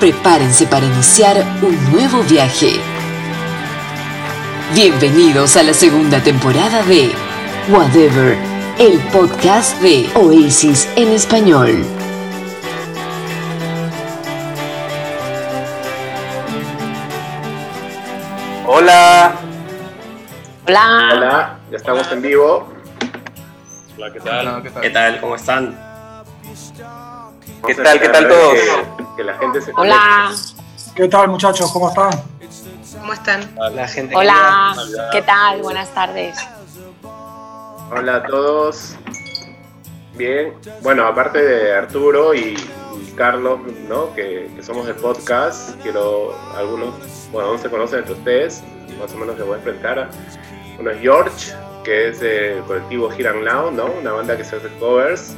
Prepárense para iniciar un nuevo viaje. Bienvenidos a la segunda temporada de Whatever, el podcast de Oasis en español. Hola. Hola. Hola, ya estamos en vivo. Hola, ¿qué tal? ¿qué tal? ¿Cómo están? ¿Qué tal? ¿Qué tal todos? Que, la gente se Hola. ¿Qué tal muchachos? ¿Cómo están? ¿Cómo están? La gente Hola. ¿Qué tal? Buenas tardes. Hola a todos. Bien. Bueno, aparte de Arturo y, y Carlos, ¿no? Que, que, somos del podcast, quiero algunos, bueno, no se conocen entre ustedes, más o menos les voy a enfrentar. Uno es George, que es del colectivo Here and Now, ¿no? Una banda que se hace covers.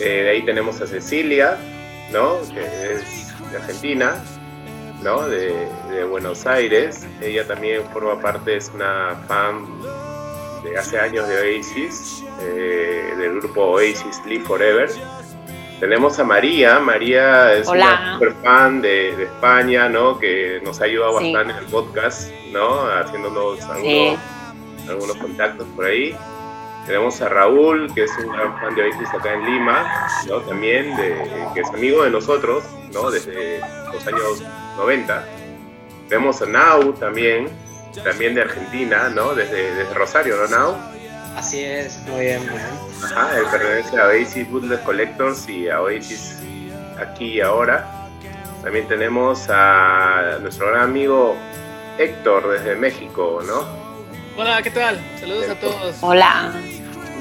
Eh, de ahí tenemos a Cecilia, ¿no? Que es de Argentina, ¿no? De, de, Buenos Aires. Ella también forma parte, es una fan de hace años de Oasis, eh, del grupo Oasis Live Forever. Tenemos a María, María es Hola. una super fan de, de, España, ¿no? Que nos ha ayudado Sí. bastante en el podcast, ¿no? Haciéndonos algunos, algunos contactos por ahí. Tenemos a Raúl, que es un gran fan de Oasis acá en Lima, ¿no? También, de, que es amigo de nosotros, ¿no? Desde los años 90. Tenemos a Nau también, también de Argentina, ¿no? Desde, desde Rosario, ¿no, Nau? Así es, muy bien, muy bien. Ajá, él pertenece a Oasis Bootleg Collectors y a Oasis Aquí y Ahora. También tenemos a nuestro gran amigo Héctor desde México, ¿no? Hola, ¿qué tal? Saludos a todos. Hola.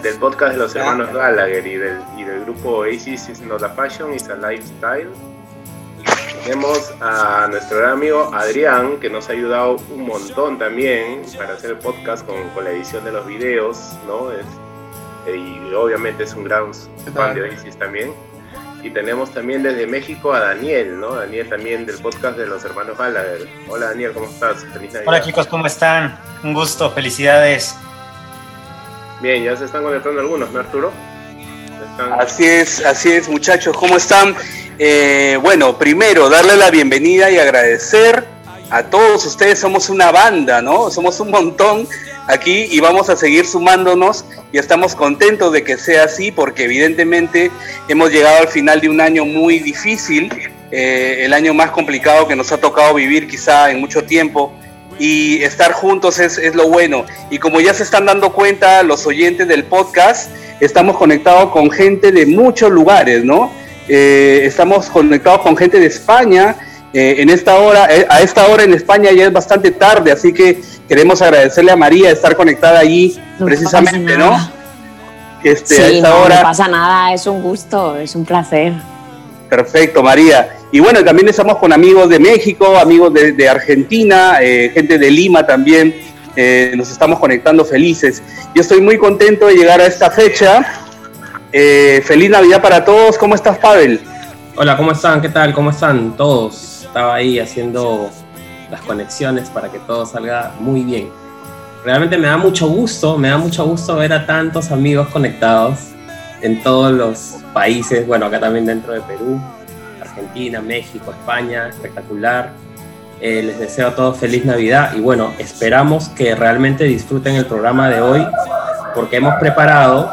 Del podcast de los hermanos Gallagher y del, y del grupo Oasis is not a fashion, it's a lifestyle. Tenemos a nuestro gran amigo Adrián, que nos ha ayudado un montón también para hacer el podcast con, con la edición de los videos, ¿no? Es, eh, y obviamente es un gran fan de Oasis también. Y tenemos también desde México a Daniel, ¿no? Daniel también del podcast de los hermanos Gallagher. Hola Daniel, ¿cómo estás? Feliz Navidad. Hola chicos, ¿cómo están? Un gusto, felicidades. Bien, ya se están conectando algunos, ¿no Arturo? Así es, así es muchachos, ¿cómo están? Eh, bueno, primero darle la bienvenida y agradecer a todos ustedes. Somos una banda, ¿no? Somos un montón aquí y vamos a seguir sumándonos y estamos contentos de que sea así porque evidentemente hemos llegado al final de un año muy difícil, eh, el año más complicado que nos ha tocado vivir quizá en mucho tiempo y estar juntos es, es, lo bueno. Y como ya se están dando cuenta los oyentes del podcast, estamos conectados con gente de muchos lugares, ¿no? Eh, estamos conectados con gente de España. Eh, en esta hora, eh, a esta hora en España ya es bastante tarde, así que queremos agradecerle a María de estar conectada allí, no precisamente, ¿no? Este, sí, a esta no, hora. no pasa nada, es un gusto, es un placer. Perfecto, María. Y bueno, también estamos con amigos de México, amigos de, Argentina, eh, gente de Lima también. Eh, nos estamos conectando felices. Yo estoy muy contento de llegar a esta fecha. Eh, feliz Navidad para todos. ¿Cómo estás, Pavel? Hola, ¿cómo están? ¿Qué tal? ¿Cómo están todos? Estaba ahí haciendo las conexiones para que todo salga muy bien. Realmente me da mucho gusto, me da mucho gusto ver a tantos amigos conectados en todos los países, bueno, acá también dentro de Perú, Argentina, México, España, espectacular. Eh, les deseo a todos feliz Navidad y bueno, esperamos que realmente disfruten el programa de hoy porque hemos preparado,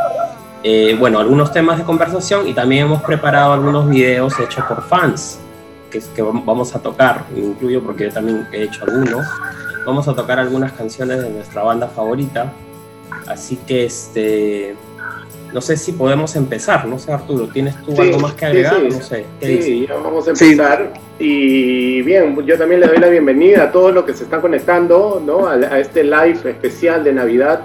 eh, bueno, algunos temas de conversación y también hemos preparado algunos videos hechos por fans que, que vamos a tocar, me incluyo porque yo también he hecho algunos. Vamos a tocar algunas canciones de nuestra banda favorita, así que este no sé si podemos empezar, no sé Arturo, ¿tienes tú sí, algo más que agregar? Sí, sí. No sé, ¿qué sí, dices? ya vamos a empezar. Y bien, yo también le doy la bienvenida a todos los que se están conectando ¿no? a, a este live especial de Navidad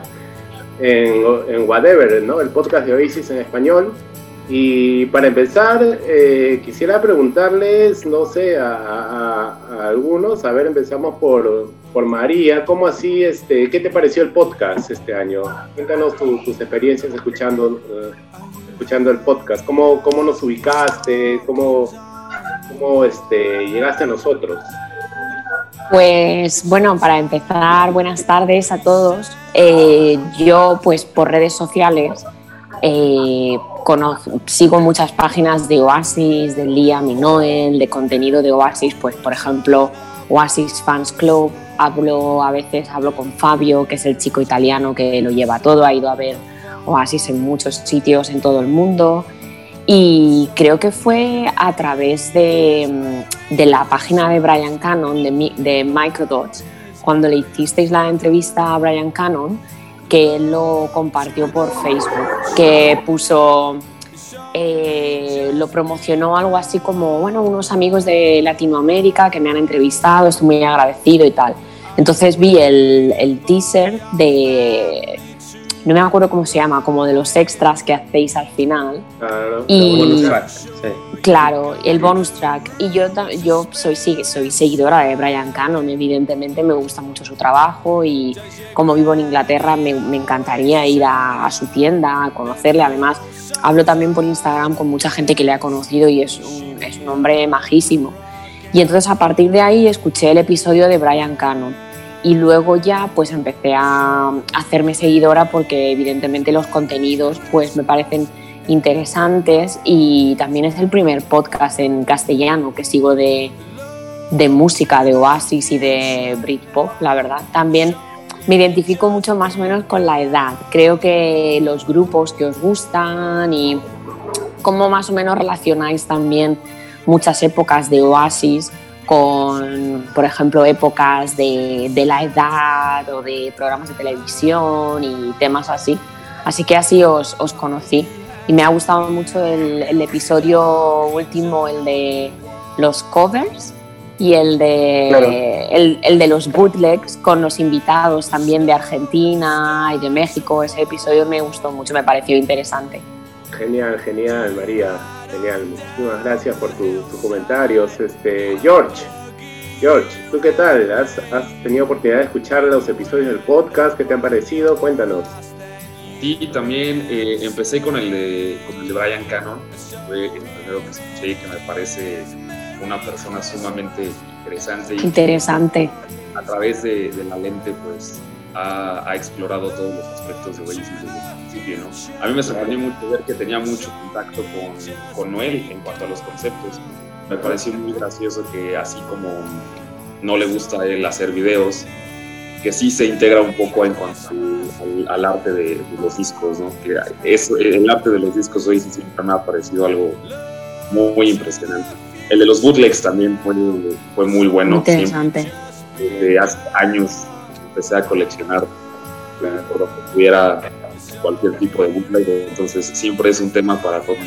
en, en, Whatever, ¿no? el podcast de Oasis en español. Y para empezar, eh, quisiera preguntarles, no sé, a, a, a, algunos, a ver, empezamos por, por María, ¿cómo así, este, qué te pareció el podcast este año? Cuéntanos tu, tus experiencias escuchando, uh, escuchando el podcast, ¿cómo, cómo nos ubicaste, cómo, cómo este, llegaste a nosotros? Pues bueno, para empezar, buenas tardes a todos. Eh, yo, pues por redes sociales, eh, sigo muchas páginas de Oasis, de Liam y Noel, de contenido de Oasis, pues por ejemplo Oasis Fans Club, hablo a veces hablo con Fabio, que es el chico italiano que lo lleva todo, ha ido a ver Oasis en muchos sitios en todo el mundo y creo que fue a través de, de la página de Brian Cannon, de, de Microdots, cuando le hicisteis la entrevista a Brian Cannon, que él lo compartió por Facebook, que puso, eh, lo promocionó algo así como, bueno, unos amigos de Latinoamérica que me han entrevistado, estoy muy agradecido y tal. Entonces vi el, el teaser de, no me acuerdo cómo se llama, como de los extras que hacéis al final. Claro, y, Claro, el bonus track. Y yo, yo soy, soy seguidora de Brian Cannon, evidentemente me gusta mucho su trabajo y como vivo en Inglaterra me, me encantaría ir a, su tienda, a conocerle. Además, hablo también por Instagram con mucha gente que le ha conocido y es un, es un hombre majísimo. Y entonces a partir de ahí escuché el episodio de Brian Cannon y luego ya pues empecé a hacerme seguidora porque evidentemente los contenidos pues me parecen interesantes y también es el primer podcast en castellano que sigo de, de música, de Oasis y de Britpop, la verdad. También me identifico mucho más o menos con la edad. Creo que los grupos que os gustan y cómo más o menos relacionáis también muchas épocas de Oasis con, por ejemplo, épocas de, de, la edad o de programas de televisión y temas así. Así que así os, os conocí y me ha gustado mucho el, el, episodio último, el de los covers y el de, el, el, de los bootlegs con los invitados también de Argentina y de México. Ese episodio me gustó mucho, me pareció interesante. Genial, genial, María. Genial. Muchísimas gracias por tu, tus comentarios. Este, George, George, ¿tú qué tal? ¿Has, ¿Has tenido oportunidad de escuchar los episodios del podcast? ¿Qué te han parecido? Cuéntanos. Sí, también eh, empecé con el, de, con el de Brian Cannon, fue el primero que escuché que me parece una persona sumamente interesante. Interesante. a través de, de, la lente, pues, ha, ha, explorado todos los aspectos de el principio, ¿no? A mí me sorprendió mucho ver que tenía mucho contacto con, con Noel en cuanto a los conceptos. Me pareció muy gracioso que así como no le gusta a él hacer videos, que sí se integra un poco en cuanto al, al, al arte de, de, los discos, ¿no? Que eso, el arte de los discos hoy siempre me ha parecido algo muy, muy impresionante. El de los bootlegs también fue, fue muy bueno. Interesante. Desde hace años empecé a coleccionar por lo que tuviera cualquier tipo de bootleg, entonces siempre es un tema para todos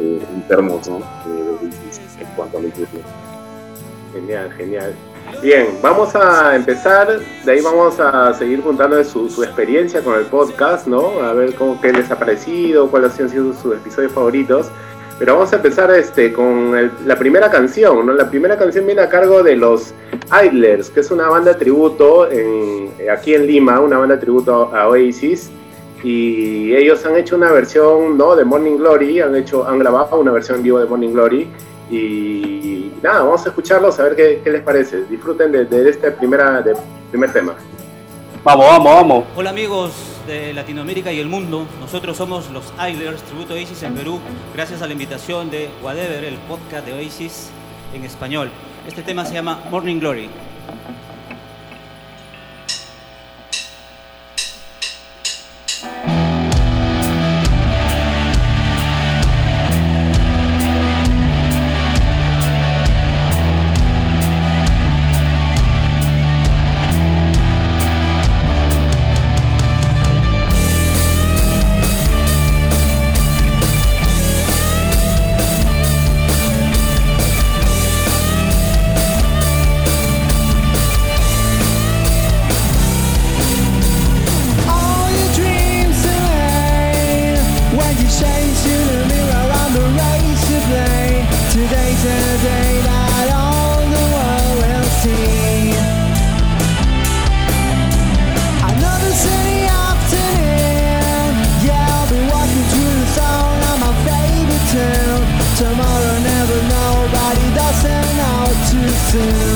eh, internos, ¿no? Eh, en cuanto a bootlegs. Genial, genial. Bien, vamos a empezar, de ahí vamos a seguir contando su, su, experiencia con el podcast, ¿no? A ver cómo, qué les ha parecido, cuáles han sido sus episodios favoritos. Pero vamos a empezar este, con el, la primera canción, ¿no? La primera canción viene a cargo de los Idlers, que es una banda de tributo en, aquí en Lima, una banda de tributo a Oasis. Y ellos han hecho una versión, ¿no? De Morning Glory, han, hecho, han grabado una versión en vivo de Morning Glory. Y nada, vamos a escucharlos, a ver qué, qué les parece. Disfruten de, de este primera, de primer tema. Vamos, vamos, vamos. Hola amigos de Latinoamérica y el mundo. Nosotros somos los Idlers, tributo Oasis en Perú, gracias a la invitación de Whatever, el podcast de Oasis en español. Este tema se llama Morning Glory. soon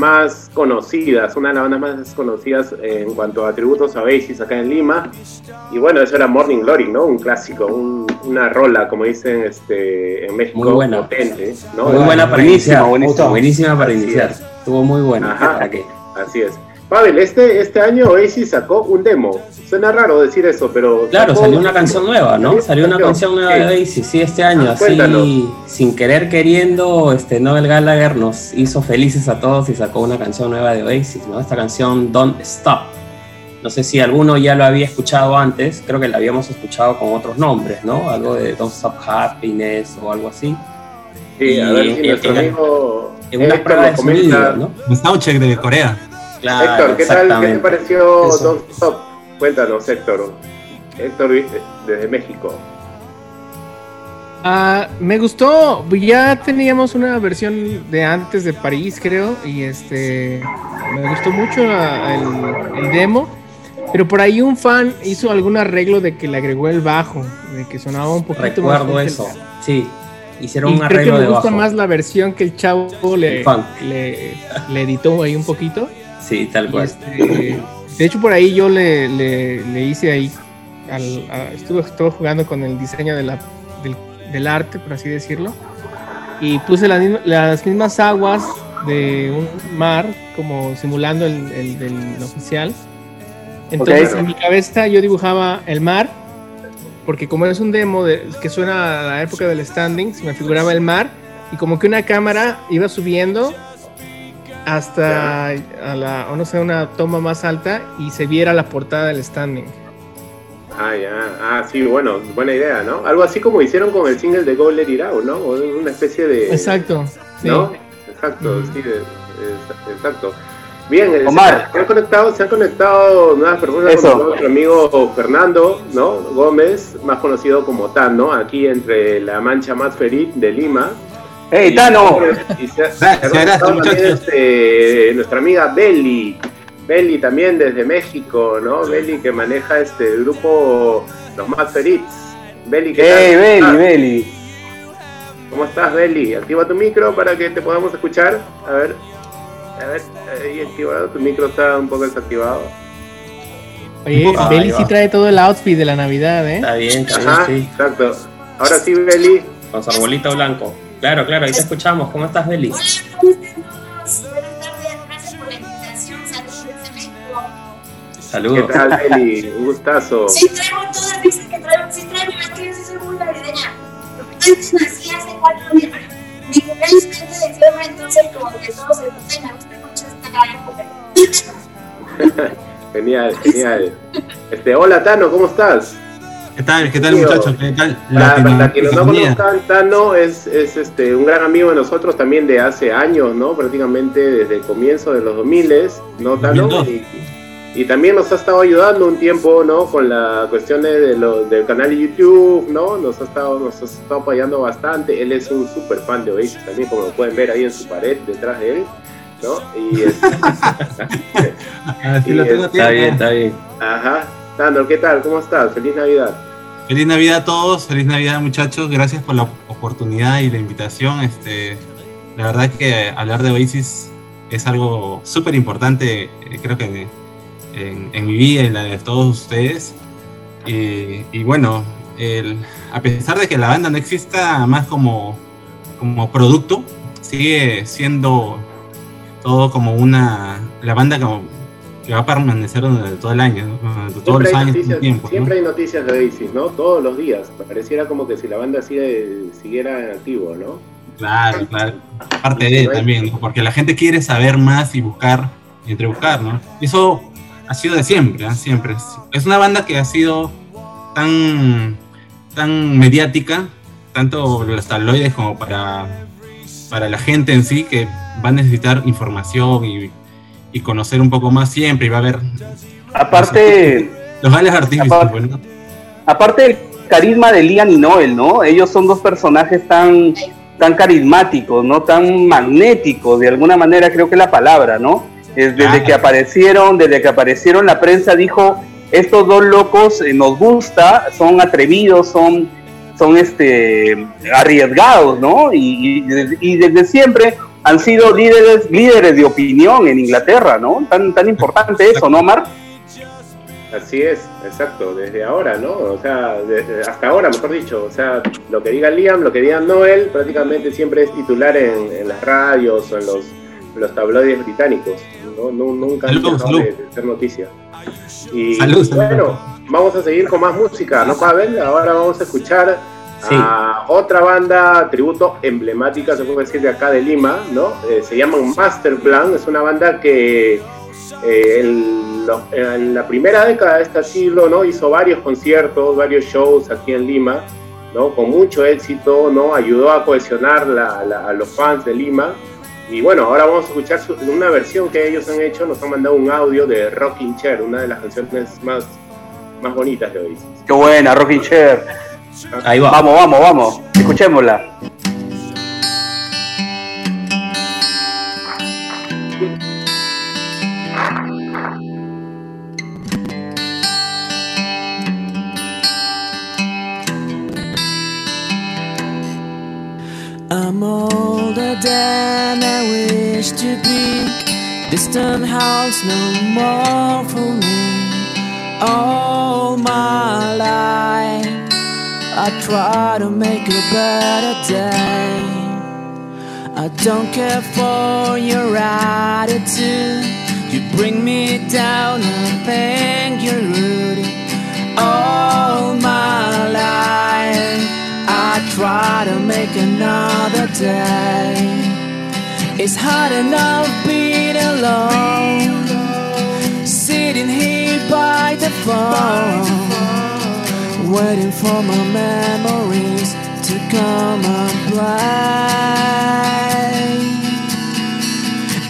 más conocidas, una de las bandas más conocidas en cuanto a tributos a Oasis acá en Lima. Y bueno, eso era Morning Glory, ¿no? Un clásico, una rola, como dicen este, en México, muy buena. potente, ¿no? Muy buena para iniciar, buenísima, para iniciar. Estuvo muy buena. Así es. Pavel, este, este año Oasis sacó un demo. Suena raro decir eso, pero. Claro, salió una canción nueva, ¿no? Salió una canción nueva de Oasis, sí, este año. Ah, así, sin querer queriendo, este Noel Gallagher nos hizo felices a todos y sacó una canción nueva de Oasis, ¿no? Esta canción Don't Stop. No sé si alguno ya lo había escuchado antes, creo que la habíamos escuchado con otros nombres, ¿no? Algo de Don't Stop Happiness o algo así. Sí, a ver si nuestro amigo. En una prueba de sonido, ¿no? Un soundcheck de Corea. Héctor, ¿qué tal? ¿Qué te pareció Don't Stop? Cuéntanos, Héctor. Héctor, desde México. Ah, me gustó, ya teníamos una versión de antes de París, creo, y este me gustó mucho el, demo, pero por ahí un fan hizo algún arreglo de que le agregó el bajo, de que sonaba un poquito Recuerdo más. eso, sí, hicieron un arreglo creo que me gusta más la versión que el chavo le, le, le editó ahí un poquito. Sí, tal cual. Este, de hecho, por ahí yo le, le, hice ahí, estuve, jugando con el diseño de la, del, arte, por así decirlo, y puse las, mismas aguas de un mar, como simulando el, del oficial. Entonces, en mi cabeza yo dibujaba el mar, porque como es un demo de, que suena a la época del standing, se me figuraba el mar, y como que una cámara iba subiendo hasta a la, o no sé, una toma más alta y se viera la portada del standing. Ah, ya. Ah, sí, bueno, buena idea, ¿no? Algo así como hicieron con el single de Go Let It Out, ¿no? Una especie de... Exacto. ¿No? Exacto, sí, exacto. Bien, Omar. Se, han conectado, se han conectado nuevas personas Eso. con nuestro amigo Fernando, ¿no? Gómez, más conocido como Tan, ¿no? Aquí entre la mancha más feliz de Lima. ¡Hey, Tano! Y se, este, nuestra amiga Belly. Belly también desde México, ¿no? Belly que maneja este grupo Los Más Feliz. Belly, ¿qué hey, Belly, Belly! ¿Cómo estás, Belly? Activa tu micro para que te podamos escuchar. A ver, a ver, ahí activado. Tu micro está un poco desactivado. Oye, Belly sí trae todo el outfit de la Navidad, ¿eh? Está bien, está bien, sí. Exacto. Ahora sí, Belly. Con su arbolito blanco. Claro, claro, ahí te escuchamos. ¿Cómo estás, Beli? Hola, Buenas tardes, gracias por la invitación. Saludos desde México. Saludos. ¿Qué tal, Beli? Un gustazo. Sí, traigo toda la risa que traigo. Sí, traigo, es que yo soy muy navideña. Antes nací hace cuatro días. Mi cumpleaños es 30 de diciembre, entonces como que todo se gusta me gusta mucho esta época. genial, genial. Este, hola, Tano, ¿cómo estás? ¿Qué tal, qué tal muchachos? ¿Qué tal? Para, quienes no conozcan, Tano es, es este, un gran amigo de nosotros también de hace años, ¿no? Prácticamente desde el comienzo de los 2000, ¿no, Tano? y también nos ha estado ayudando un tiempo, ¿no? Con la cuestión de lo, del canal de YouTube, ¿no? Nos ha estado, nos ha estado apoyando bastante. Él es un súper fan de Oasis también, como lo pueden ver ahí en su pared detrás de él, ¿no? Y es... Así lo tengo Está bien, está bien. Ajá. Sandro, ¿qué tal? ¿Cómo estás? Feliz Navidad. Feliz Navidad a todos, feliz Navidad muchachos, gracias por la oportunidad y la invitación. Este, la verdad que hablar de Oasis es algo súper importante, eh, creo que en, en mi vida y la de todos ustedes. Y, bueno, a pesar de que la banda no exista más como, como producto, sigue siendo todo como una. La banda como que va a permanecer durante todo el año, ¿no? Durante todos Siempre los hay, años, noticias, de Oasis, ¿no? Todos los días. Pareciera como que si la banda sigue, siguiera en activo, ¿no? Claro, claro. Parte de también, ¿no? porque la gente quiere saber más y buscar, entre buscar, ¿no? Eso ha sido de siempre, ¿ah? siempre. Es una banda que ha sido tan, tan mediática, tanto los tabloides como para, para la gente en sí, que va a necesitar información y, y conocer un poco más siempre, y va a haber Aparte, los gales artísticos, pues, ¿no? aparte del carisma de Liam y Noel, ¿no? Ellos son dos personajes tan, tan carismáticos, ¿no? Tan magnéticos, de alguna manera creo que es la palabra, ¿no? Es desde que aparecieron, desde que aparecieron la prensa dijo, estos dos locos eh, nos gusta, son atrevidos, son, son este arriesgados, ¿no? Y, y desde siempre han sido líderes, líderes de opinión en Inglaterra, ¿no? Tan, tan importante eso, ¿no, Mark? Así es, exacto, desde ahora, ¿no? O sea, desde- hasta ahora, mejor dicho. O sea, lo que diga Liam, lo que diga Noel, prácticamente siempre es titular en, en las radios o en los, los tabloides británicos. ¿no? Nu- nunca han dejado de, de ser noticia. Y Salud, salud. bueno, vamos a seguir con más música, ¿no, Pavel? Ahora vamos a escuchar a otra banda tributo emblemática, se puede decir, de acá de Lima, ¿no? Eh, se llaman Masterplan, es una banda que eh, en, lo- en la primera década de este siglo, ¿no? Hizo varios conciertos, varios shows aquí en Lima, ¿no? Con mucho éxito, ¿no? Ayudó a cohesionar la- la- a los fans de Lima. Y bueno, ahora vamos a escuchar su- una versión que ellos han hecho, nos han mandado un audio de Rocking Chair, una de las canciones más, más bonitas de Oasis. Qué buena, Rocking Chair. Ahí va. Vamos, vamos, vamos. Escuchémosla. I'm older than I wish to be. Distant house no more for me. All my life, I try to make a better day. I don't care for your attitude. You bring me down, I think you're rude. All my life, I try to make another day. It's hard enough being alone, sitting here by the phone, waiting for my memories to come play.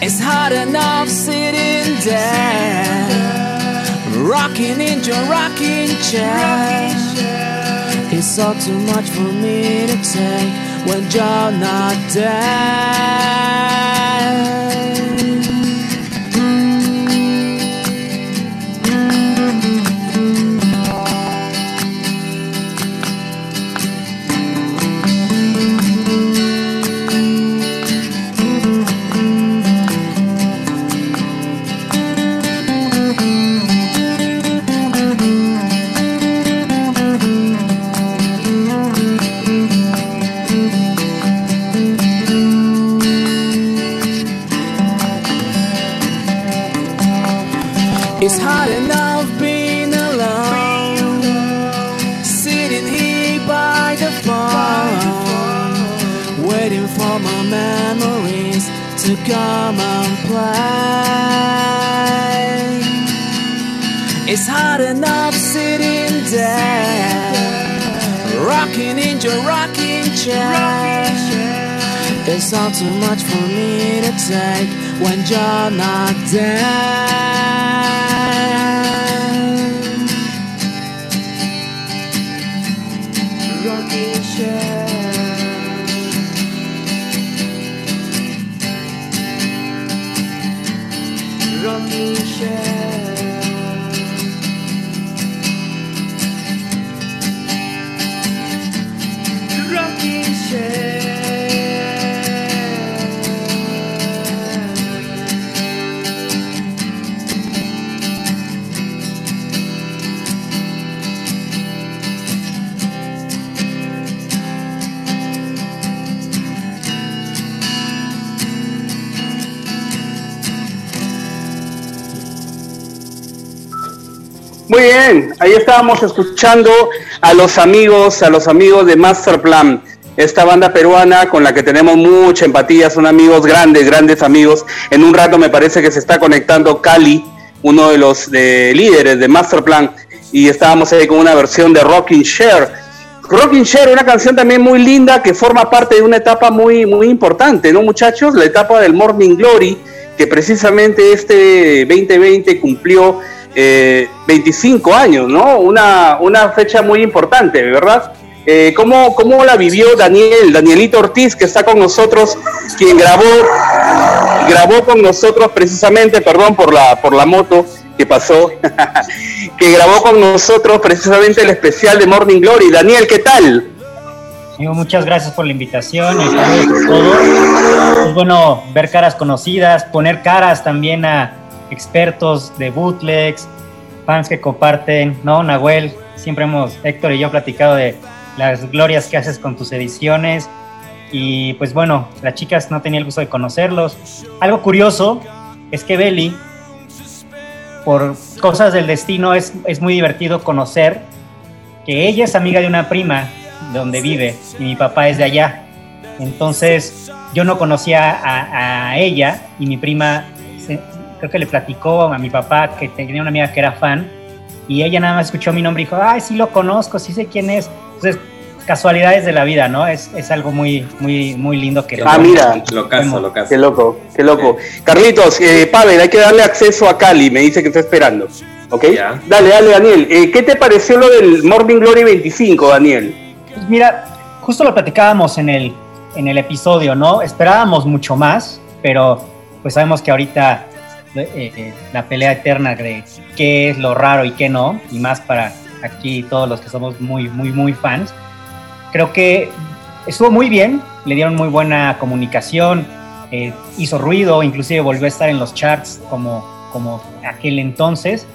It's hard enough sitting there, rocking in your rocking chair. It's all too much for me to take when you're not there. It's all too much for me to take when you're not there. Bien, ahí estábamos escuchando a los amigos, a los amigos de Masterplan, esta banda peruana con la que tenemos mucha empatía, son amigos grandes, grandes amigos. En un rato me parece que se está conectando Cali, uno de los de líderes de Masterplan, y estábamos ahí con una versión de Rocking Share. Rocking Share, una canción también muy linda que forma parte de una etapa muy, muy importante, ¿no, muchachos? La etapa del Morning Glory, que precisamente este 2020 cumplió eh, 25 años, ¿no? Una, una fecha muy importante, ¿verdad? Eh, ¿cómo, ¿Cómo la vivió Daniel, Danielito Ortiz, que está con nosotros, quien grabó, grabó con nosotros precisamente, perdón por la, por la moto que pasó, que grabó con nosotros precisamente el especial de Morning Glory. Daniel, ¿qué tal? Muchas gracias por la invitación y todos. Es bueno ver caras conocidas, poner caras también a expertos de bootlegs, fans que comparten, ¿no? Nahuel, siempre hemos, Héctor y yo, platicado de las glorias que haces con tus ediciones. Y pues bueno, las chicas no tenía el gusto de conocerlos. Algo curioso es que Belly, por cosas del destino, es, es muy divertido conocer que ella es amiga de una prima de donde vive y mi papá es de allá. Entonces yo no conocía a, ella y mi prima creo que le platicó a mi papá que tenía una amiga que era fan y ella nada más escuchó mi nombre y dijo, ay, sí lo conozco, sí sé quién es. Entonces, casualidades de la vida, ¿no? Es, es algo muy, muy, muy lindo que... Ah, mira, lo caso, lo caso. Qué loco, qué loco. Carlitos, eh, Pavel, hay que darle acceso a Cali, me dice que está esperando. ¿Ok? Dale, dale, Daniel. Eh, ¿Qué te pareció lo del Morning Glory 25, Daniel? Pues mira, justo lo platicábamos en el, en el episodio, ¿no? Esperábamos mucho más, pero pues sabemos que ahorita eh, la pelea eterna de qué es lo raro y qué no, y más para aquí todos los que somos muy, muy, muy fans. Creo que estuvo muy bien, le dieron muy buena comunicación, eh, hizo ruido, inclusive volvió a estar en los charts como, como aquel entonces.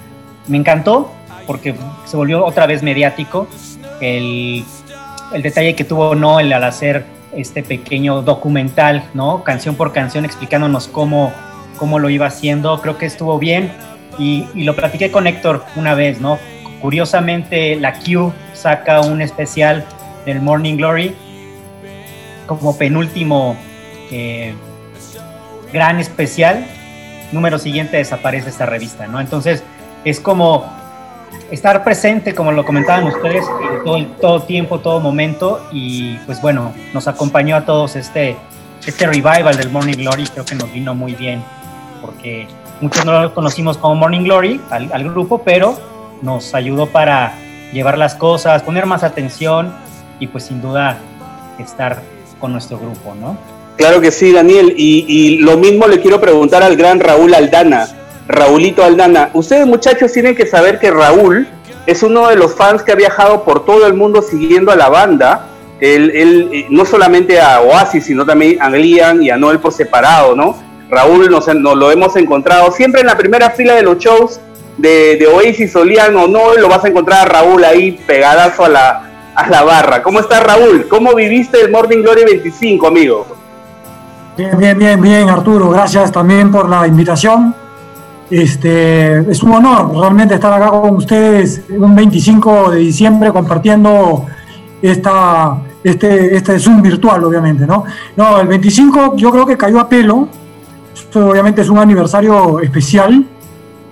Me encantó porque se volvió otra vez mediático. El, el detalle que tuvo Noel al hacer este pequeño documental, ¿no? Canción por canción explicándonos cómo cómo lo iba haciendo, creo que estuvo bien y, lo platiqué con Héctor una vez, ¿no? Curiosamente la Q saca un especial del Morning Glory como penúltimo eh, gran especial, número siguiente desaparece esta revista, ¿no? Entonces es como estar presente, como lo comentaban ustedes, todo, todo tiempo, todo momento y pues bueno, nos acompañó a todos este, este revival del Morning Glory, creo que nos vino muy bien porque muchos no lo conocimos como Morning Glory al, al, grupo, pero nos ayudó para llevar las cosas, poner más atención y pues sin duda estar con nuestro grupo, ¿no? Claro que sí, Daniel, y, y lo mismo le quiero preguntar al gran Raúl Aldana, Raulito Aldana. Ustedes muchachos tienen que saber que Raúl es uno de los fans que ha viajado por todo el mundo siguiendo a la banda. Él, él no solamente a Oasis, sino también a Liam y a Noel por separado, ¿no? Raúl nos, lo hemos encontrado siempre en la primera fila de los shows de, Oasis, Solian o no, lo vas a encontrar a Raúl ahí pegadazo a la, a la barra. ¿Cómo está Raúl? ¿Cómo viviste el Morning Glory 25, amigo? Bien, bien, bien, bien, Arturo. Gracias también por la invitación. Este, es un honor realmente estar acá con ustedes un 25 de diciembre compartiendo esta, este, este Zoom virtual, obviamente, ¿no? No, el 25 yo creo que cayó a pelo, obviamente es un aniversario especial,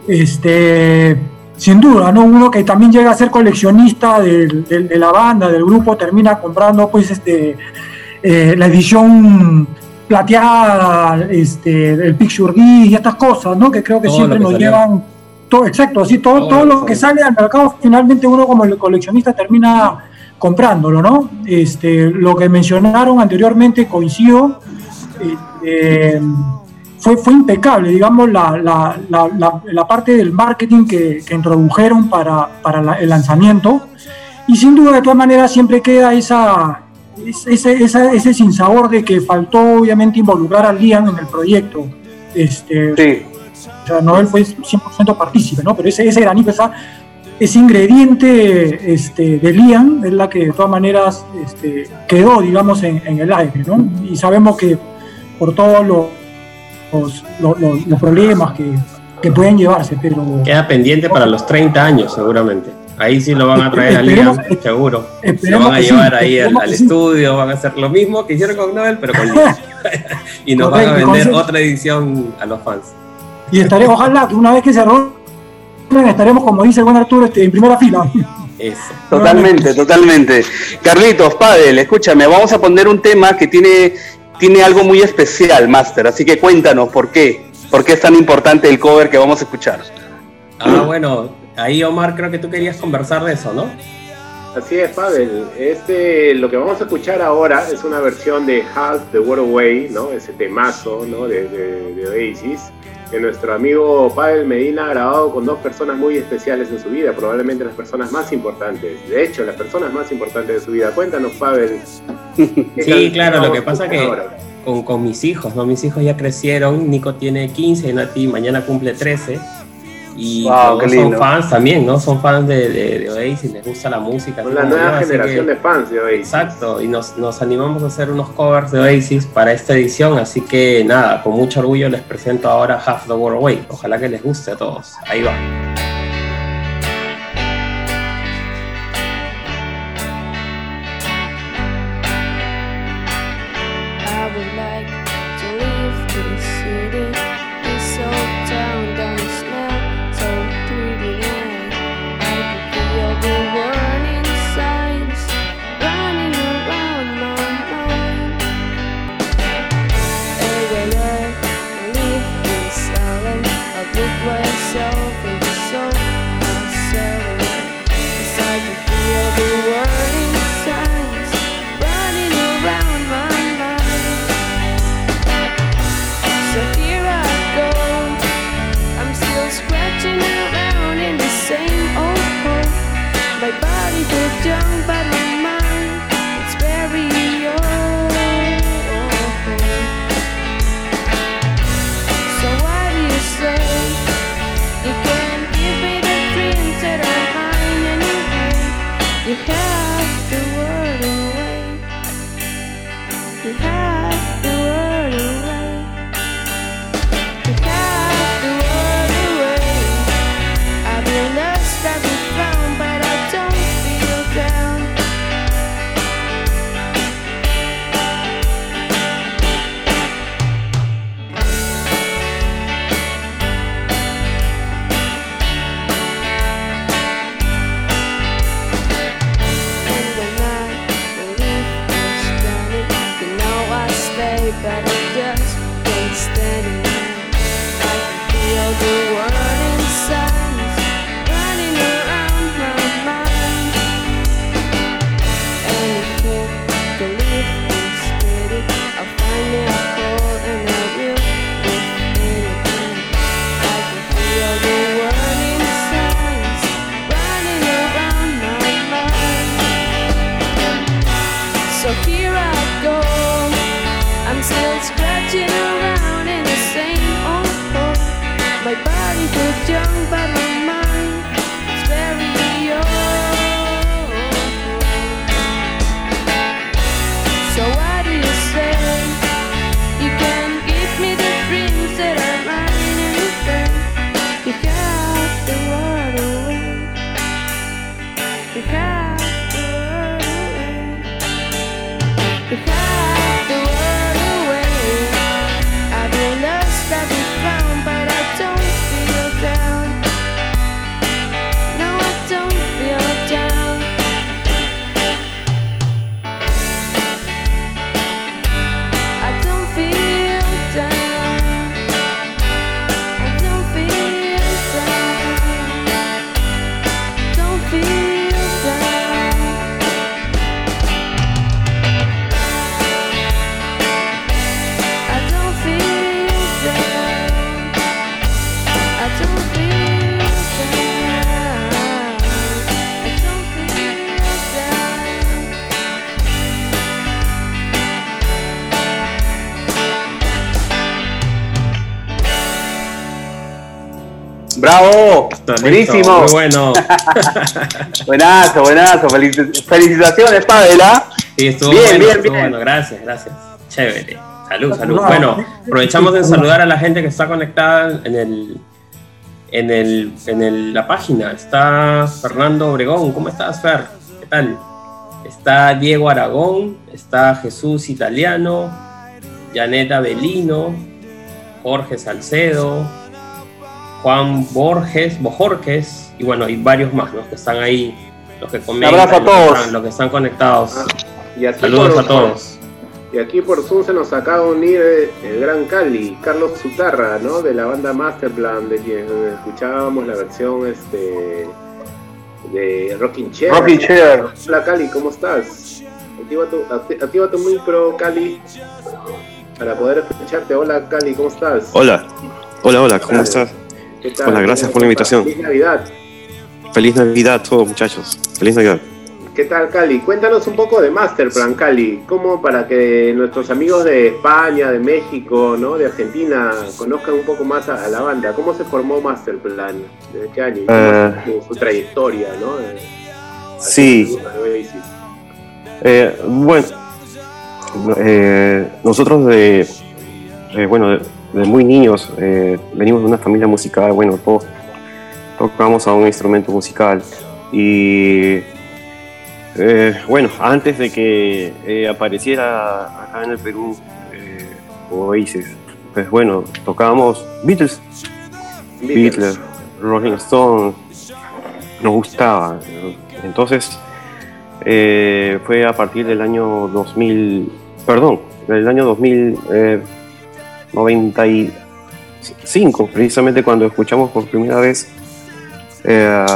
este, sin duda, ¿no? Uno que también llega a ser coleccionista de, de, de la banda, del grupo, termina comprando pues este, eh, la edición plateada, este, el picture disc y estas cosas, ¿no? Que creo que siempre nos llevan, todo, exacto, así todo, todo, lo que sale al mercado, finalmente uno como el coleccionista termina comprándolo, ¿no? Este, lo que mencionaron anteriormente coincido, este, fue, fue impecable, digamos, la, la, la, la parte del marketing que, que introdujeron para, para el lanzamiento. Y sin duda, de todas maneras, siempre queda esa, ese, ese, ese sinsabor de que faltó, obviamente, involucrar a Liam en el proyecto. Este, sí. O sea, Noel fue 100% partícipe, ¿no? Pero ese, ese granito, esa, ese ingrediente este, de Liam es la que de todas maneras este, quedó, digamos, en, en, el aire, ¿no? Y sabemos que por todos los, los, los, los problemas que, que, pueden llevarse, pero... Queda pendiente para los 30 años, seguramente. Ahí sí lo van a traer a Liam, seguro. Lo van a llevar sí, ahí al, al estudio, van a hacer lo mismo que hicieron con Noel, pero con Liam. y nos Correcto, van a vender otra edición a los fans. Y estaré, ojalá que una vez que se estaremos, como dice el buen Arturo, este, en primera fila. Eso. Totalmente, totalmente. Carlitos, Padel, escúchame, vamos a poner un tema que tiene, tiene algo muy especial, Master, así que cuéntanos por qué, por qué es tan importante el cover que vamos a escuchar. Ah, bueno, ahí Omar creo que tú querías conversar de eso, ¿no? Así es, Pavel. Este, lo que vamos a escuchar ahora es una versión de Half the World Away, ¿no? Ese temazo, ¿no? De, de, de Oasis que nuestro amigo Pavel Medina ha grabado con dos personas muy especiales en su vida, probablemente las personas más importantes. De hecho, las personas más importantes de su vida. Cuéntanos, Pavel. Sí, claro, lo que pasa que con, con, mis hijos, ¿no? Mis hijos ya crecieron, Nico tiene 15, Nati mañana cumple 13. Y wow, son fans también, ¿no? Son fans de, de, de, Oasis, les gusta la música. Son la nueva yo, generación que, de fans de Oasis. Exacto, y nos, nos, animamos a hacer unos covers de Oasis para esta edición, así que nada, con mucho orgullo les presento ahora Half the World Away. Ojalá que les guste a todos. Ahí va. ¡Buenísimo! Muy bueno. buenazo, buenazo. Felicitaciones, Pavela. Sí, estuvo bien, bueno, bien, estuvo bien. bueno. Gracias, gracias. Chévere. Salud, salud. Bueno, aprovechamos de saludar a la gente que está conectada en el en, el, en el, la página. Está Fernando Obregón. ¿Cómo estás, Fer? ¿Qué tal? Está Diego Aragón, está Jesús Italiano, Janet Avelino, Jorge Salcedo, Juan Borges, Bojorques, y bueno, y varios más, los que están ahí, los que comentan, abrazo a todos. Los, que están, los que están conectados. Ah, y aquí Saludos por, a todos. Y aquí por Zoom se nos acaba de unir el gran Cali, Carlos Zutarra, ¿no? De la banda Masterplan, de quien escuchábamos la versión este de Rocking Chair. Rocking Chair. Hola Cali, ¿cómo estás? Activa tu, activa tu micro, Cali, para poder escucharte. Hola Cali, ¿cómo estás? Hola, hola, hola, ¿cómo estás? ¿Qué tal? Hola, gracias por la invitación. Feliz Navidad. Feliz Navidad a todos muchachos. Feliz Navidad. ¿Qué tal, Cali? Cuéntanos un poco de Masterplan, Cali. ¿Cómo para que nuestros amigos de España, de México, ¿no? de Argentina conozcan un poco más a, a la banda? ¿Cómo se formó Masterplan? ¿Desde qué año? Eh, su, su, trayectoria, ¿no? De, sí. Eh, bueno, eh, nosotros de, bueno, de, de, muy niños eh, venimos de una familia musical, bueno, todos tocamos a un instrumento musical y eh, bueno, antes de que eh, apareciera acá en el Perú Oasis, pues bueno, tocábamos Beatles, Beatles, Beatles Rolling Stone, nos gustaba. Entonces, fue a partir del año 2000, perdón, del año 2095, precisamente cuando escuchamos por primera vez eh,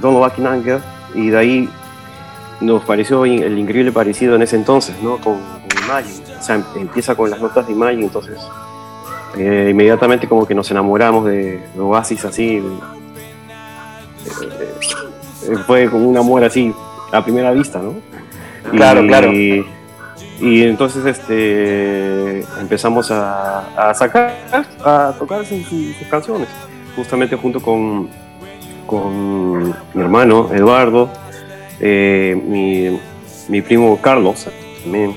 Don't Look in Anger, y de ahí nos pareció el increíble parecido en ese entonces, ¿no? Con, con Imagine. O sea, empieza con las notas de Imagine, entonces eh, inmediatamente como que nos enamoramos de, de Oasis así. Eh, eh, fue como un amor así a primera vista, ¿no? Claro, y, claro. Y entonces este, empezamos a, sacar, a tocar sus, canciones, justamente junto con, con mi hermano Eduardo, eh, mi, mi, primo Carlos también.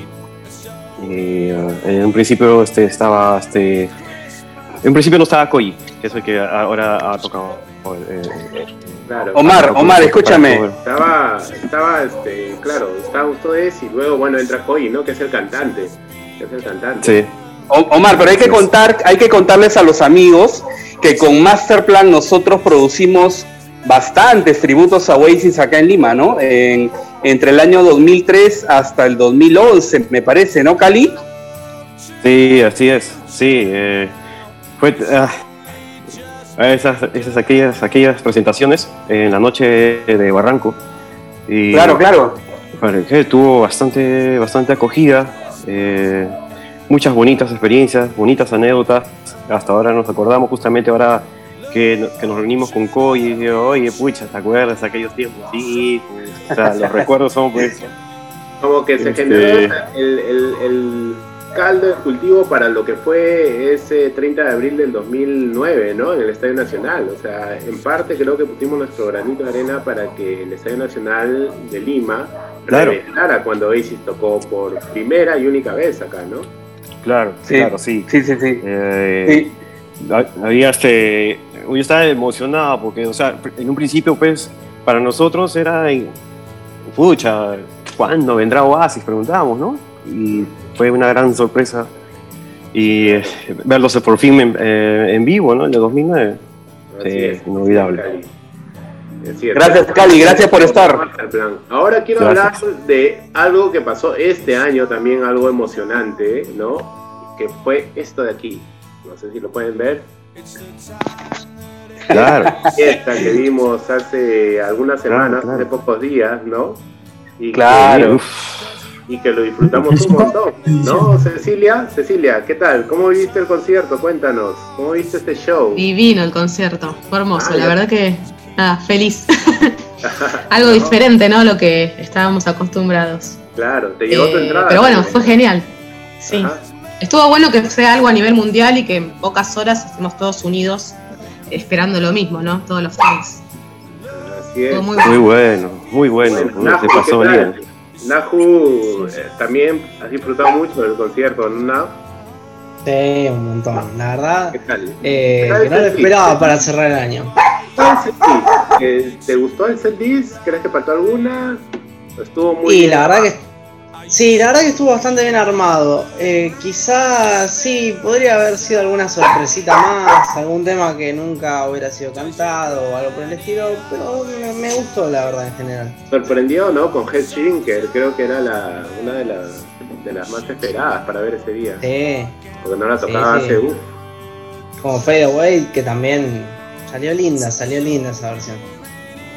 Uh, en un principio este, estaba, este, en principio no estaba Koji, que es el que ahora ha tocado. Eh, claro. Omar, Omar, escúchame. Estaba, estaba, este, claro, estaban ustedes y luego, bueno, entra Koji, ¿no? Que es el cantante. Que es el cantante. Sí. Omar, pero hay que contar, hay que contarles a los amigos que con Masterplan nosotros producimos bastantes tributos a Oasis acá en Lima, ¿no? En, entre el año 2003 hasta el 2011, me parece, ¿no, Cali? Sí, así es, sí. Eh, fue uh, esas, esas aquellas, aquellas presentaciones en la noche de Barranco. Y, claro, claro. Que tuvo bastante, bastante acogida, eh, muchas bonitas experiencias, bonitas anécdotas. Hasta ahora nos acordamos justamente ahora que, que, nos reunimos con Coy y digo, oye, pucha, ¿te acuerdas de aquellos tiempos? Sí, pues, o sea, los recuerdos son pues... Como que se Este- generó el, el, el caldo de cultivo para lo que fue ese 30 de abril del 2009, ¿no? En el Estadio Nacional. O sea, en parte creo que pusimos nuestro granito de arena para que el Estadio Nacional de Lima Claro. reventara cuando Oasis tocó por primera y única vez acá, ¿no? Claro, Sí, claro, sí. Sí, sí, sí. Eh, ha- Había este. Yo estaba emocionado porque, o sea, en un principio, pues, para nosotros era. Pucha, ¿cuándo vendrá Oasis? Preguntábamos, ¿no? Y fue una gran sorpresa. Y eh, verlos por fin en, eh, en vivo, ¿no? En el 2009. Así Sí, es. inolvidable. Es cierto. Gracias, Cali, gracias por estar. Ahora quiero Gracias. hablar de algo que pasó este año, también algo emocionante, ¿no? Que fue esto de aquí. No sé si lo pueden ver. Claro. Fiesta que vimos hace algunas Claro, semanas, claro. hace pocos días, ¿no? Y Claro. Que, y que lo disfrutamos un montón, ¿no? Cecilia, Cecilia, ¿qué tal? ¿Cómo viste el concierto? Cuéntanos. ¿Cómo viste este show? Divino el concierto, fue hermoso, Ah, la ya. verdad que, nada, feliz. Algo diferente, ¿no? Lo que estábamos acostumbrados. Claro, te llegó tu Eh, entrada. pero bueno, también. fue genial. Sí. Ajá. Estuvo bueno que sea algo a nivel mundial y que en pocas horas estemos todos unidos esperando lo mismo, ¿no? Todos los fans. Así es. Muy, bueno, muy bueno. Nahu, se pasó bien. Nahu, eh, también has disfrutado mucho del concierto, ¿no? Sí, un montón. La verdad, ¿Qué tal? eh, ¿Qué tal que no lo esperaba para cerrar el año. Ah. Eh, ¿Te gustó el setlist? ¿Crees que faltó alguna? Estuvo muy y bien. la verdad que sí, la verdad que estuvo bastante bien armado. Eh, quizás sí, podría haber sido alguna sorpresita más, algún tema que nunca hubiera sido cantado o algo por el estilo, pero me, me gustó la verdad en general. sorprendió, ¿no? Con Head Shinker, creo que era la, una de las, de las más esperadas para ver ese día. Sí, Porque no la tocaba sí. hace uff. como Fade Away, que también salió linda, salió linda esa versión.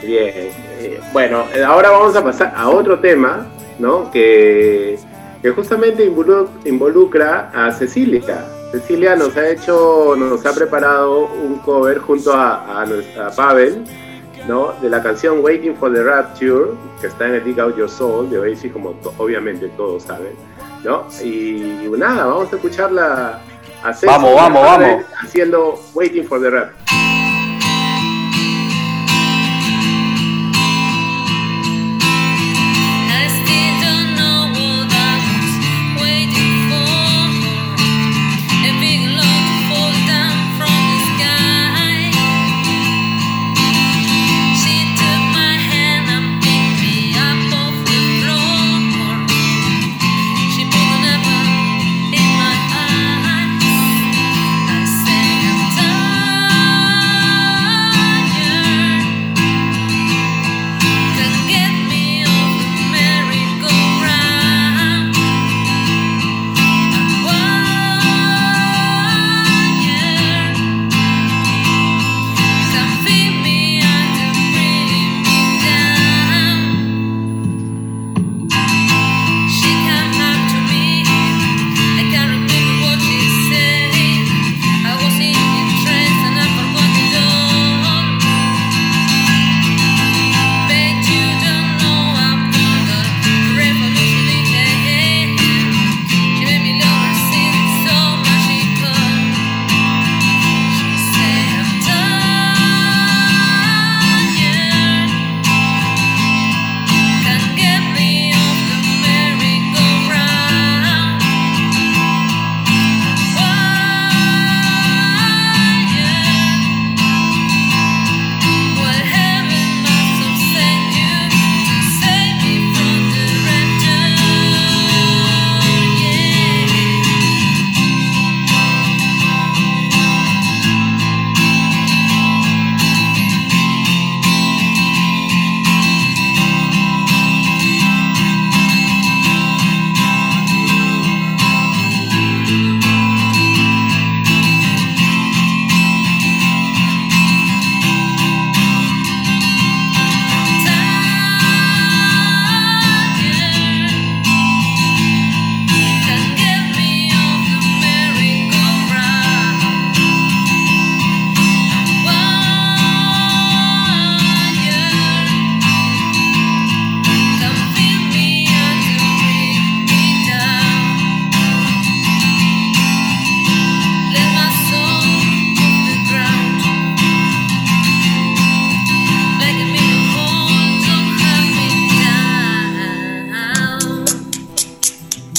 Bien. eh, bueno, ahora vamos a pasar a otro tema, ¿no? Que, que justamente involu- involucra a Cecilia. Cecilia nos ha hecho, nos ha preparado un cover junto a, a Pavel, ¿no? De la canción Waiting for the Rapture, que está en el Dig Out Your Soul, de Oasis, como to- obviamente todos saben, ¿no? Y, y nada, vamos a escucharla a Cecilia Vamos, vamos, vamos. Haciendo Waiting for the Rapture.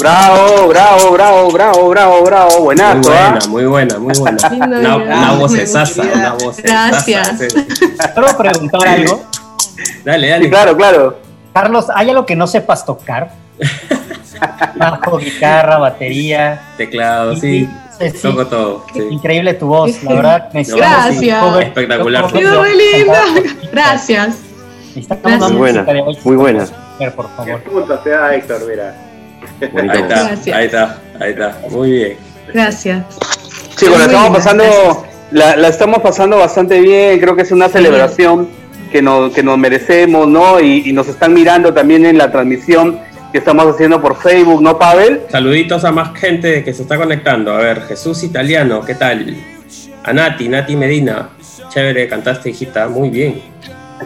Bravo, bravo, bravo, bravo, bravo, bravo. Muy Buenazo, buena, ¿ah? muy buena, muy buena. Una, voz gusta. una voz Gracias. ¿Puedo preguntar algo? Dale, dale. Sí, claro, claro. Carlos, ¿hay algo que no sepas tocar? Bajo, guitarra, batería. Teclado, sí. Sí, sí. Toco todo. sí. Increíble tu voz, la verdad. Gracias. Espectacular. Quedó muy linda. Gracias. Muy buena, muy buena. Por favor. Punto te da Héctor, mira. Bonito. Ahí está, Gracias. ahí está, ahí está. Muy bien. Gracias. Chicos, la estamos pasando, la estamos pasando bastante bien. Creo que es una celebración que nos, que nos merecemos, ¿no? Y, y nos están mirando también en la transmisión que estamos haciendo por Facebook, ¿no, Pavel? Saluditos a más gente que se está conectando. A ver, Jesús Italiano, ¿qué tal? A Nati, Nati Medina. Chévere, cantaste, hijita, muy bien.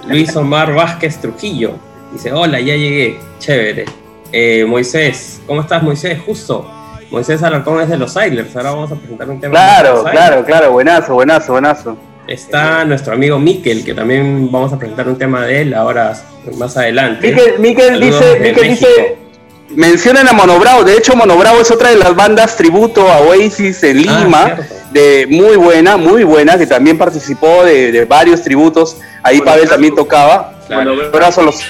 Luis Omar Vázquez Trujillo. Dice, hola, ya llegué. Chévere. Eh, Moisés, ¿cómo estás, Moisés? Justo. Moisés Alarcón es de los Islanders. Ahora vamos a presentar un tema. de Claro, los claro, claro. Buenazo, buenazo, buenazo. Está nuestro amigo Miquel, que también vamos a presentar un tema de él ahora más adelante. Miquel, Miquel dice, Miquel dice, mencionan a Monobravo, de hecho Monobravo es otra de las bandas tributo a Oasis en Ah, Lima, de muy buena, muy buena, que también participó de, de varios tributos, ahí Pavel también tocaba. Claro. Ahora son los...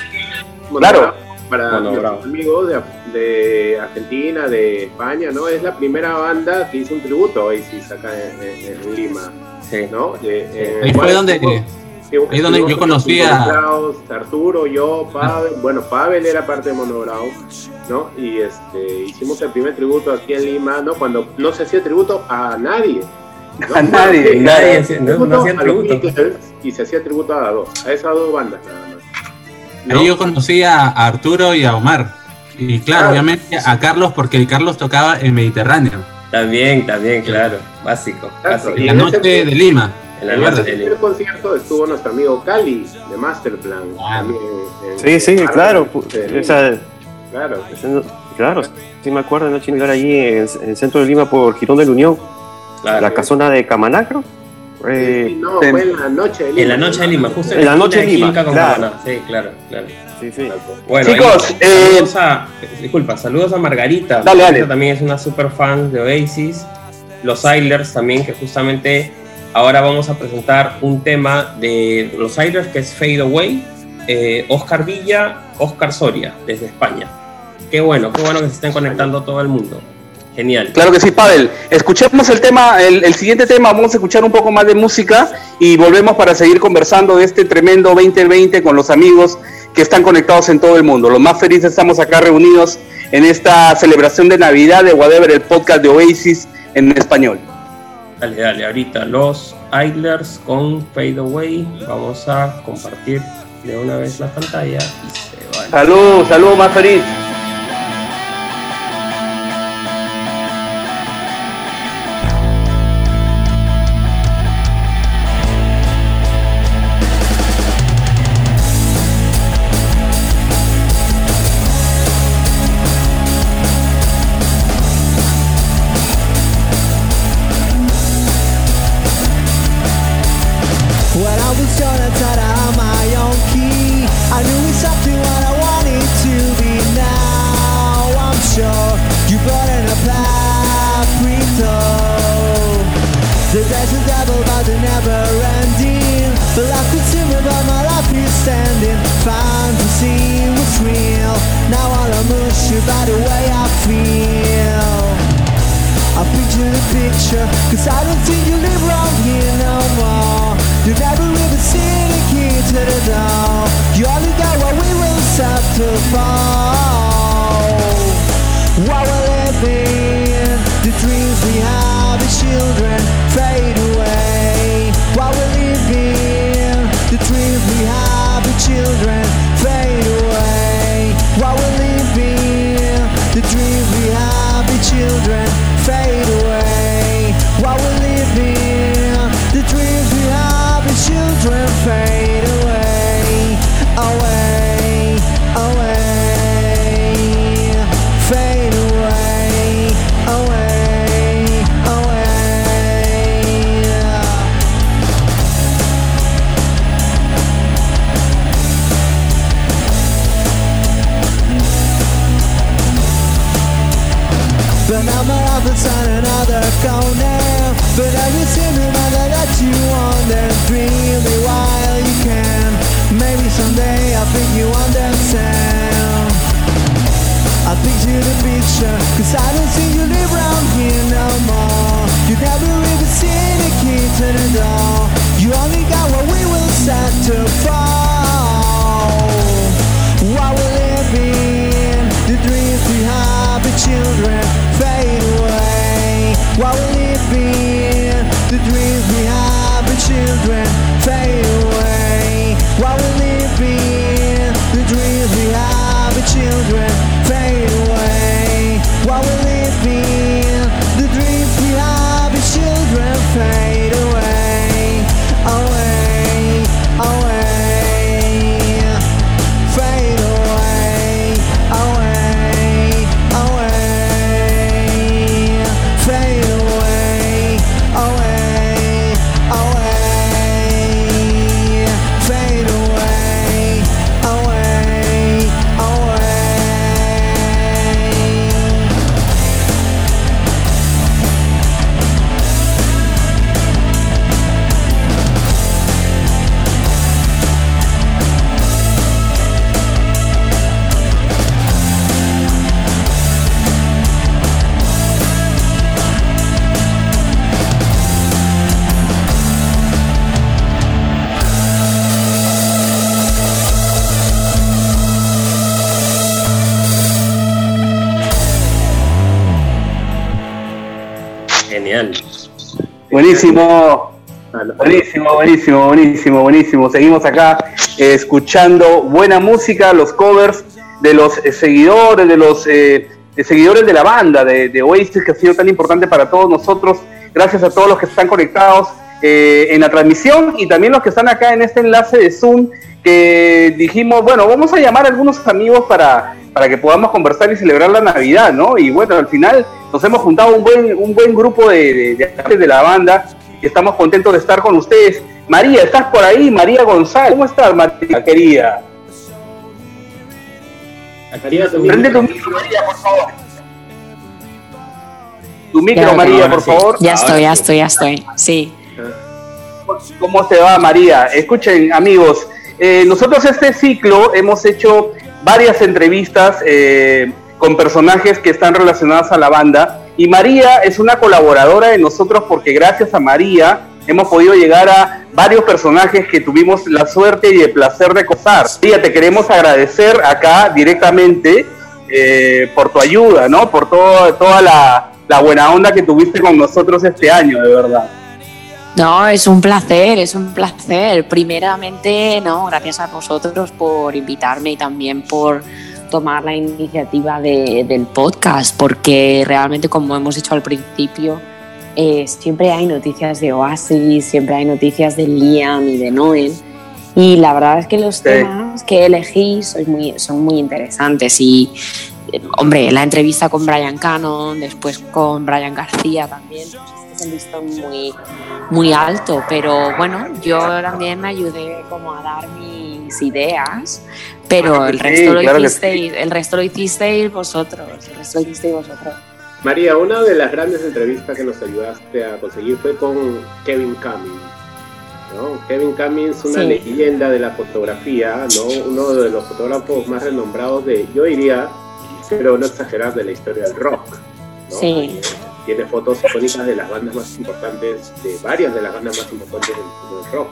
Claro. Para Bueno, nuestros bravo. amigos de, de Argentina, de España, ¿no? Es la primera banda que hizo un tributo a Oasis acá en, en- en Lima. ¿No? De- eh, Ahí fue donde, ahí donde yo estuvimos conocí a... Arturo, yo, Pavel. Bueno, Pavel era parte de Monograu, ¿no? Y este, hicimos el primer tributo aquí en Lima, ¿no? Cuando no se hacía tributo a nadie. ¿no? A nadie, sí, nadie no- no hacía a los tributo. Beatles Y se hacía tributo a dos, a esas dos bandas nada más. Ahí yo conocí a Arturo y a Omar. Y claro, Ah. obviamente a Carlos, porque Carlos tocaba en Mediterráneo. También, también, claro. Básico. básico. En la noche de Lima. En la En noche de primer Lima. concierto estuvo nuestro amigo Cali de Masterplan. también en- Sí, sí, en- claro. Lima. Esa- Claro. claro, sí me acuerdo de Noche Militar allí en, en el centro de Lima por Girón de la Unión. La casona de Camanacro. Eh, Sí, no, fue en la noche de Lima. En la noche de Lima, justo En la noche de Lima, claro. Sí, claro, claro. Sí, sí. Bueno, Chicos, ahí, eh, saludos a, disculpa, saludos a Margarita. Dale, Margarita dale. también es una super fan de Oasis. Los Islanders también, que justamente ahora vamos a presentar un tema de los Islanders que es Fade Away. Eh, Oscar Villa, Oscar Soria, desde España. Qué bueno, qué bueno que se estén conectando todo el mundo. Genial. Claro que sí, Pavel. Escuchemos el tema, el, el siguiente tema, vamos a escuchar un poco más de música y volvemos para seguir conversando de este tremendo 2020 con los amigos que están conectados en todo el mundo. Los más felices estamos acá reunidos en esta celebración de Navidad de Whatever, el podcast de Oasis en español. Dale, dale, ahorita los Idlers con Fade Away. Vamos a compartir de una vez la pantalla y se van. Salud, salud, más feliz. Thought I had my own key. I knew I wanted to be. Now I'm sure you brought in a. The are double, but they're never ending. The my life is standing. Fantasy was real. Now by the way I feel. I picture the picture, cause I don't think you live around here no more. You never to the door. You only got what we will set to fall. While we're living, the dreams we have as children Buenísimo. Buenísimo, buenísimo, buenísimo, buenísimo. Seguimos acá eh, escuchando buena música, los covers de los eh, seguidores, de los eh, de seguidores de la banda de, de Oasis, que ha sido tan importante para todos nosotros. Gracias a todos los que están conectados eh, en la transmisión y también los que están acá en este enlace de Zoom, que dijimos, bueno, vamos a llamar a algunos amigos para, para que podamos conversar y celebrar la Navidad, ¿no? Y bueno, al final nos hemos juntado un buen, un buen grupo de, de, de la banda y estamos contentos de estar con ustedes. María, ¿estás por ahí? María González, ¿cómo estás, María, querida? Prende tu micro, María, por favor. Tu micro, Ya, María, por sí. favor. Ya estoy, ya estoy, ya estoy. Sí. ¿Cómo te va, María? Escuchen, amigos, eh, nosotros este ciclo hemos hecho varias entrevistas eh, con personajes que están relacionados a la banda y María es una colaboradora de nosotros porque gracias a María hemos podido llegar a varios personajes que tuvimos la suerte y el placer de cosar. María, te queremos agradecer acá directamente eh, por tu ayuda, ¿no? Por todo, toda la, la buena onda que tuviste con nosotros este año, de verdad. No, es un placer, es un placer. Primeramente, no, gracias a vosotros por invitarme y también por tomar la iniciativa de- del podcast, porque realmente, como hemos dicho al principio, eh, siempre hay noticias de Oasis, siempre hay noticias de Liam y de Noel. Y la verdad es que los temas que elegís son muy, son muy interesantes. Y, eh, hombre, la entrevista con Brian Cannon, después con Brian García también, pues es un listón muy, muy alto. Pero bueno, yo también me ayudé como a dar mis ideas, pero el Sí, resto, lo, claro que hicisteis, el resto lo hicisteis vosotros. El resto lo hicisteis vosotros. María, una de las grandes entrevistas que nos ayudaste a conseguir fue con Kevin Cummings. ¿no? Kevin Cummings, una Sí. leyenda de la fotografía, ¿no? uno de los fotógrafos más renombrados de, yo diría, pero no exagerar, de la historia del rock. ¿no? Sí. Tiene fotos icónicas de las bandas más importantes, de varias de las bandas más importantes del, del rock.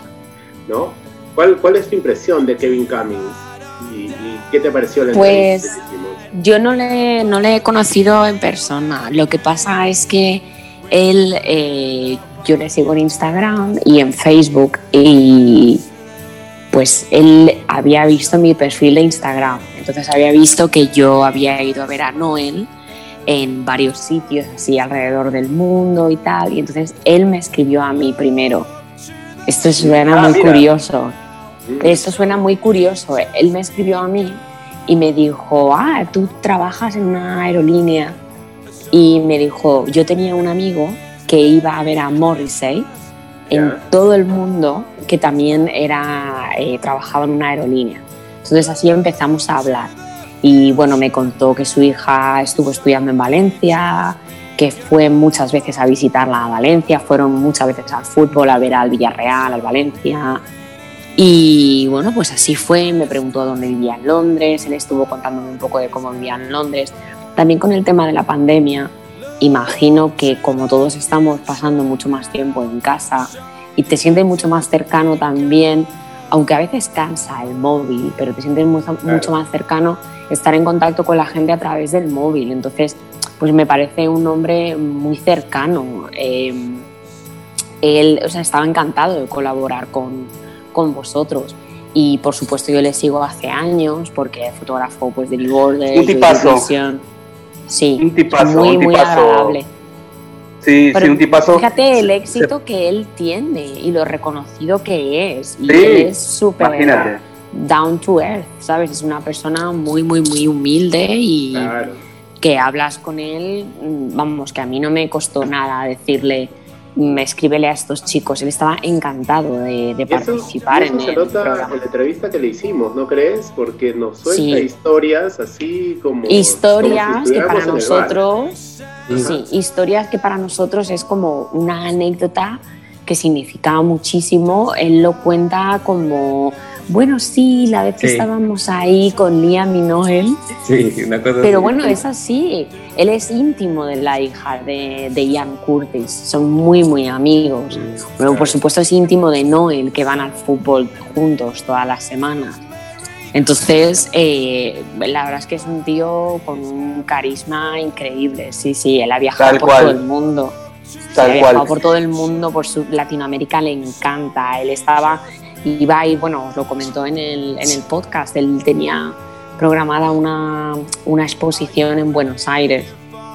¿no? ¿Cuál, ¿Cuál es tu impresión de Kevin Cummings? ¿Y, y qué te pareció la Pues entrevista que yo no le, no le he conocido en persona. Lo que pasa es que él, eh, yo le sigo en Instagram y en Facebook y pues él había visto mi perfil de Instagram. Entonces había visto que yo había ido a ver a Noel en varios sitios así alrededor del mundo y tal. Y entonces él me escribió a mí primero. Esto suena Ah, muy mira. curioso. Esto suena muy curioso. Él me escribió a mí y me dijo, ah, tú trabajas en una aerolínea. Y me dijo, yo tenía un amigo que iba a ver a Morrissey en todo el mundo, que también era, eh, trabajaba en una aerolínea. Entonces así empezamos a hablar. Y bueno, me contó que su hija estuvo estudiando en Valencia, que fue muchas veces a visitarla a Valencia, fueron muchas veces al fútbol, a ver al Villarreal, al Valencia. Y bueno, pues así fue, me preguntó dónde vivía en Londres, él estuvo contándome un poco de cómo vivía en Londres. También con el tema de la pandemia, imagino que como todos estamos pasando mucho más tiempo en casa y te sientes mucho más cercano también, aunque a veces cansa el móvil, pero te sientes mucho, mucho más cercano estar en contacto con la gente a través del móvil. Entonces, pues me parece un hombre muy cercano. Eh, él o sea, estaba encantado de colaborar con, con vosotros. Y por supuesto yo le sigo hace años porque fotógrafo pues, de New Order, Un tipazo. Sí, Un tipazo, muy, un muy tipazo. agradable. Sí, Pero sí, un tipazo. Fíjate el éxito que él tiene y lo reconocido que es. Y Sí, él es súper down to earth, ¿sabes? Es una persona muy, muy, muy humilde y que hablas con él, vamos, que a mí no me costó nada decirle, me escríbele a estos chicos. Él estaba encantado de, eso, participar y eso en se el nota programa. en la entrevista que le hicimos, ¿no crees? Porque nos suelta Sí. historias así como... historias como si que para nosotros sí historias que para nosotros es como una anécdota que significaba muchísimo él lo cuenta como bueno sí la vez que Sí. estábamos ahí con Liam y Noel Sí, una cosa pero bueno es así él es íntimo de la hija de, de Ian Curtis son muy muy amigos bueno por supuesto es íntimo de Noel que van al fútbol juntos todas las semanas entonces, eh, la verdad es que es un tío con un carisma increíble. Sí, sí, él ha viajado Tal por cual. todo el mundo. Tal ha cual. viajado por todo el mundo, por su Latinoamérica le encanta. Él estaba, iba y bueno, os lo comentó en el, en el podcast, él tenía programada una, una exposición en Buenos Aires.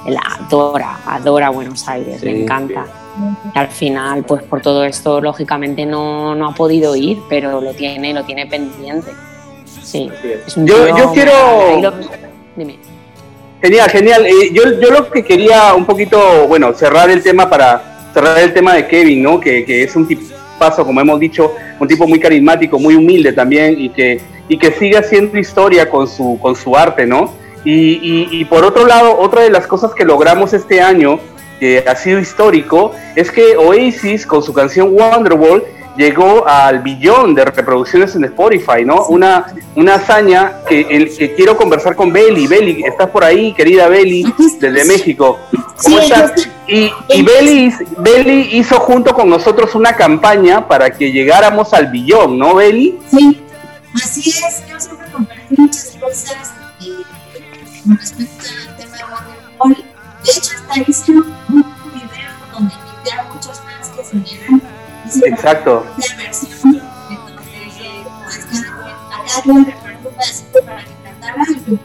Él adora, adora Buenos Aires, le Sí, encanta. Y al final, pues por todo esto, lógicamente no, no ha podido ir, pero lo tiene, lo tiene pendiente. Sí. es un Yo- yo quiero- lo- Dime. Genial, genial. Eh, yo, yo lo que quería un poquito, bueno, cerrar el tema para cerrar el tema de Kevin, ¿no? Que, que es un tipazo, como hemos dicho, un tipo muy carismático, muy humilde también y que, y que sigue haciendo historia con su, con su arte, ¿no? Y, y- y por otro lado, otra de las cosas que logramos este año, que ha sido histórico, es que Oasis con su canción Wonderwall llegó al billón de reproducciones en Spotify, ¿no? Una, una hazaña que, el, que quiero conversar con Beli. Beli, estás por ahí, querida Beli, desde México. ¿Cómo Sí, estás? Y, y Beli, Beli hizo junto con nosotros una campaña para que llegáramos al billón, ¿no, Beli? Sí, así es. Yo siempre compartí muchas cosas eh, con respecto al tema de. De hecho, hasta hice un, video donde invité a muchos fans que se unieran. Exacto. una versión en donde cada quien- a cada quien le preparé un pedacito para que cantara y la.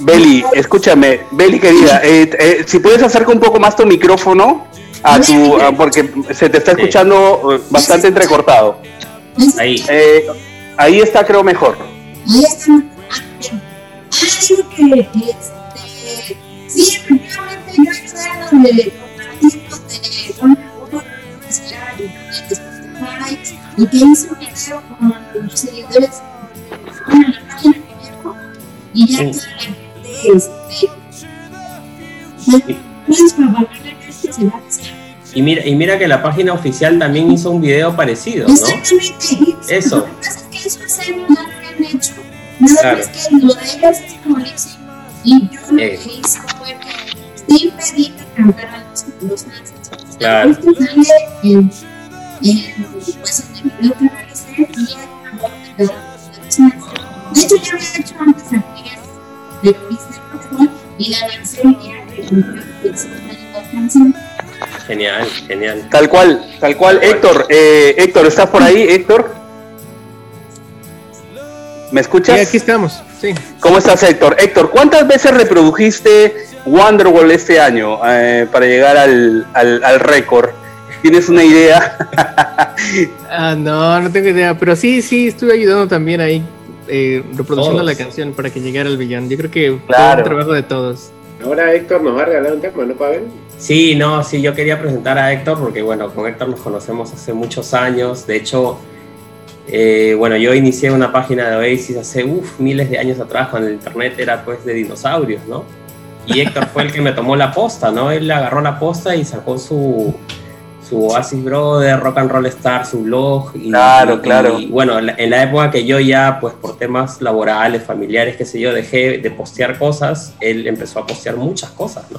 Beli, escúchame, Beli querida, eh, eh, si puedes acercar un poco más tu micrófono a tu, a- porque se te está escuchando eh, bastante entrecortado. Ahí. Eh, ahí está, creo mejor. Ahí está. Ah. Ah, digo que este, sí, efectivamente yo a y que un video con los seguidores bueno, en la página y ya este, que se va. Y mira, y mira que la página oficial también hizo un video parecido, ¿no? Exactamente. Eso. Lo que pasa es que eso ya lo habían hecho. Nada Claro. más que lo de ellos es como sync. Y yo lo Eh. que hice fue que sí pedí que cantaran los, Claro. Esto sale en, pues, y de hecho, ya había hecho antes de y la canción. Genial, genial. Tal cual, tal cual. Héctor, eh, Héctor, ¿estás por ahí, Héctor? ¿Me escuchas? Sí, aquí estamos, sí. ¿Cómo estás, Héctor? Héctor, ¿cuántas veces reprodujiste Wonderwall este año eh, para llegar al, al, al récord? ¿Tienes una idea? Ah, no, no tengo idea, pero sí, sí, estuve ayudando también ahí, eh, reproduciendo Todos. la canción para que llegara al billón. Yo creo que fue Claro. un trabajo de todos. Ahora Héctor nos va a regalar un tema, ¿no, Pavel? Sí, no, sí, yo quería presentar a Héctor porque, bueno, con Héctor nos conocemos hace muchos años. De hecho, eh, bueno, yo inicié una página de Oasis hace uf, miles de años atrás, cuando el internet era pues de dinosaurios, ¿no? Y Héctor fue el que me tomó la posta, ¿no? Él agarró la posta y sacó su, su Oasis Brother, Rock and Roll Star, su blog. Y, Claro, y- claro. Y bueno, en la, época que yo ya, pues por temas laborales, familiares, qué sé yo, dejé de postear cosas, él empezó a postear muchas cosas, ¿no?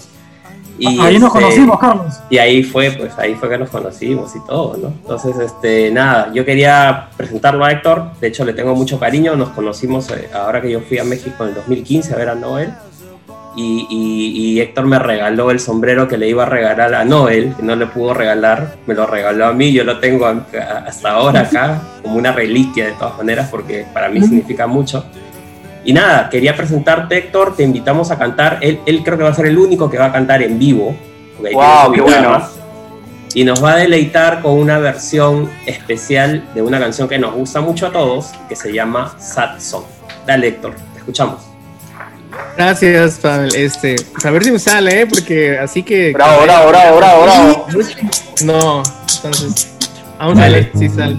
Y, Ahí nos este, conocimos, Carlos. y ahí fue, pues ahí fue que nos conocimos y todo, ¿no? Entonces, este, nada, yo quería presentarlo a Héctor, de hecho le tengo mucho cariño, nos conocimos eh, ahora que yo fui a México en el 2015 a ver a Noel, y, y- y Héctor me regaló el sombrero que le iba a regalar a Noel, que no le pudo regalar, me lo regaló a mí, yo lo tengo hasta ahora acá, como una reliquia de todas maneras, porque para mí significa mucho. Y nada, quería presentarte, Héctor, te invitamos a cantar. Él, él creo que va a ser el único que va a cantar en vivo. su qué guitarra. bueno. Y nos va a deleitar con una versión especial de una canción que nos gusta mucho a todos, que se llama Sad Song. Dale, Héctor, te escuchamos. Gracias, Pavel. Este, pues a ver si me sale, ¿eh? Porque así que. Bravo, bravo, bravo, bravo, bravo. No, entonces. Vamos a ver si sale.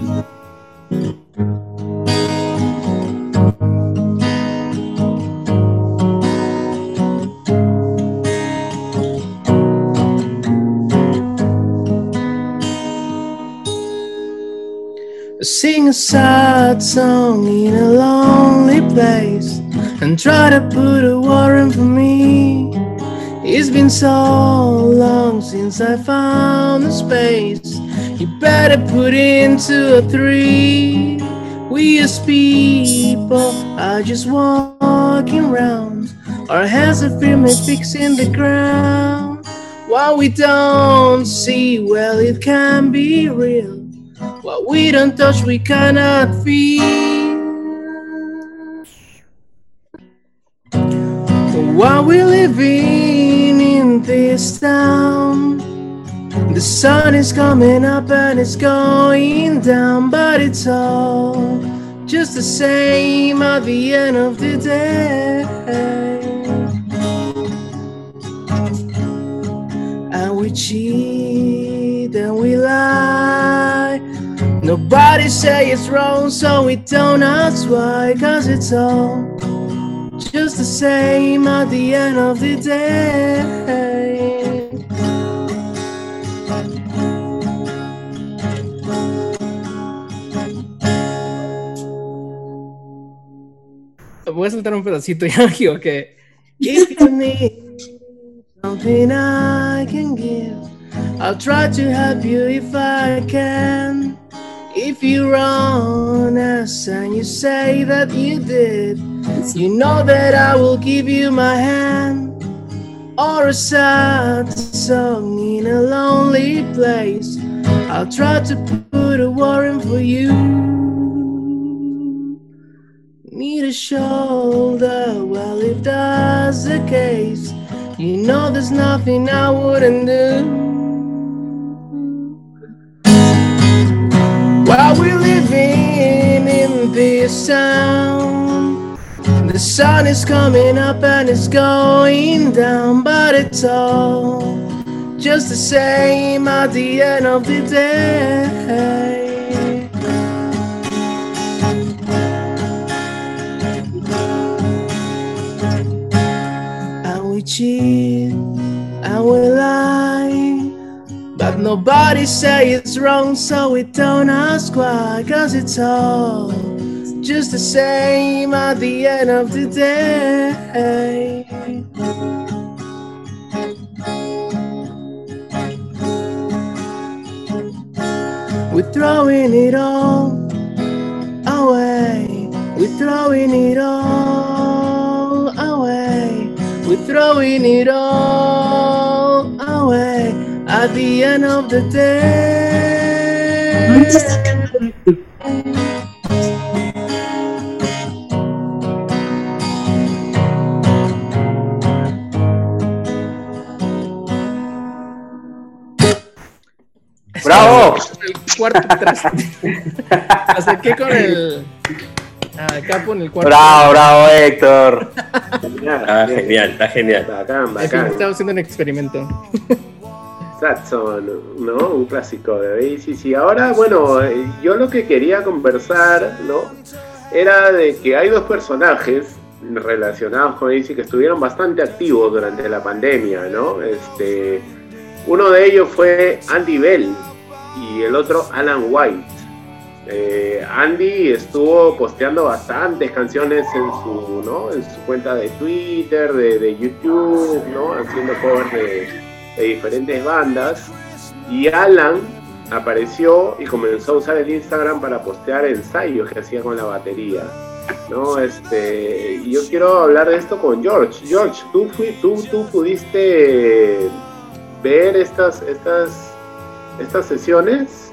Sing a sad song in a lonely place and try to put a war in for me. It's been so long since I found the space. You better put into a three. We as people are just walking round. Our hands are firmly fixed in the ground. What we don't see, well, it can be real. What we don't touch, we cannot feel. While we're living in this town, the sun is coming up and it's going down, but it's all just the same at the end of the day. And we cheat and we lie. Nobody say it's wrong, so we don't ask why, cause it's all just the same at the end of the day. Voy a saltar un pedacito, ya me equivoqué. If you need something I can give, I'll try to help you if I can. If you're honest and you say that you did, you know that I will give you my hand. Or a sad song in a lonely place. I'll try to put a warrant for you. Need a shoulder, well, if that's the case, you know there's nothing I wouldn't do. While we're living in this town, the sun is coming up and it's going down, but it's all just the same at the end of the day. And we cheat and we lie. But nobody say it's wrong, so we don't ask why. Cause it's all just the same at the end of the day. We're throwing it all away. We're throwing it all away. We're throwing it all away at the end of the day. Cuarto traste. Acerqué con el. Ah, capo en el cuarto. Bravo, bravo, Héctor. Ah, genial, está genial. Bacán, bacán. Estamos haciendo un experimento. Saxon, ¿no? Un clásico de Oasis. Y ahora, bueno, eh, yo lo que quería conversar, ¿no? Era de que hay dos personajes relacionados con Oasis que estuvieron bastante activos durante la pandemia, ¿no? Este, uno de ellos fue Andy Bell y el otro Alan White. Eh, Andy estuvo posteando bastantes canciones en su, ¿no? en su cuenta de Twitter, de, de YouTube, ¿no? haciendo covers de, de diferentes bandas. Y Alan apareció y comenzó a usar el Instagram para postear ensayos que hacía con la batería. ¿no? Este, yo quiero hablar de esto con George. George, ¿tú, fui, tú, tú pudiste ver estas, estas, estas sesiones?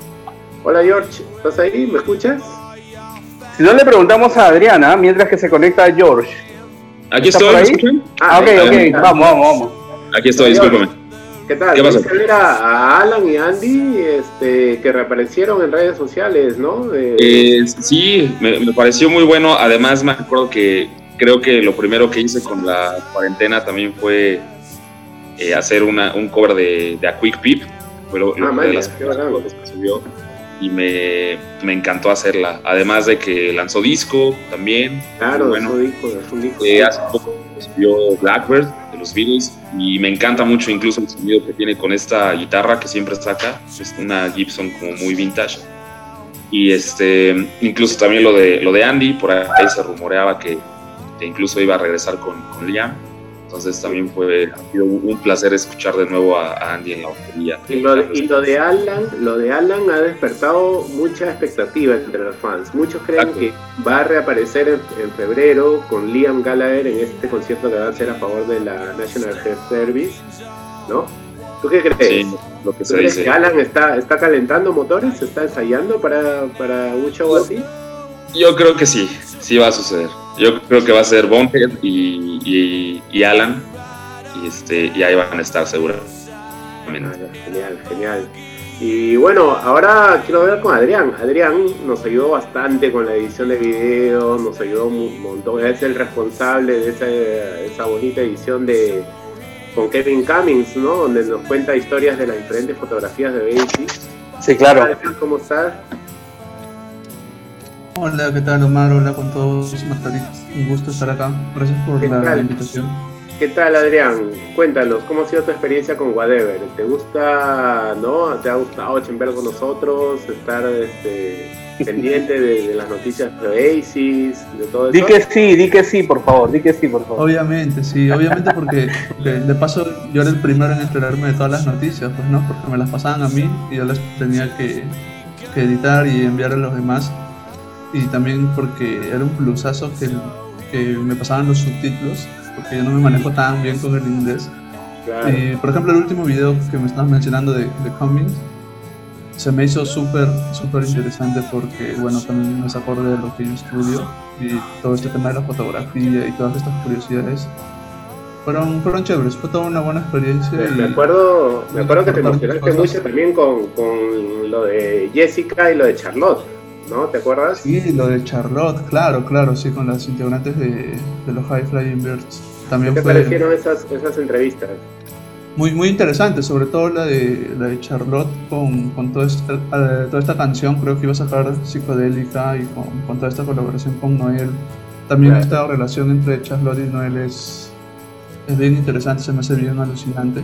Hola George, ¿estás ahí? ¿Me escuchas? Si no le preguntamos a Adriana, mientras que se conecta George. Aquí ¿Está estoy? ¿me escuchan? Ah, ok, ok, vamos, vamos, vamos. Aquí estoy, discúlpame. ¿Qué tal? ¿Qué a, Alan y Andy este, que reaparecieron en redes sociales, ¿no? De- Eh, sí, me, me pareció muy bueno. Además, me acuerdo que creo que lo primero que hice con la cuarentena también fue eh, hacer una, un cover de, de A Quick Peep. Ah, de vaya, las cosas que subió y me, me encantó hacerla. Además de que lanzó disco también. Claro, bueno. disco, un disco. Eh, hace poco subió Blackbird de los Beatles y me encanta mucho incluso el sonido que tiene con esta guitarra que siempre saca. Es una Gibson como muy vintage. Y este, incluso también lo de, lo de Andy, por ahí se rumoreaba que, que incluso iba a regresar con, con Liam. Entonces también fue ha sido un placer escuchar de nuevo a, a Andy en la batería. Y lo, y lo de Alan, lo de Alan ha despertado mucha expectativa entre los fans. Muchos creen que va a reaparecer en, en febrero con Liam Gallagher en este concierto que va a ser a favor de la National Health Service, ¿no? ¿Tú qué crees? Sí, lo que ¿Tú se dice. que Alan está, está calentando motores? ¿Se está ensayando para, para un show así? Yo creo que sí, sí va a suceder. Yo creo que va a ser Bonhead y, y, y Alan, y, este, y ahí van a estar seguramente. Genial, genial. Y bueno, ahora quiero ver con Adrián. Adrián nos ayudó bastante con la edición de video, nos ayudó un montón. Es el responsable de esa, esa bonita edición de con Kevin Cummings, ¿no? Donde nos cuenta historias de las diferentes fotografías de Basie. Sí, claro. Adrián, ¿Cómo estás? Hola, ¿qué tal Omar? Hola con todos. Un gusto estar acá. Gracias por ¿Qué la tal? invitación. ¿Qué tal, Adrián? Cuéntanos, ¿cómo ha sido tu experiencia con Whatever? ¿Te gusta, no? ¿Te ha gustado chambear con nosotros? ¿Estar este, pendiente de, de las noticias de Oasis? ¿De todo eso? Di que sí, di que sí, por favor, di que sí, por favor. Obviamente, sí, obviamente porque, porque de paso yo era el primero en enterarme de todas las noticias, pues no, porque me las pasaban a mí y yo las tenía que, que editar y enviar a los demás. Y también porque era un plusazo que, que me pasaban los subtítulos, porque yo no me manejo tan bien con el inglés. Claro. Por ejemplo, el último video que me estabas mencionando de, de Cummings se me hizo súper, súper interesante porque, bueno, también me sacó de lo que yo estudio y todo este tema de la fotografía y todas estas curiosidades fueron, fueron chéveres, fue toda una buena experiencia. Me, y- me acuerdo, me acuerdo que te emocionaste mucho también con, con lo de Jessica y lo de Charlotte, ¿no? ¿Te acuerdas? Sí, lo de Charlotte, claro, claro, sí, con las integrantes de, de los High Flying Birds. También ¿Qué te fue parecieron esas, esas entrevistas? muy, muy interesante, sobre todo la de, la de Charlotte con, con toda, esta, eh, toda esta canción, creo que iba a sacar psicodélica y con, con toda esta colaboración con Noel. También Claro. esta relación entre Charlotte y Noel es, es bien interesante, se me hace bien alucinante.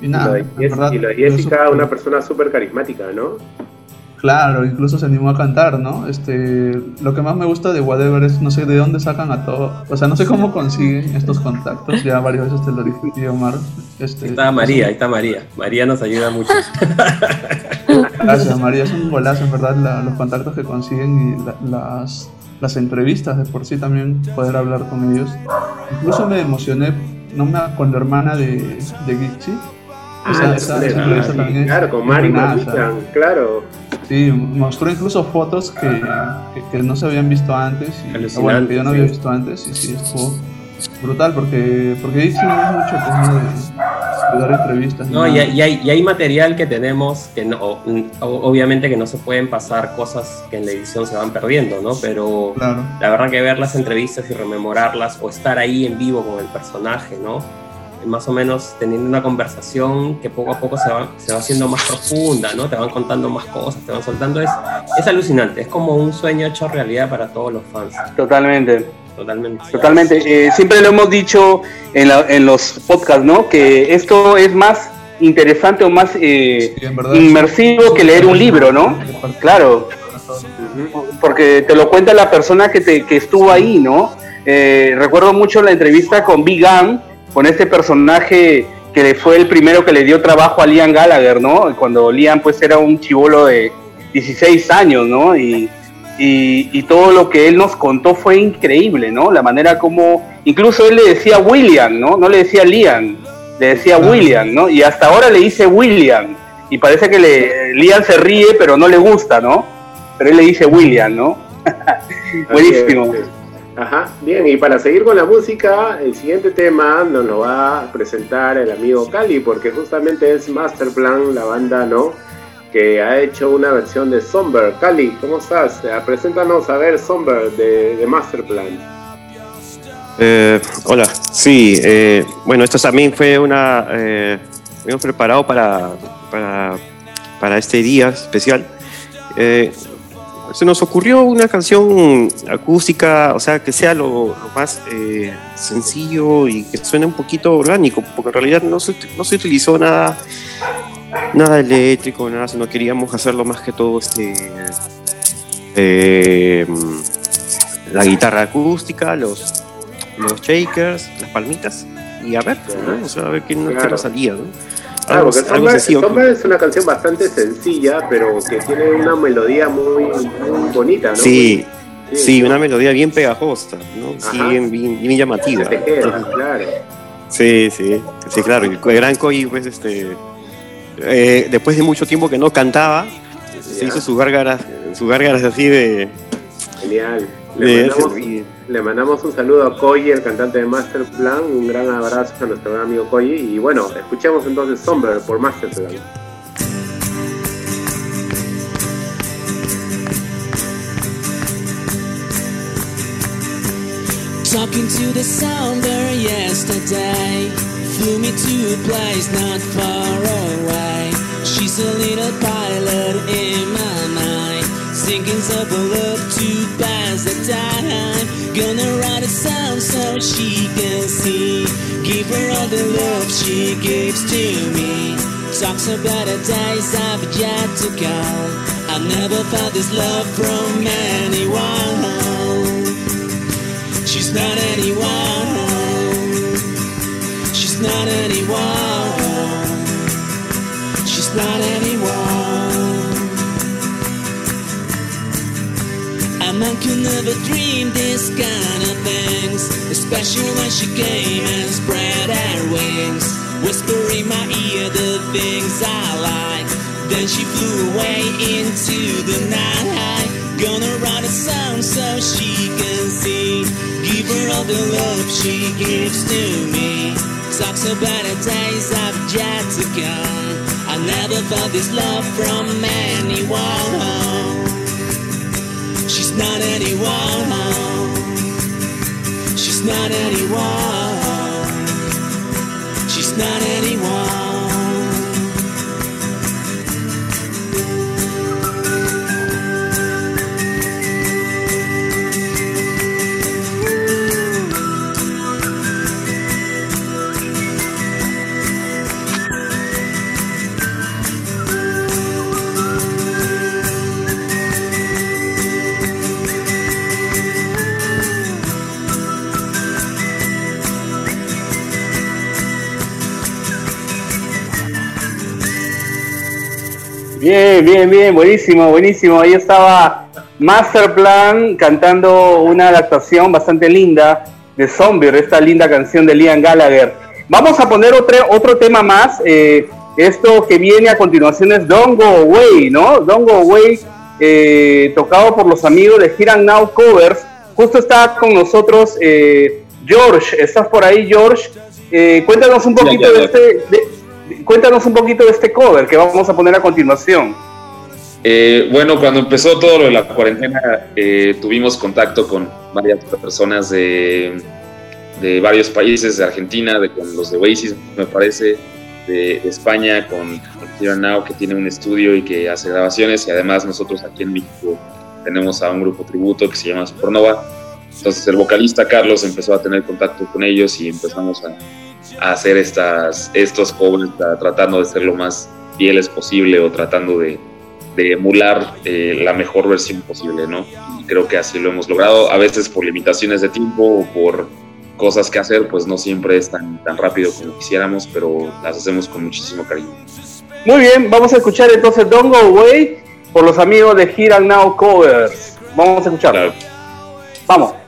Y, y y, nada, lo de, en Jess- verdad, y lo de Jessica, una persona súper carismática, ¿no? Claro, incluso se animó a cantar, ¿no? Este, lo que más me gusta de Whatever es, no sé de dónde sacan a todo, o sea, no sé cómo consiguen estos contactos, ya varias veces te lo dije, Omar. Este, Ahí está María, ahí está María. María nos ayuda mucho. Gracias, María, es un golazo, en verdad, la- los contactos que consiguen y la- las, las entrevistas de por sí también, poder hablar con ellos. Incluso me emocioné, no me con la hermana de, de Gixi. Ah, esa- claro, también con Mari. Maruchan, claro. Sí, mostró incluso fotos que, que, que no se habían visto antes y bueno, que yo no había visto antes y sí, estuvo brutal porque porque es mucho pues, ¿no? de, de dar entrevistas. No, y, y hay, y hay material que tenemos que no, obviamente que no se pueden pasar cosas que en la edición se van perdiendo, ¿no? Pero Claro. la verdad que ver las entrevistas y rememorarlas o estar ahí en vivo con el personaje, ¿no? Más o menos teniendo una conversación que poco a poco se va, se va haciendo más profunda, ¿no? Te van contando más cosas, te van soltando. Es, es alucinante, es como un sueño hecho realidad para todos los fans. Totalmente. Totalmente. Totalmente. Eh, siempre lo hemos dicho en, la- en los podcasts, ¿no? Que esto es más interesante o más eh, verdad, inmersivo que leer un libro, ¿no? Claro. Porque te lo cuenta la persona que, te, que estuvo ahí, ¿no? Eh, recuerdo mucho la entrevista con Big Gun, con este personaje que fue el primero que le dio trabajo a Liam Gallagher, ¿no? Cuando Liam pues era un chivolo de 16 años, ¿no? Y, y, y todo lo que él nos contó fue increíble, ¿no? La manera como, incluso él le decía William, ¿no? No le decía Liam, le decía William, ¿no? Y hasta ahora le dice William. Y parece que le, Liam se ríe, pero no le gusta, ¿no? Pero él le dice William, ¿no? Buenísimo. Ajá, bien, y para seguir con la música, el siguiente tema nos lo va a presentar el amigo Cali, porque justamente es Masterplan, la banda, ¿no? Que ha hecho una versión de Somber. Cali, ¿cómo estás? Eh, Preséntanos a ver Somber de, Masterplan. Eh, hola, sí, eh, bueno, esto también fue una. Eh, hemos preparado para, para, para este día especial. Se nos ocurrió una canción acústica, o sea, que sea lo, lo más eh, sencillo y que suene un poquito orgánico, porque en realidad no se, no se utilizó nada, nada eléctrico, nada, sino queríamos hacerlo más que todo este. eh, la guitarra acústica, los, los shakers, las palmitas, y a ver, ¿no? O sea, a ver qué, no- qué Claro. nos salía, ¿no? Claro, Algo- porque es una canción bastante sencilla, pero que tiene una melodía muy, muy bonita, ¿no? Sí, Sí, sí, una melodía bien pegajosa, ¿no? Sí, bien, bien, bien llamativa. Claro. Sí, sí, sí, claro. El gran Koji, pues, este, eh, después de mucho tiempo que no cantaba, se Ya. hizo sus gárgaras, sus gárgaras así de, Genial. Le de le mandamos un saludo a Koji, el cantante de Masterplan, un gran abrazo a nuestro gran amigo Koji. Y bueno, escuchemos entonces Somber por Masterplan. Talking to the sounder yesterday Flew me to a place not far away She's a little pilot in my mind Thinking of a love to pass the time Gonna write a song so she can see Give her all the love she gives to me Talks about the days I've yet to go I never felt this love from anyone She's not anyone. She's not anyone. She's not anyone. A man could never dream this kind of things, especially when she came and spread her wings, whispering my ear the things I like. Then she flew away into the night. Gonna write a song so she can see. Give her all the love she gives to me. Talks about the days I've yet to come. I never felt this love from anyone. She's not anyone. She's not anyone. She's not anyone. Bien, bien, bien, buenísimo, buenísimo. Ahí estaba Masterplan cantando una adaptación bastante linda de Zombie, esta linda canción de Liam Gallagher. Vamos a poner otro, otro tema más. eh, esto que viene a continuación es Don't Go Away, ¿no? Don't Go Away, eh, tocado por los amigos de Here and Now Covers. Justo está con nosotros eh, George. ¿Estás por ahí, George? Cuéntanos un poquito ya, de ya. este. de- cuéntanos un poquito de este cover que vamos a poner a continuación. Eh, bueno, cuando empezó todo lo de la cuarentena, eh, tuvimos contacto con varias personas de, de varios países, de Argentina, de, con los de Oasis, me parece, de, España, con, con Now, que tiene un estudio y que hace grabaciones, y además nosotros aquí en México tenemos a un grupo tributo que se llama Supernova. Entonces el vocalista Carlos empezó a tener contacto con ellos y empezamos a, a hacer estas, estos covers, tratando de ser lo más fieles posible o tratando de, de emular eh, la mejor versión posible, ¿no? Y creo que así lo hemos logrado. A veces por limitaciones de tiempo o por cosas que hacer, pues no siempre es tan, tan rápido como quisiéramos, pero las hacemos con muchísimo cariño. Muy bien, vamos a escuchar entonces Don't Go Away por los amigos de Here and Now Covers. Vamos a escucharlo. Vamos.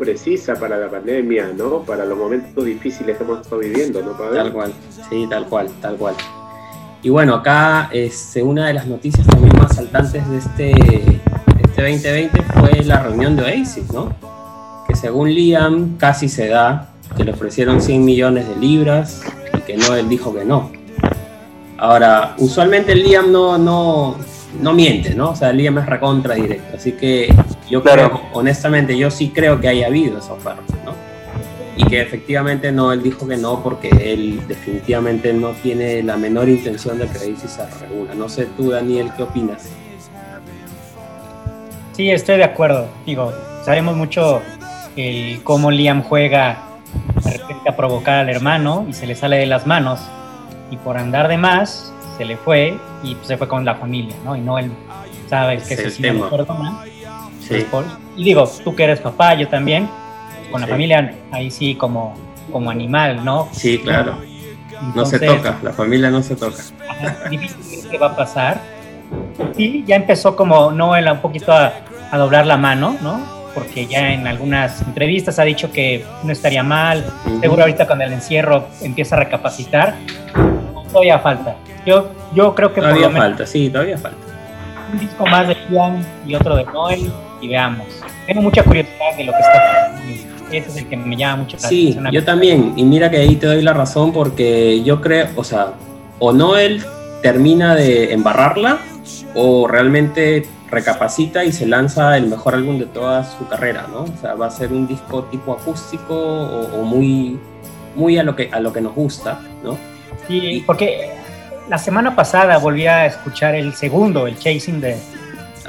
Precisa para la pandemia, ¿no? Para los momentos difíciles que hemos estado viviendo, ¿no? Tal cual, sí, tal cual, tal cual. Y bueno, acá este, una de las noticias también más saltantes de este, de este 2020 fue la reunión de Oasis, ¿no? Que según Liam casi se da, que le ofrecieron 100 millones de libras y que no, él dijo que no. Ahora, usualmente Liam no, no, no miente, ¿no? O sea, Liam es recontra directo. Así que yo creo, honestamente, yo sí creo que haya habido esa oferta, ¿no? Y que efectivamente no, él dijo que no porque él definitivamente no tiene la menor intención de que Oasis se reúna. No sé tú, Daniel, ¿qué opinas? Sí, estoy de acuerdo. Digo, sabemos mucho el cómo Liam juega a provocar al hermano y se le sale de las manos. Y por andar de más, se le fue y se fue con la familia, ¿no? Y no él sabe que Es eso sí no perdona. Sí. Por- y digo, tú que eres papá, yo también, con la Sí. familia, ahí sí como, como animal, ¿no? Sí, claro. No se Entonces, toca, la familia no se toca. Difícil que va a pasar. Sí, ya empezó como Noel un poquito a, a doblar la mano, ¿no? Porque ya en algunas entrevistas ha dicho que no estaría mal. Seguro ahorita con el encierro empieza a recapacitar. Todavía falta. Yo, yo creo que por Todavía lo menos falta, sí, todavía falta. un disco más de Ian y otro de Noel y veamos. Tengo mucha curiosidad de lo que está pasando. Ese es el que me llama mucho la Sí, atención. yo también. Y mira que ahí te doy la razón porque yo creo, o sea, o no él termina de embarrarla o realmente recapacita y se lanza el mejor álbum de toda su carrera, ¿no? O sea, va a ser un disco tipo acústico o, o muy, muy a lo que a lo que nos gusta, ¿no? Sí, porque la semana pasada volví a escuchar el segundo, el Chasing the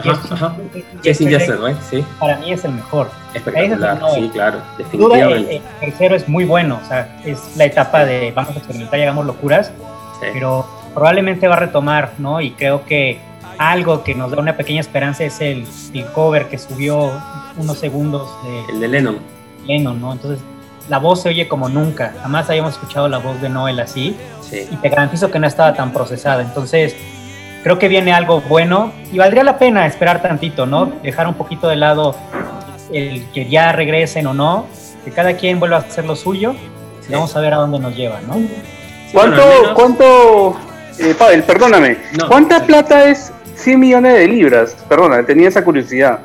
Ajá, ajá. Yesterday, sí. Para mí es el mejor. Espectacular, es el sí, claro, Duda, el, definitivamente. el tercero es muy bueno, o sea, es la etapa de vamos a experimentar y hagamos locuras, pero probablemente va a retomar, ¿no? Y creo que algo que nos da una pequeña esperanza es el, el cover que subió unos segundos de El de Lennon. Lennon, ¿no? Entonces, la voz se oye como nunca. Jamás habíamos escuchado la voz de Noel así. Sí. Y te garantizo que no estaba tan procesada. Entonces, creo que viene algo bueno y valdría la pena esperar tantito, ¿no? Dejar un poquito de lado el que ya regresen o no, que cada quien vuelva a hacer lo suyo y vamos a ver a dónde nos lleva, ¿no? ¿Cuánto, cuánto, eh, Pavel, perdóname, No, cuánta plata es 100 millones de libras? Perdona, tenía esa curiosidad.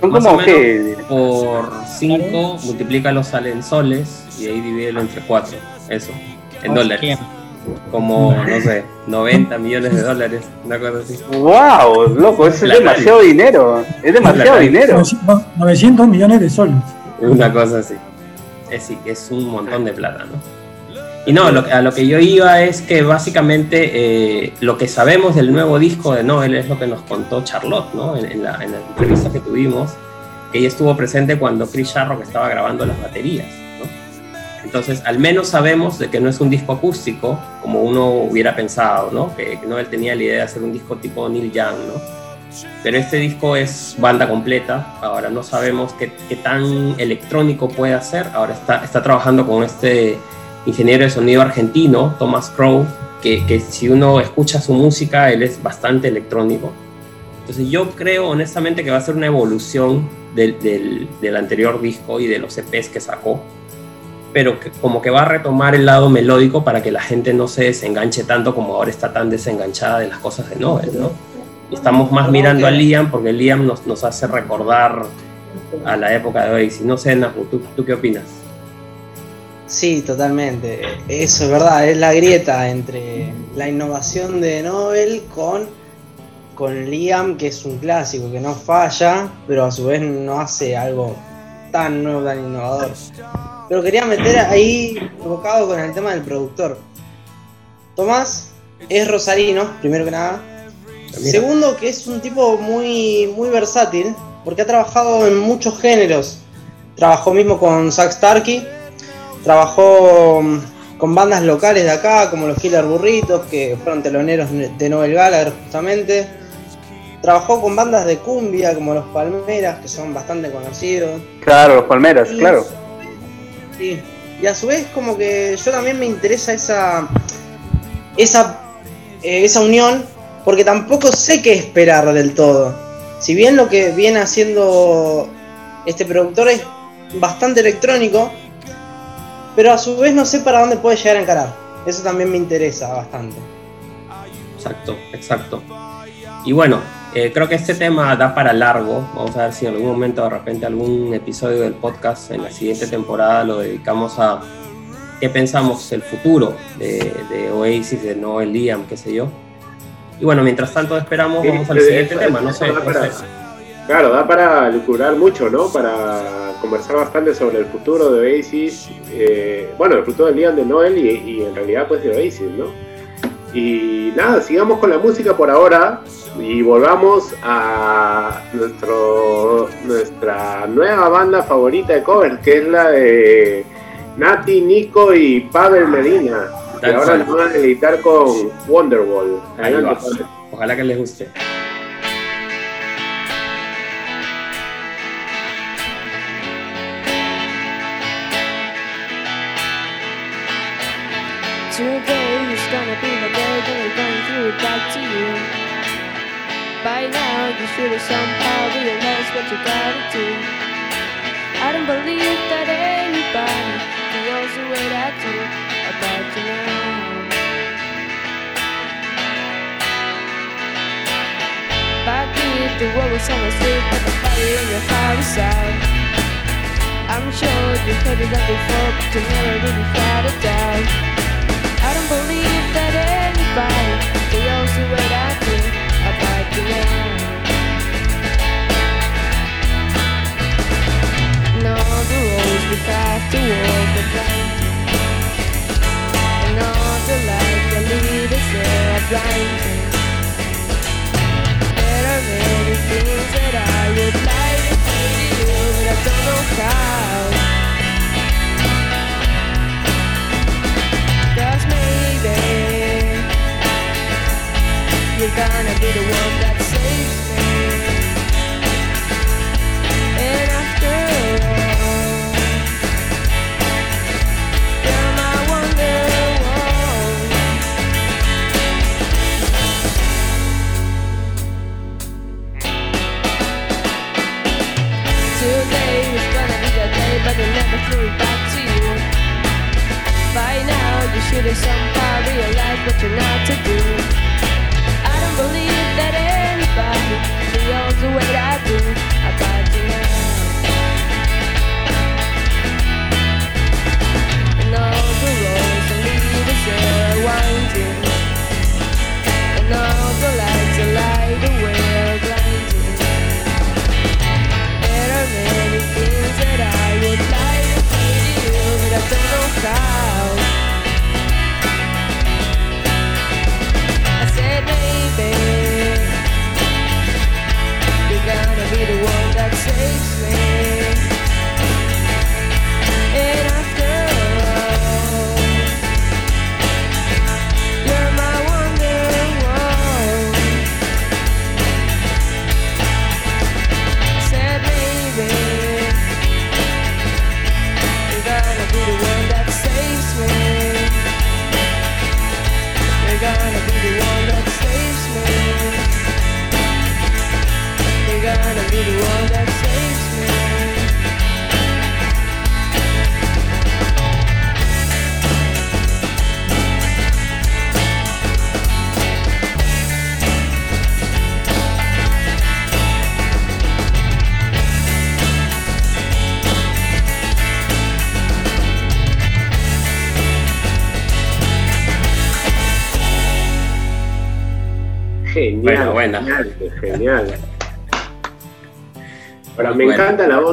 Son como que por 5, multiplícalo sale en soles y ahí divídelo entre 4. Eso, en dólares. Como, no sé, 90 millones de dólares, una cosa así. wow, loco, eso es demasiado dinero. Es demasiado dinero. 900 millones de soles. Una cosa así. Es, sí, es un montón de plata, ¿no? Y no, lo a lo que yo iba es que básicamente eh, lo que sabemos del nuevo disco de Noel es lo que nos contó Charlotte, ¿no? En, en la, en la entrevista que tuvimos, que ella estuvo presente cuando Chris Sharrock estaba grabando las baterías. Entonces, al menos sabemos de que no es un disco acústico, como uno hubiera pensado, ¿no? Que, que Noel tenía la idea de hacer un disco tipo Neil Young, ¿no? Pero este disco es banda completa. Ahora no sabemos qué, tan electrónico puede ser. Ahora está, está trabajando con este ingeniero de sonido argentino, Thomas Crow, que, que si uno escucha su música, él es bastante electrónico. Entonces yo creo honestamente que va a ser una evolución del, del, del anterior disco y de los EPs que sacó, pero que, como que va a retomar el lado melódico para que la gente no se desenganche tanto como ahora está tan desenganchada de las cosas de Noel, ¿no? Estamos más mirando a Liam porque Liam nos, nos hace recordar a la época de Oasis. No sé, Nahu, ¿tú, ¿tú qué opinas? Sí, totalmente. Eso es verdad, es la grieta entre la innovación de Nobel con, con Liam, que es un clásico, que no falla, pero a su vez no hace algo tan nuevo, tan innovador. Pero quería meter ahí enfocado con el tema del productor. Tomás es rosarino, primero que nada. Segundo, que es un tipo muy, muy versátil, porque ha trabajado en muchos géneros. Trabajó mismo con Zack Starkey, trabajó mm, con bandas locales de acá, como los Killer Burritos, que fueron teloneros de Noel Gallagher justamente. Trabajó con bandas de cumbia, como los Palmeras, que son bastante conocidos. Claro, los palmeras, Y- claro. Sí. Y a su vez como que yo también me interesa esa esa eh, esa unión porque tampoco sé qué esperar del todo. Si bien lo que viene haciendo este productor es bastante electrónico, pero a su vez no sé para dónde puede llegar a encarar. Eso también me interesa bastante. Exacto, exacto. Y bueno, eh, creo que este tema da para largo. Vamos a ver si en algún momento, de repente, algún episodio del podcast en la siguiente temporada lo dedicamos a qué pensamos el futuro de, de Oasis, de Noel Liam, qué sé yo. Y bueno, mientras tanto esperamos, vamos al siguiente eso- tema. No sé, da para-. Claro, da para lucurar mucho, ¿no? Para conversar bastante sobre el futuro de Oasis. eh, bueno, el futuro del Liam de Noel y, y en realidad pues de Oasis, ¿no? Y nada, sigamos con la música por ahora y volvamos a nuestro, nuestra nueva banda favorita de covers, que es la de Nati, Nico y Pavel Medina. Que ahora nos van a editar con Wonderwall. Ahí va. Ojalá que les guste. Should have somehow realized what you gotta do. I don't believe that anybody feels the way I do about you now. Back if the world was on asleep, but the fire in your heart is out. I'm sure you've heard it all before, but you never really had a doubt. I don't believe that anybody feels the way I do the roads we have to walk are blind. And all the lights that lead us are blinding. There are many things that I would like to say to you, but I don't know how. Cause maybe you're gonna be the one that saves me. It back to you. By now, you should have somehow realized what you're not to do. I don't believe that anybody feels the way I do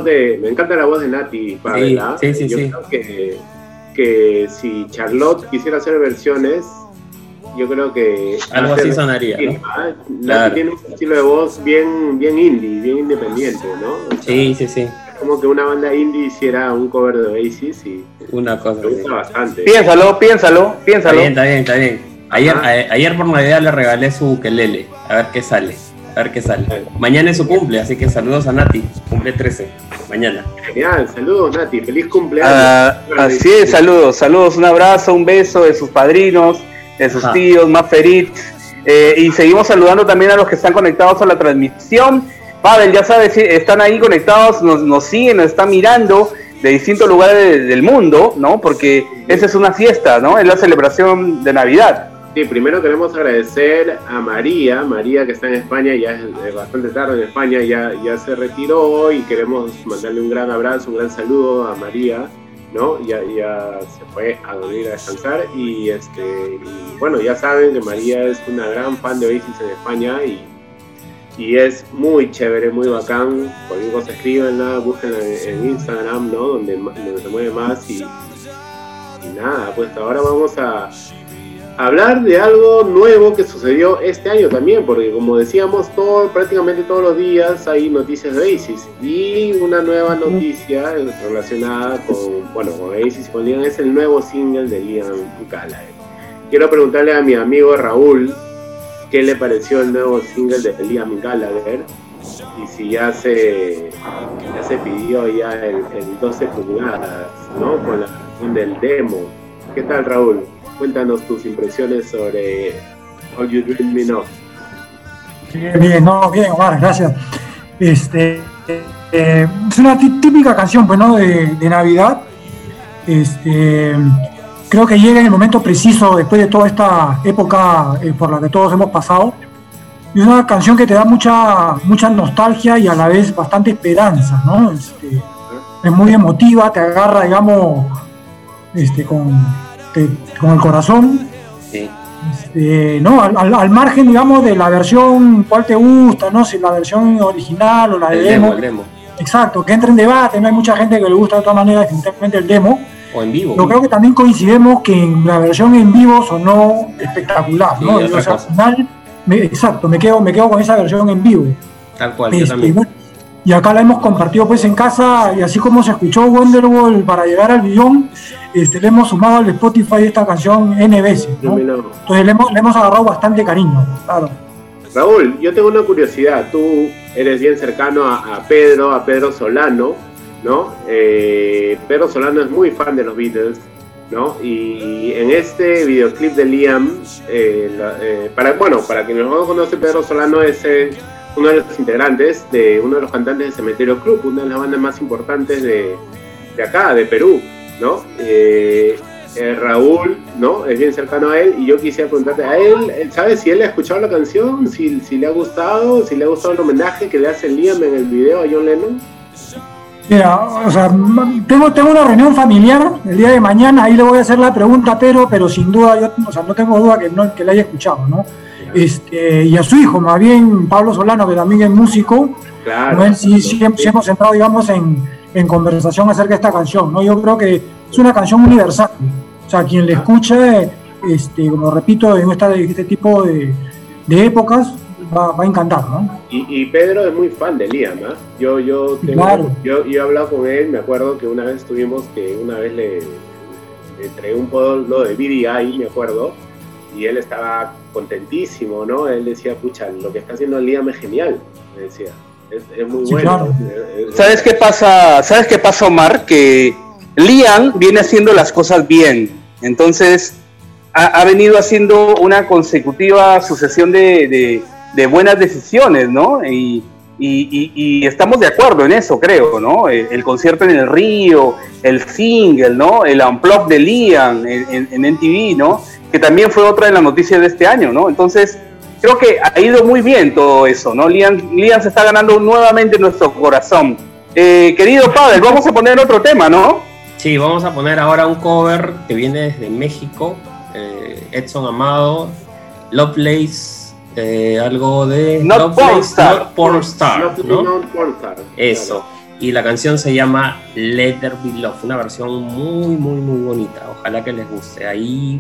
de, me encanta la voz de Nati Pavel, ¿ah? sí, sí, Yo sí. creo que, que si Charlotte quisiera hacer versiones, yo creo que Algo así sonaría, ¿no? ¿ah? Nati Claro. tiene un estilo de voz bien, bien indie, bien independiente, ¿no? O sea, Sí, sí, sí. es como que una banda indie hiciera un cover de Oasis y Una cosa. me gusta bastante. Piénsalo, piénsalo, Está piénsalo. bien, está bien, está bien. Ayer, a- ayer por Navidad le regalé su ukelele. A ver qué sale. A ver qué sale. Mañana es su cumple, así que saludos a Nati. Cumple 13. Mañana. Genial, saludos Nati, feliz cumpleaños. Ah, así es, saludos, saludos, un abrazo, un beso de sus padrinos, de sus Ajá. tíos, Maferit, Eh, y seguimos saludando también a los que están conectados a la transmisión. Pavel, ya sabes, están ahí conectados, nos, nos siguen, nos están mirando de distintos lugares de- del mundo, ¿no? Porque esa es una fiesta, ¿no? Es la celebración de Navidad. Sí, primero queremos agradecer a María, María que está en España, ya es bastante tarde en España, ya, ya se retiró y queremos mandarle un gran abrazo, un gran saludo a María, ¿no? Ya, ya se fue a dormir a descansar y, este, y, bueno, ya saben que María es una gran fan de Oasis en España y, y es muy chévere, muy bacán. Cualquier cosa escríbenla, búsquenla en, en Instagram, ¿no? Donde, donde se mueve más y, y nada, pues ahora vamos a hablar de algo nuevo que sucedió este año también, porque como decíamos, todo, prácticamente todos los días hay noticias de Oasis. Y una nueva noticia relacionada con, bueno, con Oasis y con Liam es el nuevo single de Liam Gallagher. Quiero preguntarle a mi amigo Raúl qué le pareció el nuevo single de Liam Gallagher y si ya se, ya se pidió ya el, el 12 pulgadas, ¿no? Con la del demo. ¿Qué tal, Raúl? Cuéntanos tus impresiones sobre All You Dream Me Of. Bien, bien, no, bien, Omar, gracias. Este, eh, es una tí- típica canción, pues, ¿no? De, de Navidad. Este, creo que llega en el momento preciso después de toda esta época eh, por la que todos hemos pasado. Y es una canción que te da mucha, mucha nostalgia y a la vez bastante esperanza, ¿no? Este, es muy emotiva, te agarra, digamos, este, con, te- con el corazón. Este, no, al, al- al margen, digamos, de la versión, cuál te gusta, no si la versión original o la de demo. demo, el demo. Exacto, que entra en debate, no hay mucha gente que le gusta de todas maneras definitivamente el demo. O en vivo. Yo creo que también coincidimos que en la versión en vivo sonó espectacular, Y, o sea, al final, me- exacto, me quedo, me quedo con esa versión en vivo. Tal cual, yo Este, también. bueno, y acá la hemos compartido pues en casa y así como se escuchó Wonderwall para llegar al billón, este, le hemos sumado al Spotify esta canción N veces, ¿no? Entonces le hemos, le hemos agarrado bastante cariño, claro. Raúl, yo tengo una curiosidad. Tú eres bien cercano a, a Pedro, a Pedro Solano, ¿no? Eh, Pedro Solano es muy fan de los Beatles, ¿no? Y en este videoclip de Liam, eh, la- eh, para, bueno, para quienes no conocen, Pedro Solano es eh, uno de los integrantes de uno de los cantantes de Cementerio Club, una de las bandas más importantes de, de acá, de Perú, ¿no? Eh, eh, Raúl, ¿no? Es bien cercano a él y yo quisiera preguntarte a él, ¿sabes si él ha escuchado la canción? Si, si le ha gustado, si le ha gustado el homenaje que le hace Liam en el video a John Lennon. Mira, o sea, tengo, tengo una reunión familiar el día de mañana, ahí le voy a hacer la pregunta a Pedro, pero sin duda, yo o sea, no tengo duda que, no, que la haya escuchado, ¿no? Este, y a su hijo, más bien Pablo Solano, que también es músico, Claro. él sí, hem- sí hemos entrado, digamos, en, en conversación acerca de esta canción, ¿no? Yo creo que es una canción universal, o sea, quien le escuche, este, como repito, en esta, este tipo de, de épocas, va, va a encantar, ¿no? Y, y Pedro es muy fan de Liam, ¿ah? Yo, yo, tengo- Claro. yo, yo he hablado con él, me acuerdo que una vez tuvimos que una vez le, le entregué un polo de BDI, me acuerdo, y él estaba contentísimo, ¿no? Él decía, pucha, lo que está haciendo Liam es genial, me decía. Es, es muy Sí, bueno. claro. ¿Sabes qué pasa? ¿Sabes qué pasa, Omar? Que Liam viene haciendo las cosas bien. Entonces, ha, ha venido haciendo una consecutiva sucesión de, de- de buenas decisiones, ¿no? Y, y- y- y estamos de acuerdo en eso, creo, ¿no? El, el concierto en el Río, el single, ¿no? El unplug de Liam en, en, en NTV, ¿no? Que también fue otra de las noticias de este año, ¿no? Entonces, creo que ha ido muy bien todo eso, ¿no? Liam, Liam se está ganando nuevamente nuestro corazón. Eh, querido Pavel, vamos a poner otro tema, ¿no? Sí, vamos a poner ahora un cover que viene desde México, eh, Edson Amado, Lovelace, eh, algo de Not Lovelace, Pornstar. Not Pornstar, Not- ¿no? not Pornstar, Eso. Y la canción se llama Let There Be Love, una versión muy, muy, muy bonita. Ojalá que les guste. Ahí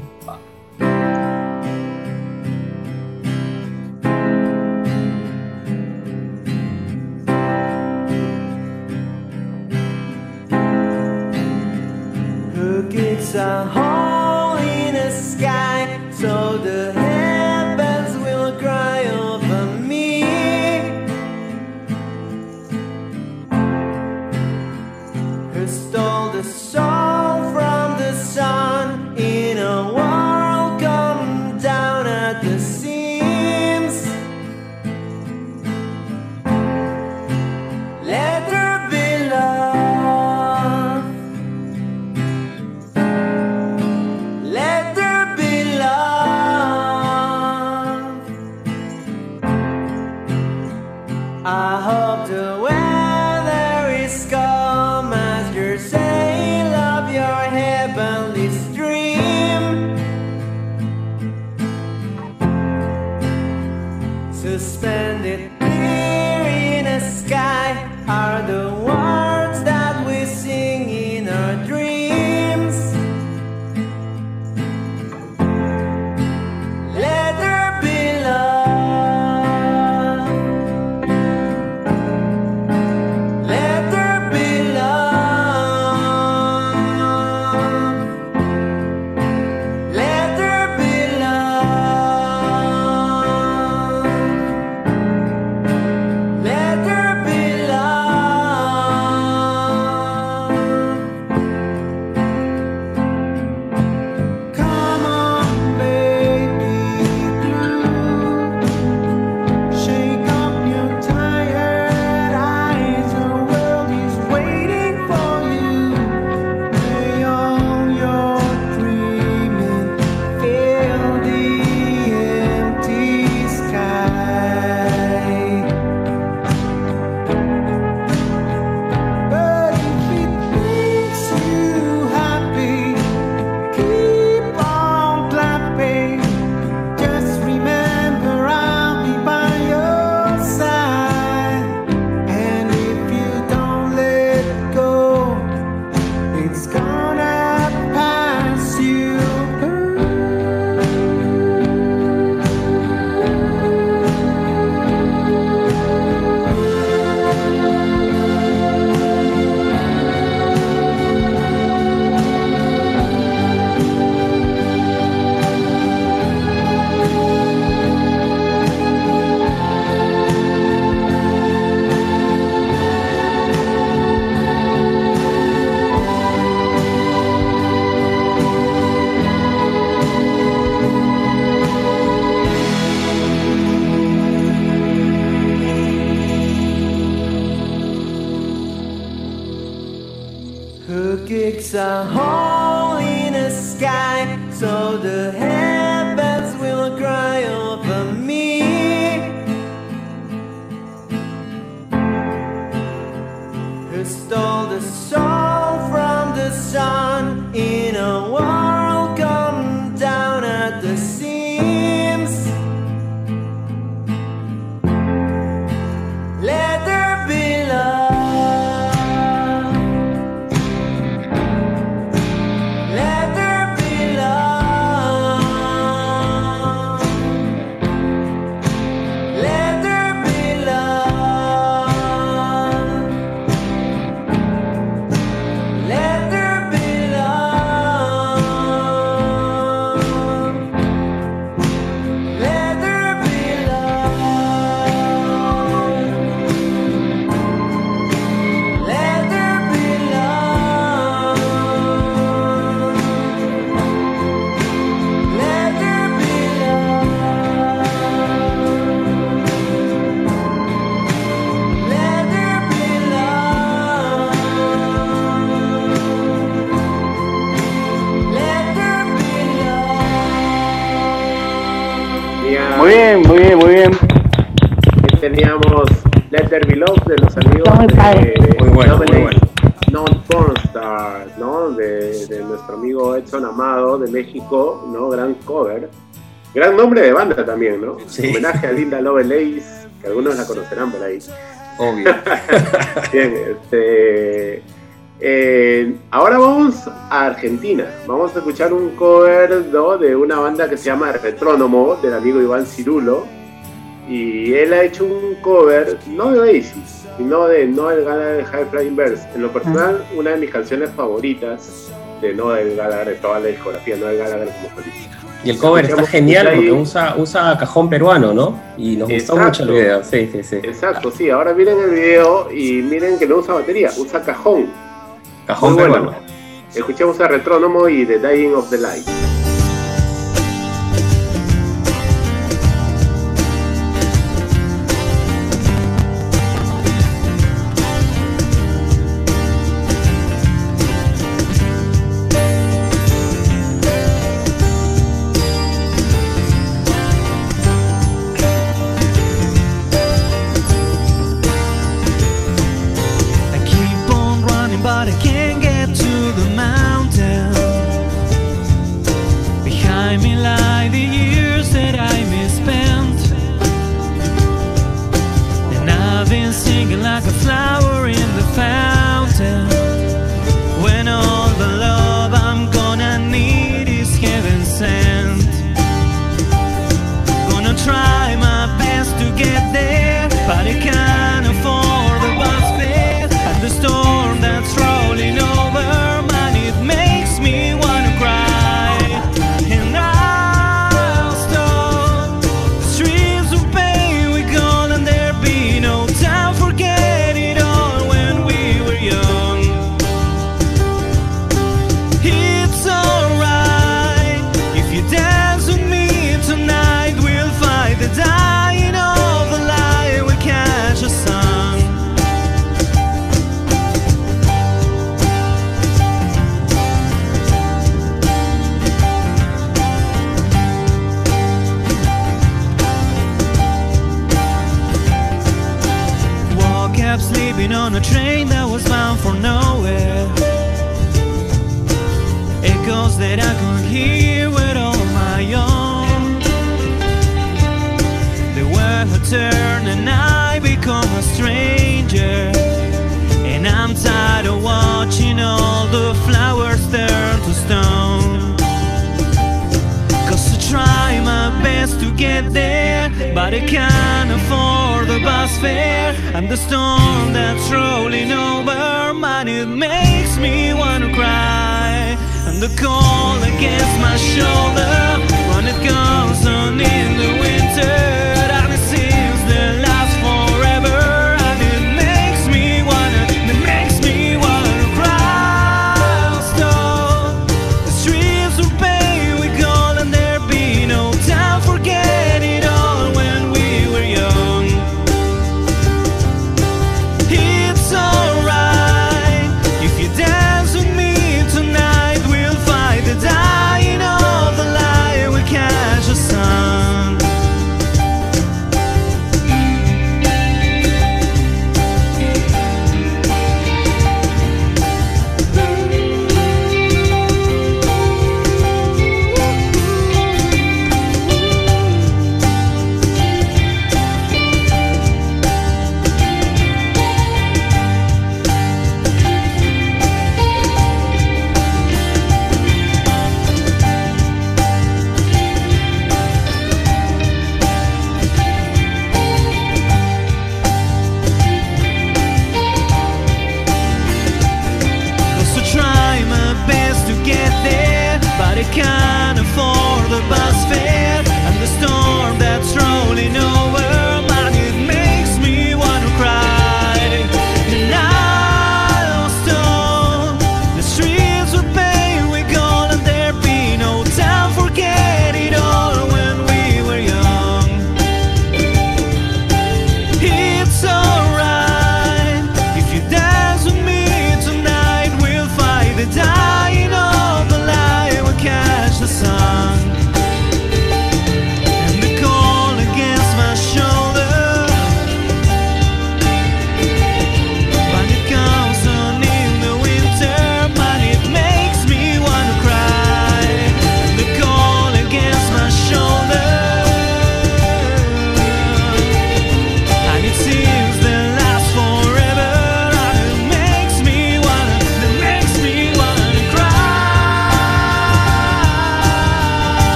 stole the soul from the sun in a Gran nombre de banda también, ¿no? Homenaje a Linda Lovelace, que algunos la conocerán por ahí. Obvio. Bien, este. eh, ahora vamos a Argentina. Vamos a escuchar un cover ¿no? de una banda que se llama Retrónomo, del amigo Iván Cirulo. Y él ha hecho un cover, no de Oasis, sino de Noel Gallagher High Flying Birds. En lo personal, una de mis canciones favoritas de Noel Gallagher, de toda la discografía de Noel Gallagher como solista. Y el cover está genial porque usa, usa cajón peruano, ¿no? Y nos gustó mucho el video. Sí, sí, sí. Exacto, sí. Ahora miren el video y miren que no usa batería, usa cajón. Cajón Muy peruano. Escuchemos a Retrónomo y The Dying of the Light.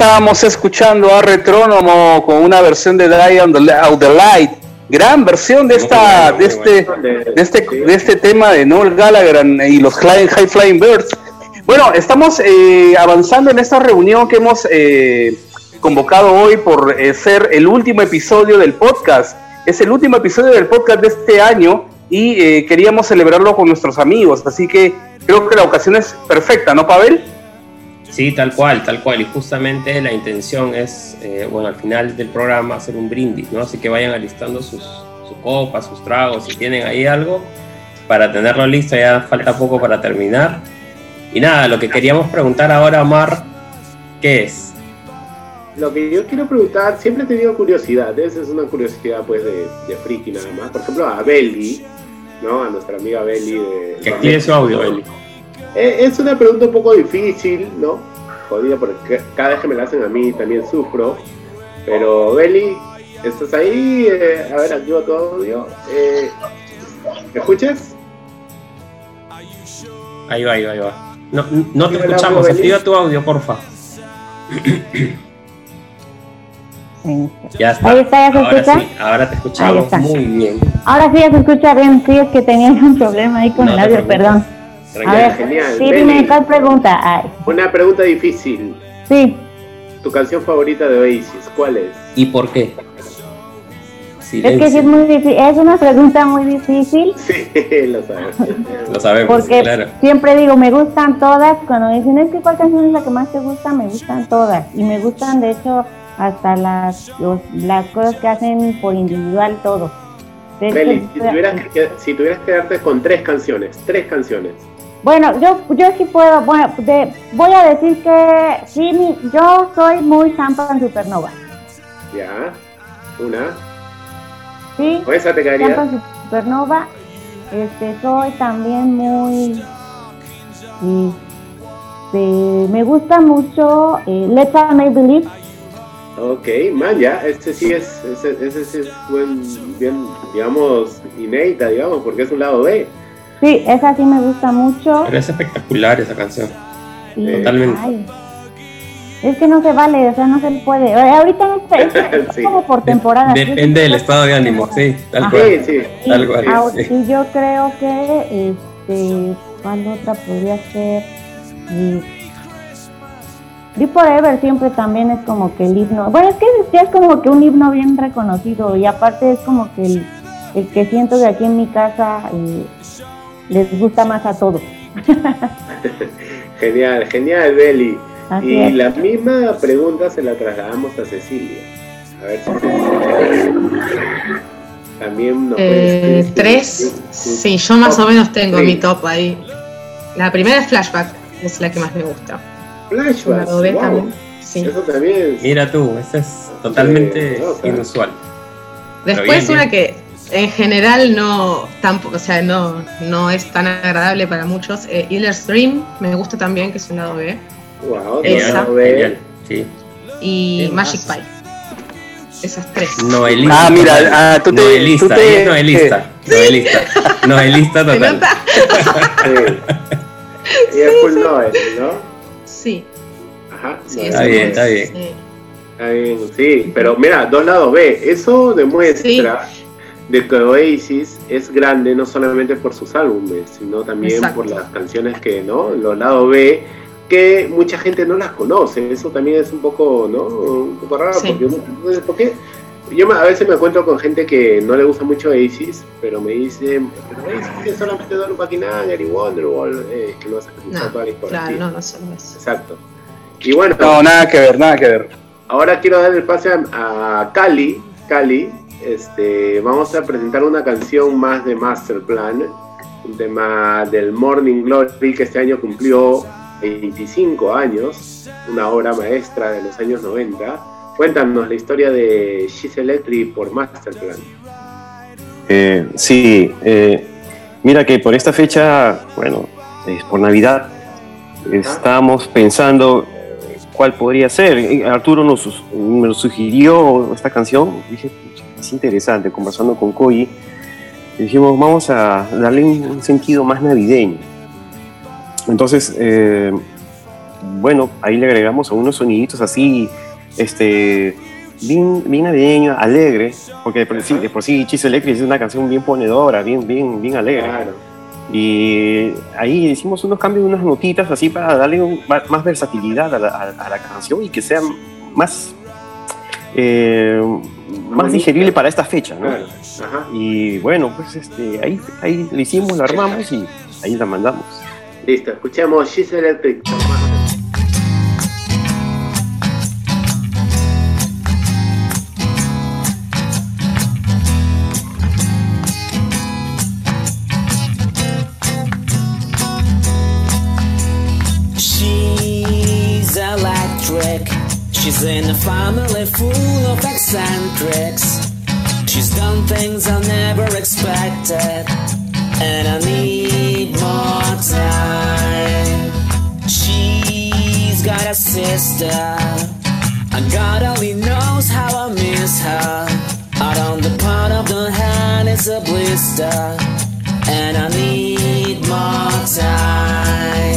Estábamos escuchando a Retrónomo con una versión de Die on the, Out the Light. Gran versión de esta, de este, de este, de este tema de Noel Gallagher y los High Flying Birds. Bueno, estamos eh, avanzando en esta reunión que hemos eh, convocado hoy por eh, ser el último episodio del podcast. Es el último episodio del podcast de este año y eh, queríamos celebrarlo con nuestros amigos. Así que creo que la ocasión es perfecta, ¿no, Pavel? Sí, tal cual, tal cual. Y justamente la intención es, eh, bueno, al final del programa hacer un brindis, ¿no? Así que vayan alistando sus, sus copas, sus tragos, si tienen ahí algo, para tenerlo listo. Ya falta poco para terminar. Y nada, lo que queríamos preguntar ahora, Omar, ¿qué es? Lo que yo quiero preguntar, siempre he tenido curiosidad, esa es una curiosidad pues de, de friki nada más. Por ejemplo, a Belly, ¿no? A nuestra amiga Belly de... Que active su audio, Belly. Eh, Es una pregunta un poco difícil, ¿no? Jodida porque cada vez que me la hacen a mí también sufro. Pero Belly, ¿estás ahí? Eh, a ver, activa tu audio. Eh, ¿Me escuchas? Ahí va, ahí va, ahí va. No, no te escuchamos, audio, activa tu audio, porfa. Ya está. Ahí está, ¿ya se ahora escucha? sí, ahora te escuchamos muy bien. Ahora sí ya se escucha bien, sí, es que tenía un problema ahí con No el audio, preocupes. A Tranquila, ver, genial. sí, dime, ¿cuál pregunta? Ay, Una pregunta difícil. sí, ¿Tu canción favorita de Oasis? ¿Cuál es? ¿Y por qué? Es que sí es muy difícil, es una pregunta muy difícil Sí, lo sabes. Lo sabemos, porque claro. siempre digo, me gustan todas. Cuando me dicen, es que cuál canción es la que más te gusta, me gustan todas. Y me gustan, de hecho, hasta las, los- las cosas que hacen por individual, todo. Meli, si tuvieras, que, si tuvieras que quedarte con tres canciones, tres canciones. Bueno, yo, yo sí puedo, bueno, de- voy a decir que sí, mi- yo soy muy Sampan Supernova. Ya, una. Sí, ¿Con esa te? Sampan Supernova. Este, soy también muy, este, me gusta mucho eh, Let's Make Believe. Ok, man, ya, este sí es, ese, ese sí es buen, bien, digamos, inédita, digamos, porque es un lado B. Sí, esa sí me gusta mucho. Pero es espectacular esa canción. Sí, Totalmente. ay, es que no se vale, o sea, no se puede. Ahorita es Sí. como por temporada. Depende del estado de ánimo, sí, tal Ajá. cual. Sí, Tal cual. Ah, sí. y yo creo que, este, ¿cuál otra podría ser? Y Deep Forever siempre también es como que el himno. Bueno, es que ya es como que un himno bien reconocido y aparte es como que el, el que siento de aquí en mi casa eh, les gusta más a todos. Genial, genial, Beli. Así y es. la misma pregunta se la trasladamos a Cecilia. A ver si Cecilia también nos puede Eh, decir tres, sí, yo más top o menos tengo mi top ahí. La primera es Flashback, es la que más me gusta. Flashback, wow. también, sí. Eso también es. Mira tú, este es totalmente Sí, no, claro. inusual. Después bien, una bien. que en general no tampoco, o sea, no, no es tan agradable para muchos. Eh, Healer's Dream me gusta también, que es un lado B. Wow, Esa. lado B. Genial, sí. Y Magic Pie. Esas tres. Novelista. Ah, mira, ah, tú te- Novelista, tú te- novelista. Novelista. ¿Se total. nota? Y es full Noel, ¿no? Sí. Ajá. Sí, Está bien, está bien. Sí. Está bien, sí, pero mira, dos lados B. Eso demuestra de que Oasis es grande no solamente por sus álbumes, sino también Exacto. por las canciones que, ¿no? Los lados B, que mucha gente no las conoce. Eso también es un poco, ¿no? Un poco raro, Sí. porque no sé por qué. Yo me- a veces me encuentro con gente que no le gusta mucho Oasis, pero me dicen, pero Oasis es solamente Don Paquinan, Gary Wonderwall, eh, que no vas a escuchar No, toda la discografía. claro, no, no solo eso. Exacto. Y bueno, No, nada que ver, nada que ver. ahora quiero dar el pase a, a Cali. Cali, este, vamos a presentar una canción más de Masterplan, un tema del Morning Glory que este año cumplió 25 años, una obra maestra de los años 90. Cuéntanos la historia de She's Electric por Masterplan. Eh, sí, eh, mira que por esta fecha, bueno, es por Navidad, estábamos pensando cuál podría ser. Eh, Arturo nos, me sugirió esta canción, dije, es interesante, conversando con Koji, dijimos, vamos a darle un, sentido más navideño. Entonces, eh, bueno, ahí le agregamos a unos soniditos así, este, bien, bien navideño, alegre, porque de por sí, de por sí Chis Electric es una canción bien ponedora, bien, bien, bien alegre. Y ahí hicimos unos cambios, unas notitas así para darle un- más versatilidad a la, a- a la canción y que sea más, eh, más digerible para esta fecha, ¿no? Claro. Ajá. Y bueno, pues este, ahí, ahí le hicimos, la armamos y ahí la mandamos. Listo, escuchemos She's Electric She's in a family full of eccentrics. She's done things I never expected, and I need more time. She's got a sister, and God only knows how I miss her. Out on the palm of the hand is a blister, and I need more time.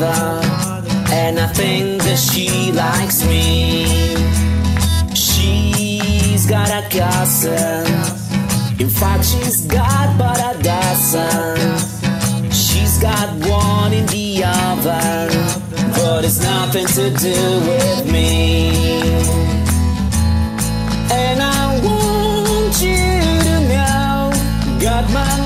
Mother. And I think that she likes me. She's got a cousin. In fact, she's got but a dozen. She's got one in the oven. But it's nothing to do with me. And I want you to know, got my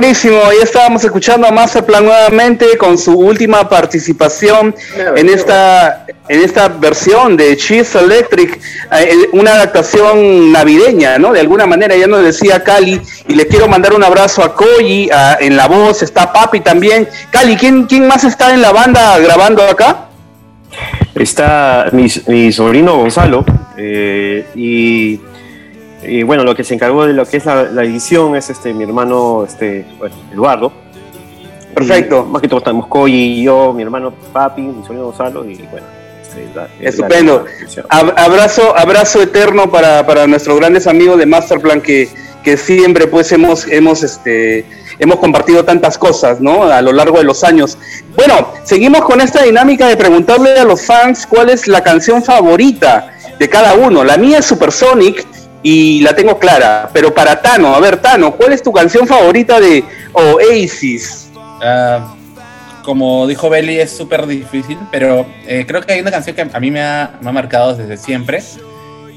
buenísimo. Ya estábamos escuchando a Masterplan nuevamente con su última participación en esta, en esta versión de Cheese Electric, eh, una adaptación navideña, ¿no? De alguna manera, ya nos decía Cali, y le quiero mandar un abrazo a Koji a- en la voz, está Papi también. Cali, ¿quién, ¿quién más está en la banda grabando acá? Está mi, mi sobrino Gonzalo eh, y, y, bueno, lo que se encargó de lo que es la, la edición es este mi hermano este, bueno, Eduardo. Perfecto. Y más que todo estamos Coy y yo, mi hermano Papi, mi sobrino Gonzalo y bueno. este, la- Estupendo. la abrazo, abrazo eterno para, para nuestros grandes amigos de Masterplan que, que siempre pues hemos, hemos, este, hemos compartido tantas cosas, ¿no? A lo largo de los años. Bueno, seguimos con esta dinámica de preguntarle a los fans cuál es la canción favorita de cada uno. La mía es Supersonic y la tengo clara, pero para Tano, a ver Tano, ¿cuál es tu canción favorita de Oasis? Ah, como dijo Belly, es súper difícil, pero eh, creo que hay una canción que a mí me ha, marcado desde siempre,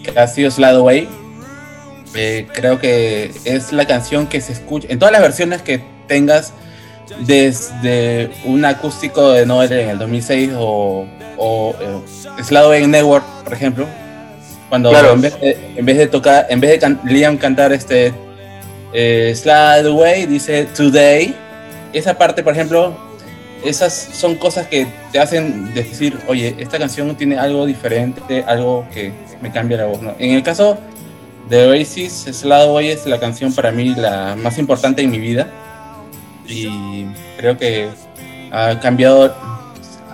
que ha sido Slide Away. Eh, creo que es la canción que se escucha en todas las versiones que tengas, desde un acústico de Noel en el 2006 o, o eh, en Network, por ejemplo, cuando Claro. en, vez de, en vez de tocar, en vez de can- Liam cantar este eh, Slide Away, dice Today. Esa parte, por ejemplo, esas son cosas que te hacen decir, oye, esta canción tiene algo diferente, algo que me cambia la voz. ¿no? En el caso de Oasis, Slide Away es la canción para mí la más importante en mi vida y creo que ha cambiado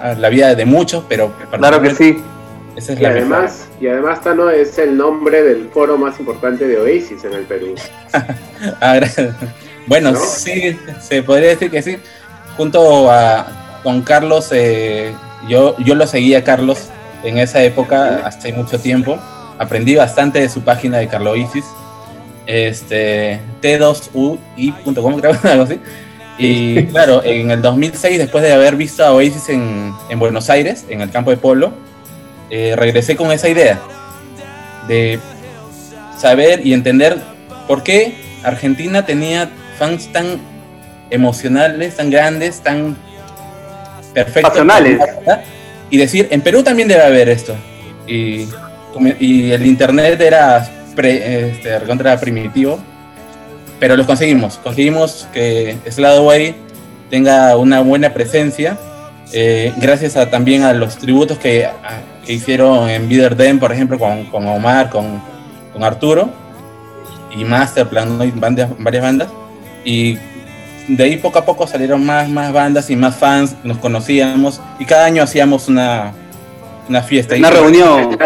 a la vida de muchos, pero Claro que sí. Esa es Y la mejor. además, y además Tano es el nombre del foro más importante de Oasis en el Perú. Ah, bueno, ¿No? sí, se podría decir que sí. Junto a con Carlos, eh, yo, yo lo seguía a Carlos en esa época, hace mucho tiempo. Aprendí bastante de su página de Carlo Isis. Este, t2ui.com, creo, algo así. Y claro, en el 2006, después de haber visto a Oasis en, en Buenos Aires, en el campo de polo, eh, regresé con esa idea de saber y entender por qué Argentina tenía fans tan emocionales, tan grandes, tan perfectos. Pasionales. Y decir, en Perú también debe haber esto. Y, y el internet era pre- este, recontra primitivo, pero lo conseguimos. Conseguimos que Slade Away tenga una buena presencia eh, gracias a, también a los tributos que, a- que hicieron en Bitter Den, por ejemplo, con, con Omar, con, con Arturo y Masterplan, ¿no? y bandas- varias bandas. Y de ahí poco a poco salieron más, más bandas y más fans, nos conocíamos y cada año hacíamos una, una fiesta. Una Y- reunión.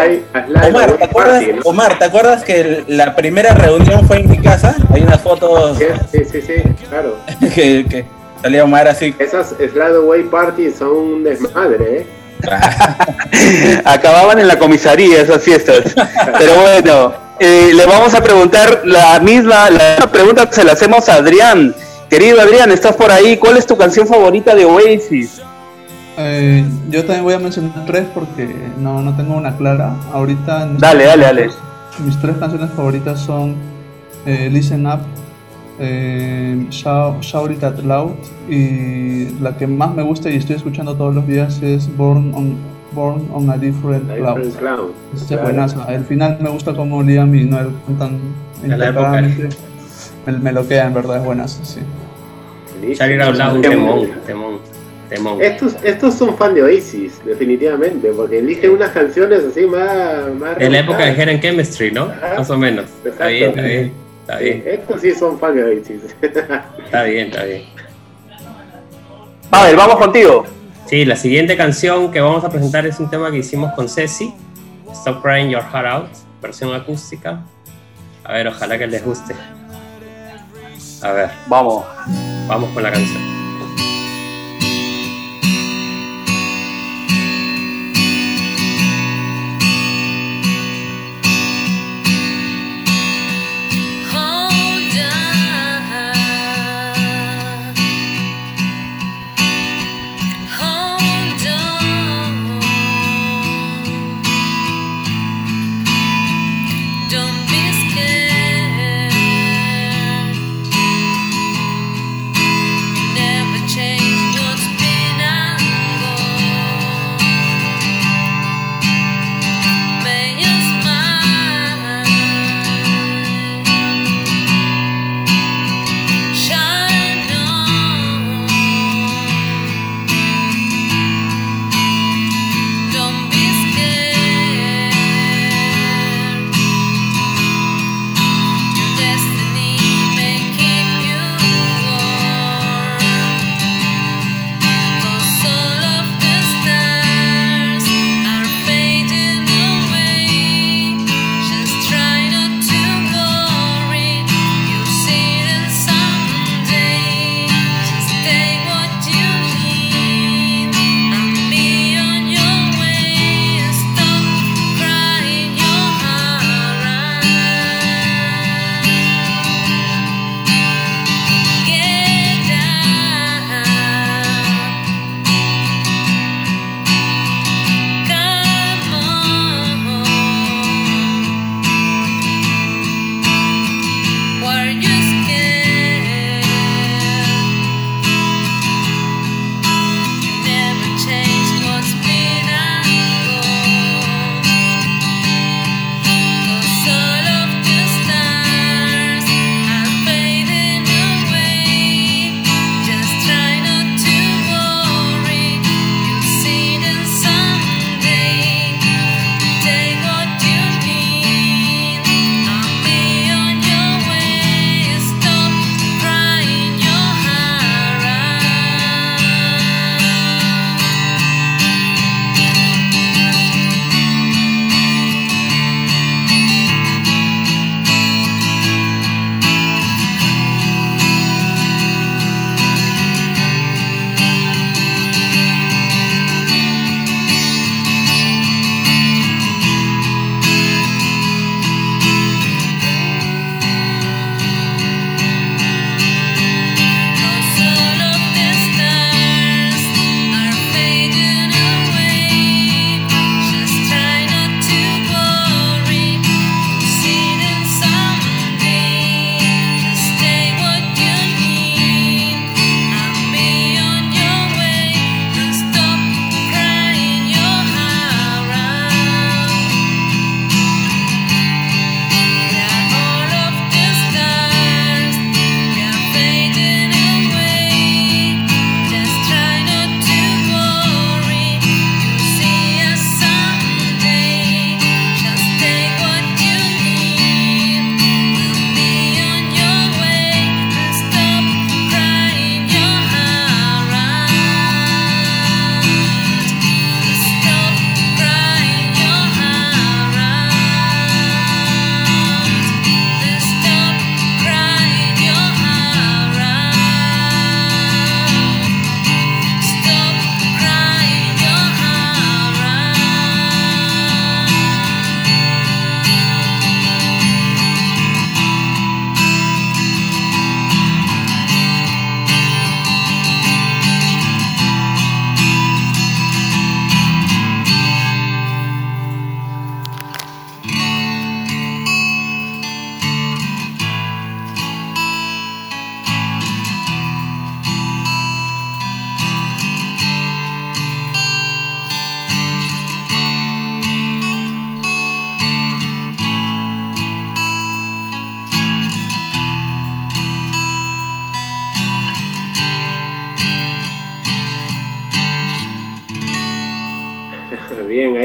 Omar, ¿te acuerdas, Omar, ¿te acuerdas que la primera reunión fue en mi casa? Hay unas fotos Sí, sí, sí, claro. que, que salía Omar así. Esas Slide Party son un desmadre, ¿eh? Acababan en la comisaría esas fiestas. Pero bueno, eh, le vamos a preguntar la misma, la misma pregunta que se la hacemos a Adrián. Querido Adrián, ¿estás por ahí? ¿Cuál es tu canción favorita de Oasis? Eh, yo también voy a mencionar tres porque no, no tengo una clara. Ahorita. Dale, dale, momentos, Mis tres canciones favoritas son eh, Listen Up, eh, Shout, It Out Loud y la que más me gusta y estoy escuchando todos los días es Born on, Born on a Different Cloud. Different Cloud, Esta es claro. buenaza. El final me gusta como Liam y Noel cantan De la época. intempladamente. Me, me lo queda, en verdad, es buenaza, sí. Shout It Out Loud, temón, temón, temón. Estos, estos son fan de Oasis, definitivamente, porque eligen unas canciones así más... más De la época de. Hidden Chemistry, ¿no? Más o menos. Está bien, está bien. Está Sí, bien, estos sí son fan de Oasis. está bien, está bien. Pavel, vamos contigo. Sí, la siguiente canción que vamos a presentar es un tema que hicimos con Ceci, Stop Crying Your Heart Out, versión acústica. A ver, ojalá que les guste. A ver. Vamos. Vamos con la canción.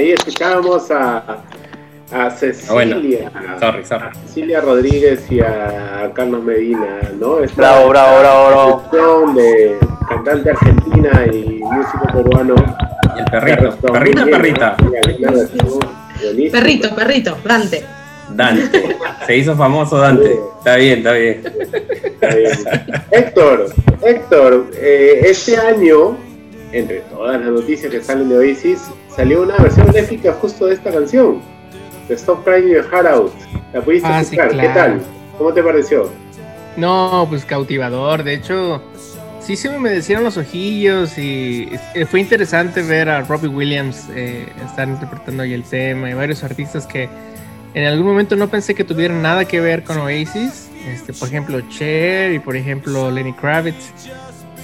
Ahí escuchábamos a, a Cecilia. Ah, bueno. Sorry, sorry. a Cecilia Rodríguez y a Carlos Medina, ¿no? Esta- Bravo, bravo, bravo, bravo. de cantante argentina y músico peruano. Y el perrito. ¿Perrito perrita? Buenísimo. Perrito, perrito, Dante. Dante. Se hizo famoso Dante. Está bien, está bien. Héctor, Héctor, eh, este año, entre todas las noticias que salen de Oasis, salió una versión épica justo de esta canción, de Stop Crying Your Heart Out. ¿La pudiste Ah, sí, escuchar? ¿Qué tal? ¿Cómo te pareció? No, pues cautivador. De hecho, sí se me humedecieron los ojillos y fue interesante ver a Robbie Williams eh, estar interpretando ahí el tema y varios artistas que en algún momento no pensé que tuvieran nada que ver con Oasis. Este, por ejemplo, Cher y por ejemplo Lenny Kravitz.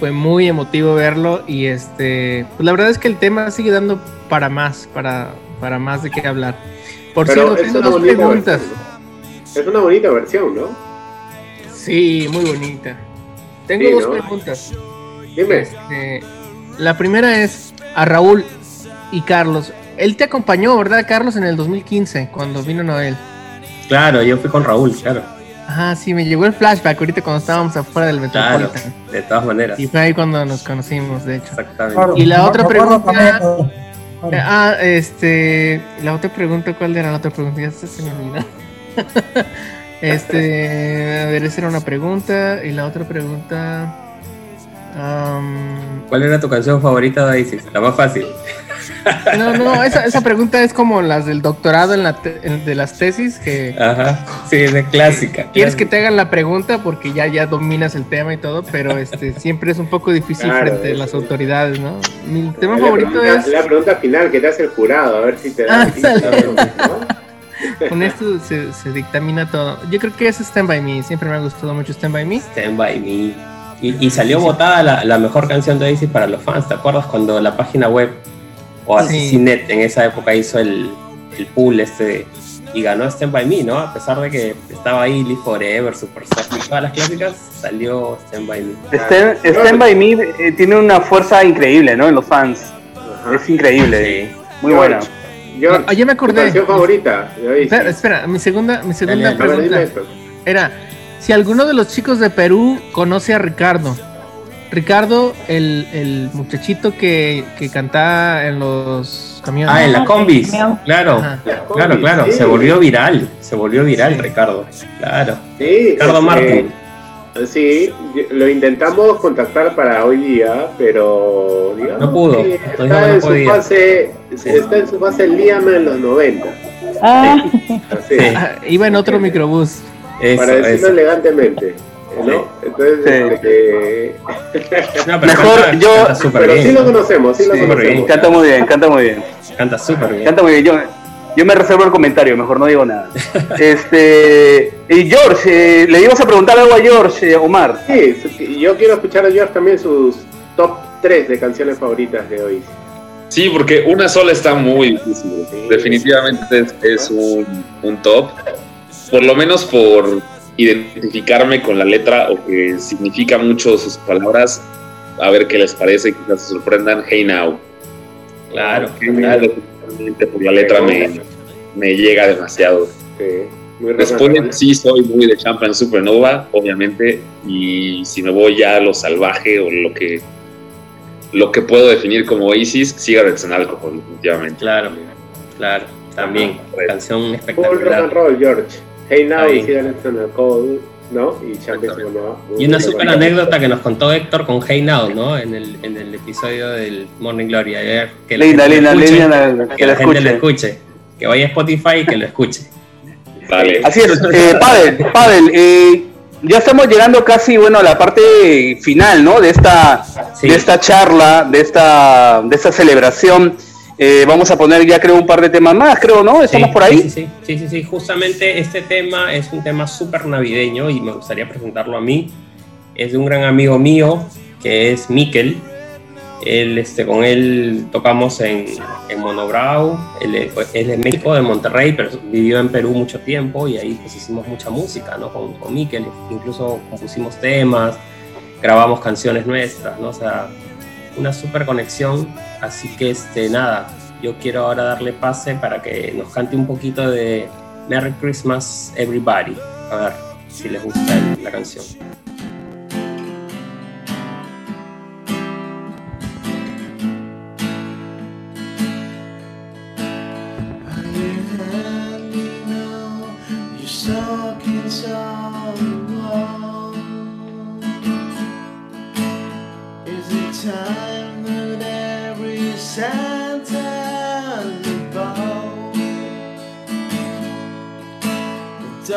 Fue muy emotivo verlo y este, pues la verdad es que el tema sigue dando para más, para, para más de qué hablar. Por Pero cierto, tengo dos preguntas. Es una bonita versión, ¿no? Sí, muy bonita. Tengo Sí, dos ¿no? preguntas. Dime. Este, la primera es a Raúl y Carlos. Él te acompañó, ¿verdad, Carlos, en el 2015, cuando vino Noel? Claro, yo fui con Raúl, claro. Ajá, sí, me llegó el flashback ahorita cuando estábamos afuera del Claro, Metropolitan. de todas maneras. Y fue ahí cuando nos conocimos, de hecho. Exactamente. Y la otra pregunta. Eh, Ah, este. La otra pregunta, ¿cuál era la otra pregunta? Ya se se me olvidó. este. A ver, esa era una pregunta. Y la otra pregunta. ¿Cuál era tu canción favorita de Oasis? La más fácil. no, no, esa, esa pregunta es como las del doctorado en la te- en- de las tesis. Que Ajá, sí, de clásica. quieres que te hagan la pregunta porque ya, ya dominas el tema y todo, pero este siempre es un poco difícil Claro, frente a las autoridades, ¿no? Mi tema la favorito pregunta, es. La pregunta final que te hace el jurado, a ver si te da. Con esto se, se dictamina todo. Yo creo que es Stand By Me. Siempre me ha gustado mucho Stand By Me. Stand By Me. Y, y salió votada la, la mejor canción de Oasis para los fans, ¿te acuerdas? Cuando la página web o Sí. Asisinet en esa época hizo el, el pool este y ganó Stand By Me, ¿no? A pesar de que estaba ahí Live Forever, Superstar y todas las clásicas, salió Stand By Me. Stand, Stand By Me eh, tiene una fuerza increíble, ¿no? En los fans. Es increíble. Muy buena. Yo, Ah, ya me acordé. ¿Tu canción favorita? Espera, espera, mi segunda, mi segunda Dale, pregunta era si alguno de los chicos de Perú conoce a Ricardo. Ricardo, el, el muchachito que, que canta en los camiones. Ah, en la combis. Claro, Ajá. claro, claro. sí. Se volvió viral. Se volvió viral, Ricardo. Claro. Sí, Ricardo Martín. Sí, lo intentamos contactar para hoy día, pero digamos No pudo, que está, no en su fase, está en su fase Liam en los 90. Ah, Así, Ah, iba en otro microbús. Para decirlo elegantemente. ¿no? Entonces, este, Mejor yo. Canta pero bien. sí lo conocemos, sí lo conocemos. bien. Canta muy bien, canta muy bien. Canta súper bien. Canta muy bien. Yo, yo me reservo el comentario, mejor no digo nada. este. Y George, eh, le íbamos a preguntar algo a George, eh, Omar. Sí, yo quiero escuchar a George también sus top 3 de canciones favoritas de hoy. Sí, porque una sola está muy difícil. Definitivamente es, es un, un top. Por lo menos por identificarme con la letra o que significa mucho sus palabras. A ver qué les parece, quizás se sorprendan. Hey Now. Claro, claro. Por la letra me, me llega demasiado. muy Después sí soy muy de Champagne Supernova, obviamente, y si me voy ya a lo salvaje o lo que lo que puedo definir como Oasis, Cigarettes and Alcohol, definitivamente. Claro, claro, también. Canción rock espectacular. and roll, George. Hey Now Cigarettes and Alcohol, ¿no? Y una súper anécdota que nos contó Héctor con Hey Now, ¿no? En el, en el episodio del Morning Glory ayer. Que la Linda, linda, escuche, linda, que, que la gente lo escuche. escuche. Que vaya a Spotify y que lo escuche. Vale. Así es, eh, Pavel, Pavel, eh, ya estamos llegando casi, bueno, a la parte final, ¿no? De esta, de esta charla, de esta, de esta celebración. Eh, vamos a poner ya creo un par de temas más, creo, ¿no? Estamos Sí, por ahí. Sí, sí, sí, sí, sí. Justamente este tema es un tema súper navideño y me gustaría presentarlo a mí. Es de un gran amigo mío que es Miquel. Él, este, con él tocamos en, en Monobrau. Él, es- él es de México, de Monterrey, pero vivió en Perú mucho tiempo y ahí pues hicimos mucha música, ¿no? Con, con Miquel. Incluso compusimos temas, grabamos canciones nuestras, ¿no? O sea, una súper conexión. Así que, este, nada, yo quiero ahora darle pase para que nos cante un poquito de Merry Christmas Everybody. A ver si les gusta la canción.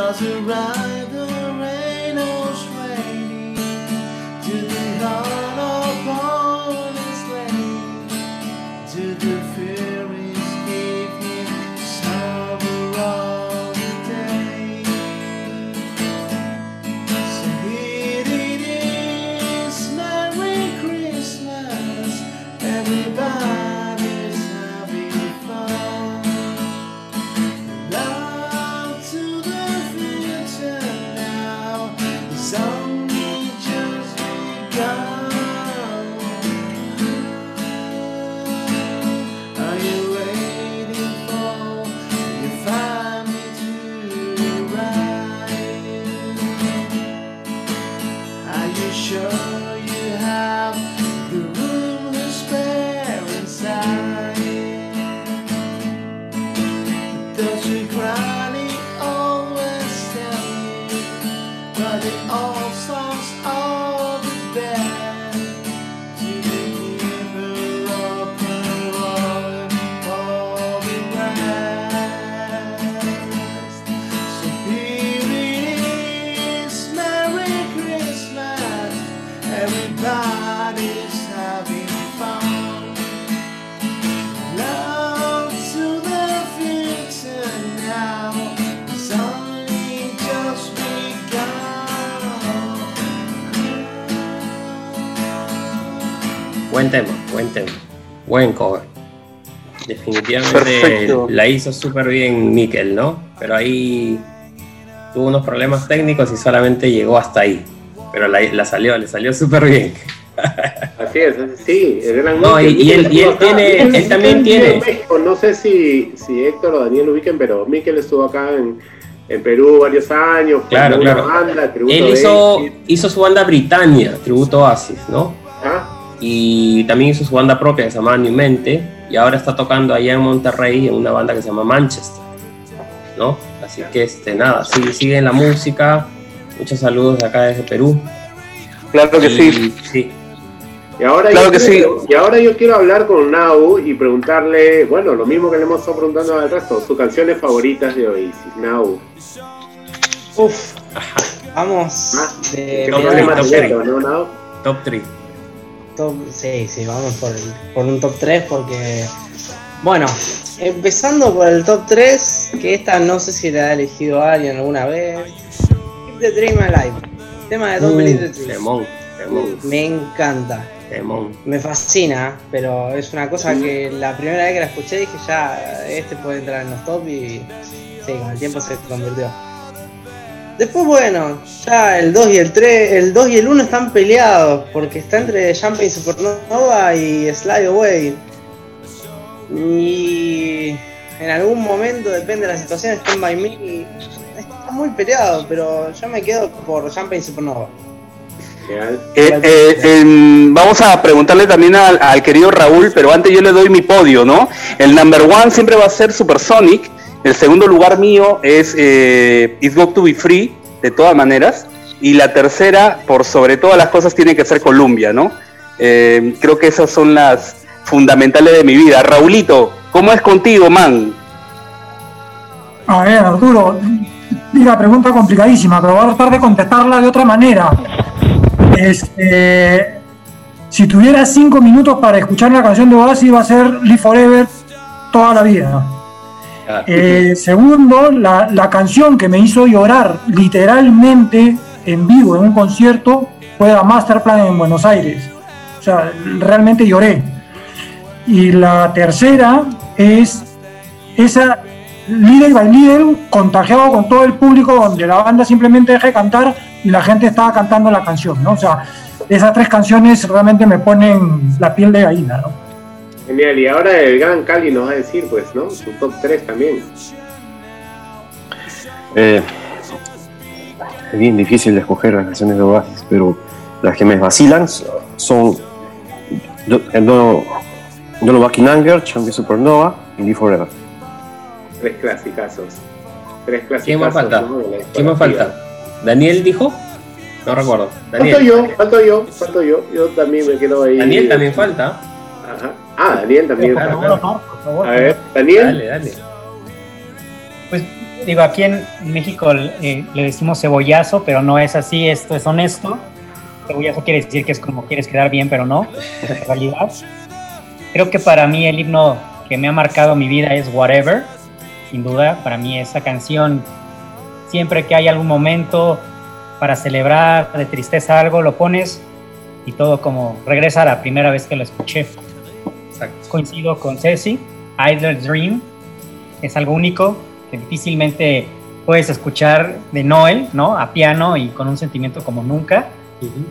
Does it Buen cover. Definitivamente Perfecto. la hizo súper bien Mikel, ¿no? Pero ahí tuvo unos problemas técnicos y solamente llegó hasta ahí. Pero la, la salió, le salió súper bien. Así es, sí, el gran No, y- él- y él tiene- él también tiene- México. No sé si, si Héctor o Daniel lo ubiquen, pero Mikel estuvo acá en, en Perú varios años. Claro, una claro. banda, tributo Él hizo, hizo su banda Britannia, tributo Oasis, ¿no? Ah. Y también hizo su banda propia que se llama New Mente. Y ahora está tocando allá en Monterrey en una banda que se llama Manchester, ¿no? Así que, este, nada, sigue, sigue en la música. Muchos saludos de acá desde Perú. Claro que Y- sí. Sí. Y ahora, Claro yo que quiero, y ahora yo quiero hablar con Nau y preguntarle, bueno, lo mismo que le hemos estado preguntando al resto, sus canciones favoritas de Oasis. Nau. Uf, vamos de, ¿Qué de- problema top de three. esto, no, Nau? Top 3. Top- sí, sí, vamos por, por un top 3 porque, bueno, empezando por el top 3, que esta no sé si la ha elegido alguien alguna vez. Keep the Dream Alive, tema de Don't Believe the Me encanta. temón. Me fascina, pero es una cosa que la primera vez que la escuché dije ya, este puede entrar en los top y sí, con el tiempo se convirtió. Después bueno, ya el 2 y el 3, el 2 y el 1 están peleados porque está entre Jumping Supernova y Slide Away. Y en algún momento, depende de la situación, Stand By Me está muy peleado, pero yo me quedo por Jumping Supernova. Eh, eh, em, vamos a preguntarle también al, al querido Raúl, pero antes yo le doy mi podio, ¿no? El number one siempre va a ser Supersonic. El segundo lugar mío es eh, It's Got to Be Free, de todas maneras. Y la tercera, por sobre todas las cosas, tiene que ser Columbia, ¿no? Eh, creo que esas son las fundamentales de mi vida. Raulito, ¿cómo es contigo, man? A ver, Arturo, mira, pregunta complicadísima, pero voy a tratar de contestarla de otra manera. Este, si tuviera cinco minutos para escuchar la canción de Oasis, va a ser Live Forever toda la vida. Eh, segundo, la, canción que me hizo llorar literalmente en vivo en un concierto fue la Masterplan en Buenos Aires. O sea, realmente lloré. Y la tercera es esa Little by Little contagiado con todo el público donde la banda simplemente deja de cantar y la gente estaba cantando la canción, ¿no? O sea, esas tres canciones realmente me ponen la piel de gallina, ¿no? Genial, y ahora el gran Cali nos va a decir, pues, ¿no? Su top 3 también. Eh, es bien difícil de escoger las canciones de Oasis, pero las que me vacilan son Do- eh, No Don't Back in Anger, Champion Supernova y Live Forever. Tres clasicazos. Tres clasicazos. ¿Quién más falta? ¿no? ¿Quién más falta? ¿Daniel dijo? No recuerdo. Falto Daniel. yo, falto yo, falto yo. Yo también me quedo ahí. Daniel también falta. Ajá. Ah, Daniel también por favor. A ver, Daniel. Dale, dale. Pues digo, aquí en México eh, le decimos cebollazo, pero no es así, esto es honesto. Cebollazo quiere decir que es como quieres quedar bien, pero no, en realidad. Creo que para mí el himno que me ha marcado mi vida es Whatever, sin duda. Para mí esa canción, siempre que hay algún momento para celebrar de tristeza algo, lo pones y todo como regresa a la primera vez que lo escuché. Coincido con Ceci, Idle Dream es algo único que difícilmente puedes escuchar de Noel, ¿no? A piano y con un sentimiento como nunca.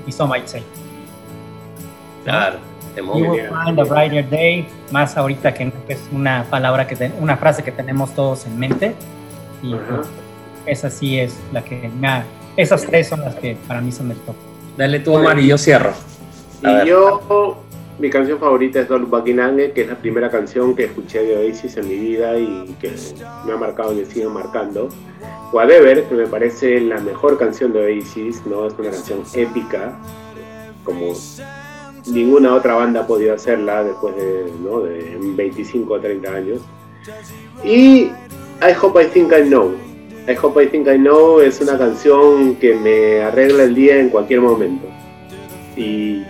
Y So Might Say. Claro, te You will find a brighter day, más ahorita que nunca es una palabra que te- una frase que tenemos todos en mente. Y pues, esa sí es la que me ha- esas tres son las que para mí son el top. Dale tú, Omar, y yo cierro. A Y ver. yo, mi canción favorita es Don't Back in Anger, que es la primera canción que escuché de Oasis en mi vida y que me ha marcado y me sigue marcando. Whatever, que me parece la mejor canción de Oasis, ¿no? Es una canción épica, como ninguna otra banda ha podido hacerla después de, ¿no? de 25 o 30 años. Y I Hope I Think I Know. I Hope I Think I Know es una canción que me arregla el día en cualquier momento. Y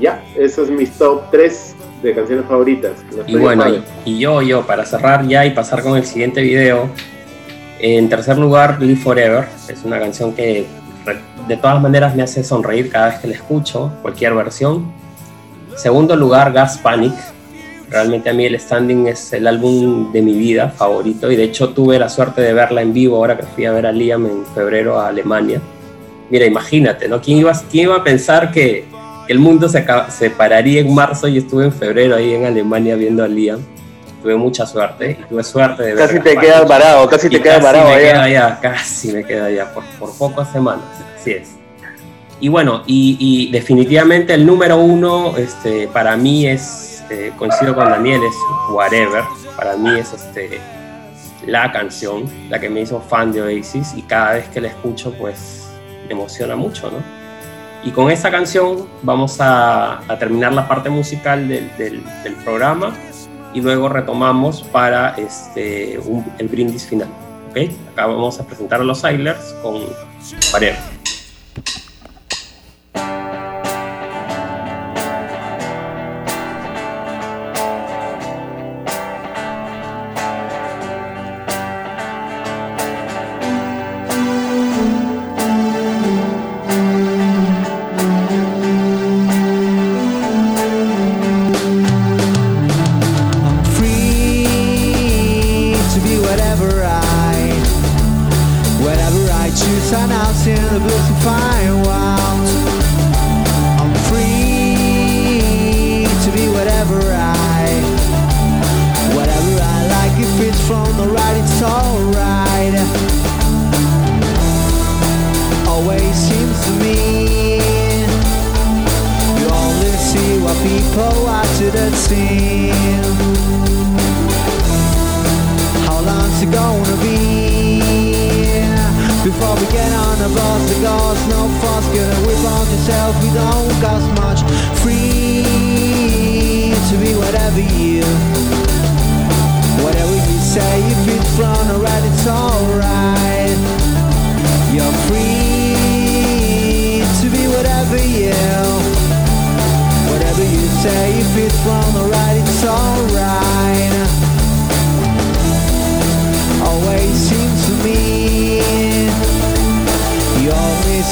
ya, esos son mis top 3 de canciones favoritas. Y bueno, y, yo, yo, para cerrar ya y pasar con el siguiente video. En tercer lugar, Live Forever. Es una canción que de todas maneras me hace sonreír cada vez que la escucho, cualquier versión. Segundo lugar, Gas Panic. Realmente a mí el Standing es el álbum de mi vida favorito y de hecho tuve la suerte de verla en vivo ahora que fui a ver a Liam en febrero a Alemania. Mira, imagínate, ¿no? ¿Quién iba, quién iba a pensar que el mundo se, acaba- se pararía en marzo y estuve en febrero ahí en Alemania viendo a Liam? Tuve mucha suerte y tuve suerte de ver Casi te quedas varado, casi te quedas varado allá. quedo allá, Casi me quedo allá, por, por pocas semanas, así es. Y bueno, y, y definitivamente el número uno este, para mí es, eh, coincido con Daniel, es Whatever. Para mí es este, la canción, la que me hizo fan de Oasis y cada vez que la escucho pues me emociona mucho, ¿no? Y con esa canción vamos a, terminar la parte musical del, programa y luego retomamos para este, el brindis final. ¿ok? Acá vamos a presentar a los Islanders con Whatever.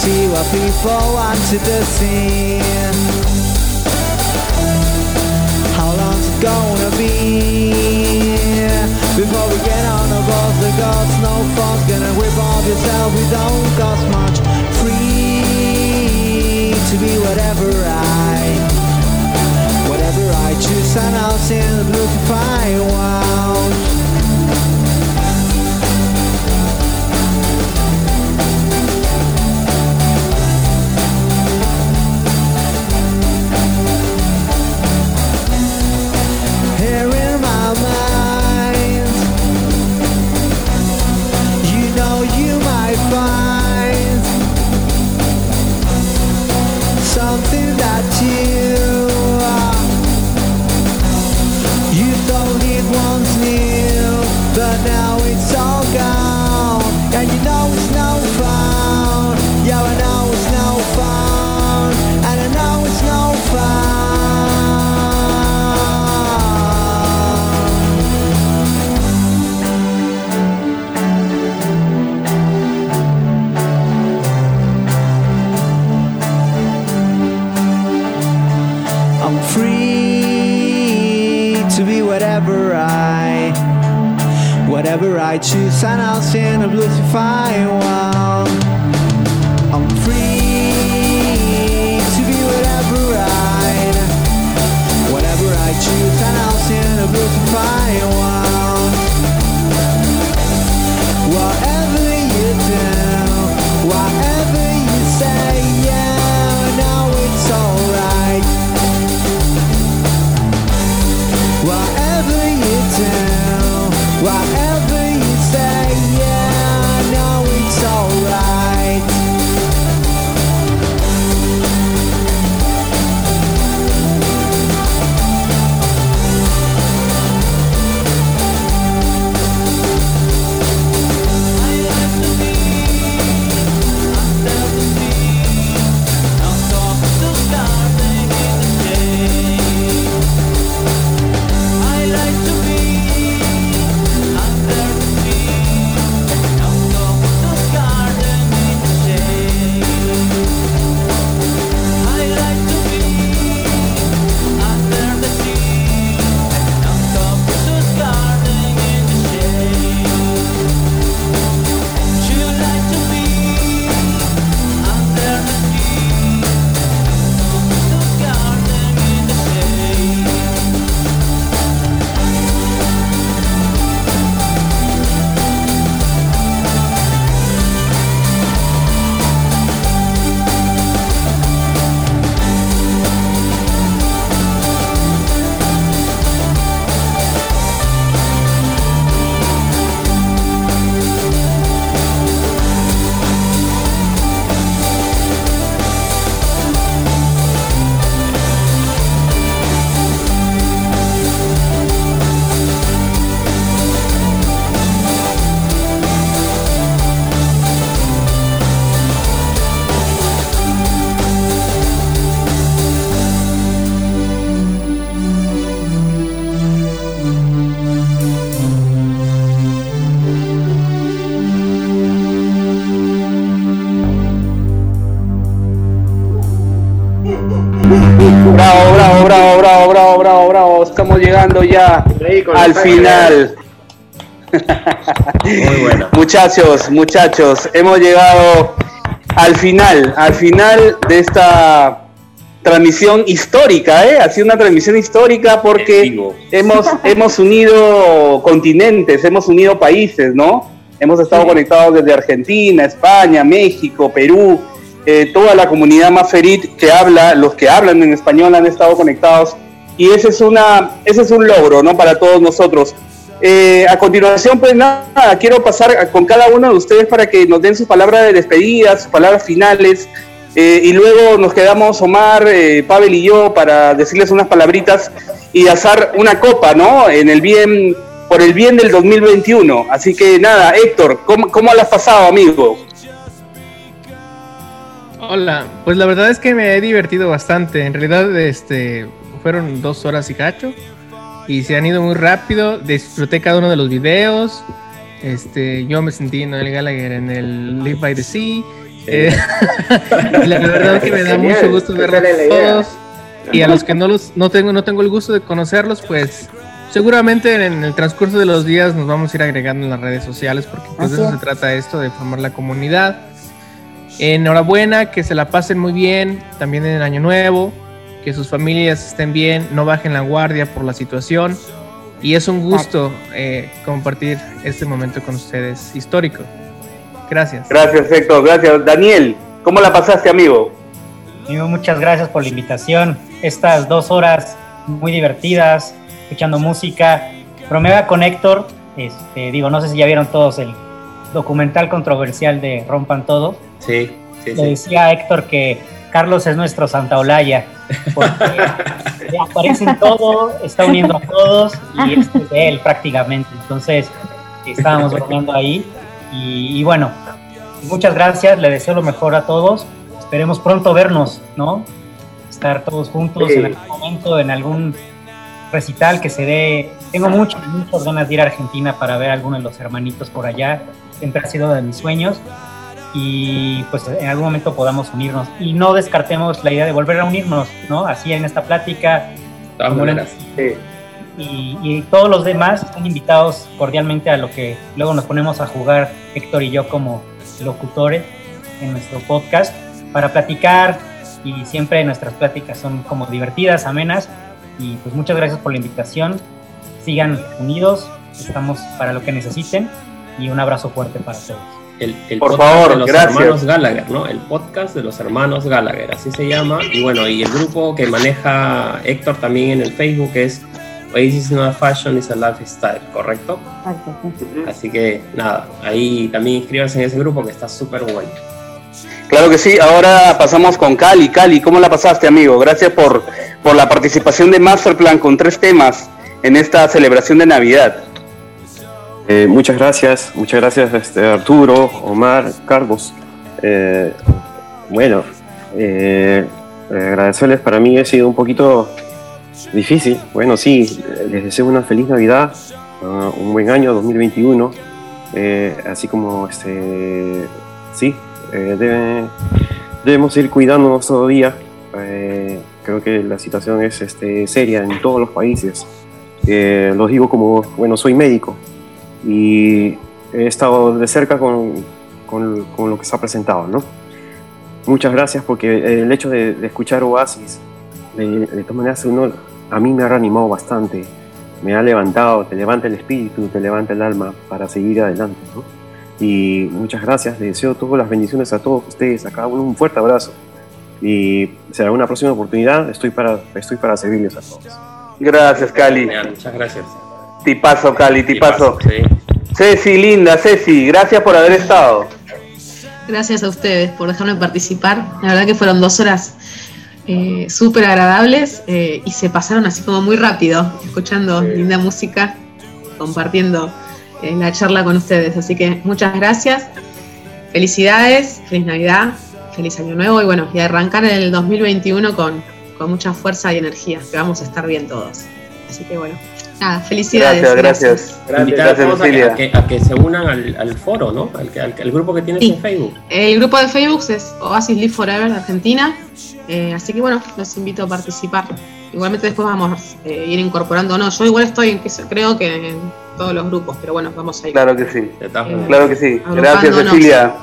See what people want to scene. How long's it gonna be before we get on the bus? The gods, no fun's gonna whip off yourself. We don't cost much. Free to be whatever I. Whatever I choose, and I'll sing the blues if I I choose and I'll sing the llegando ya al final. Muchachos, muchachos, hemos llegado al final, al final de esta transmisión histórica, ¿eh? Ha sido una transmisión histórica porque hemos, hemos unido continentes, hemos unido países, ¿no? Hemos estado conectados desde Argentina, España, México, Perú, eh, toda la comunidad Maferit que habla, los que hablan en español han estado conectados y ese es, una, ese es un logro, ¿no? Para todos nosotros. Eh, a continuación, pues nada, quiero pasar con cada uno de ustedes para que nos den sus palabras de despedida, sus palabras finales, eh, y luego nos quedamos Omar, eh, Pavel y yo para decirles unas palabritas y hacer una copa, ¿no? En el bien, por el bien del 2021. Así que nada, Héctor, ¿cómo, cómo has pasado, amigo? Hola, pues la verdad es que me he divertido bastante. En realidad, este, fueron dos horas y cacho y se han ido muy rápido. Disfruté cada uno de los videos. Este, yo me sentí Noel Gallagher en el Live by the Sea. Eh, y la verdad es que me da Genial, mucho gusto verlos todos. Y a los que no los no tengo no tengo el gusto de conocerlos, pues seguramente en el transcurso de los días nos vamos a ir agregando en las redes sociales porque pues de eso es. se trata esto de formar la comunidad. Enhorabuena, que se la pasen muy bien, también en el año nuevo. Que sus familias estén bien, no bajen la guardia por la situación. Y es un gusto eh, compartir este momento con ustedes histórico. Gracias. Gracias, Héctor. Gracias. Daniel, ¿cómo la pasaste, amigo? Amigo, muchas gracias por la invitación. Estas dos horas muy divertidas, escuchando música. Bromea con Héctor. Este, digo, no sé si ya vieron todos el documental controversial de Rompan Todo. Sí, sí, Le sí. decía a Héctor que Carlos es nuestro Santa Olaya, porque aparece en todo, está uniendo a todos y es de él prácticamente. Entonces, estábamos bromeando ahí. Y, y bueno, muchas gracias, le deseo lo mejor a todos. Esperemos pronto vernos, ¿no? Estar todos juntos Sí. en algún momento, en algún recital que se dé. Tengo muchas, muchas ganas de ir a Argentina para ver a alguno de los hermanitos por allá. Siempre ha sido de mis sueños y pues en algún momento podamos unirnos y no descartemos la idea de volver a unirnos, ¿no? Así en esta plática. todas como maneras. Y, y todos los demás están invitados cordialmente a lo que luego nos ponemos a jugar Héctor y yo como locutores en nuestro podcast para platicar y siempre nuestras pláticas son como divertidas, amenas y pues muchas gracias por la invitación. Sigan unidos, estamos para lo que necesiten y un abrazo fuerte para todos. El, el Por podcast favor, de los gracias. hermanos Gallagher, ¿no? El podcast de los hermanos Gallagher, así se llama. Y bueno, y el grupo que maneja Héctor también en el Facebook es Oasis is not a fashion, is a lifestyle, ¿correcto? Así que nada, ahí también inscríbanse en ese grupo que está súper bueno. Claro que sí. Ahora pasamos con Cali. Cali, ¿cómo la pasaste, amigo? Gracias por, por la participación de Masterplan con tres temas en esta celebración de Navidad. Eh, muchas gracias, muchas gracias este, Arturo, Omar, Carlos. Eh, bueno, eh, agradecerles para mí ha sido un poquito difícil. Bueno, sí, les deseo una feliz Navidad, ah, un buen año 2021. eh, así como, este, sí, debe- debemos ir cuidándonos todavía. Creo que la situación es este, seria en todos los países. Eh, lo digo como, bueno, soy médico y he estado de cerca con, con- con lo que se ha presentado, ¿no? Muchas gracias porque el hecho de, de escuchar Oasis, de, de todas maneras, uno, a mí me ha reanimado bastante, me ha levantado, te levanta el espíritu, te levanta el alma para seguir adelante, ¿no? Y muchas gracias, les deseo todas las bendiciones a todos ustedes, a cada uno un fuerte abrazo. Y será una próxima oportunidad, estoy para, estoy para servirles a todos. Gracias, Cali. Muchas gracias. Tipazo, Cali, tipazo. Ceci, linda, Ceci, gracias por haber estado. Gracias a ustedes por dejarme participar. La verdad que fueron dos horas eh, súper agradables eh, y se pasaron así como muy rápido, escuchando linda música, compartiendo eh, la charla con ustedes. Así que muchas gracias. Felicidades, feliz Navidad, feliz Año Nuevo y bueno, y arrancar el 2021 con, con mucha fuerza y energía, que vamos a estar bien todos. Así que bueno, nada, felicidades. Invitar a Gracias, todos a que, Cecilia. a que- a que se unan al, al foro, ¿no? Al, que- al, al grupo que tienes en Facebook. El grupo de Facebook es Oasis Live Forever de Argentina. Eh, así que bueno, los invito a participar. Igualmente después vamos a ir incorporando, no, yo igual estoy en que creo que en todos los grupos, pero bueno, vamos a ir. Claro que sí. Eh, Claro que sí. Gracias. Cecilia.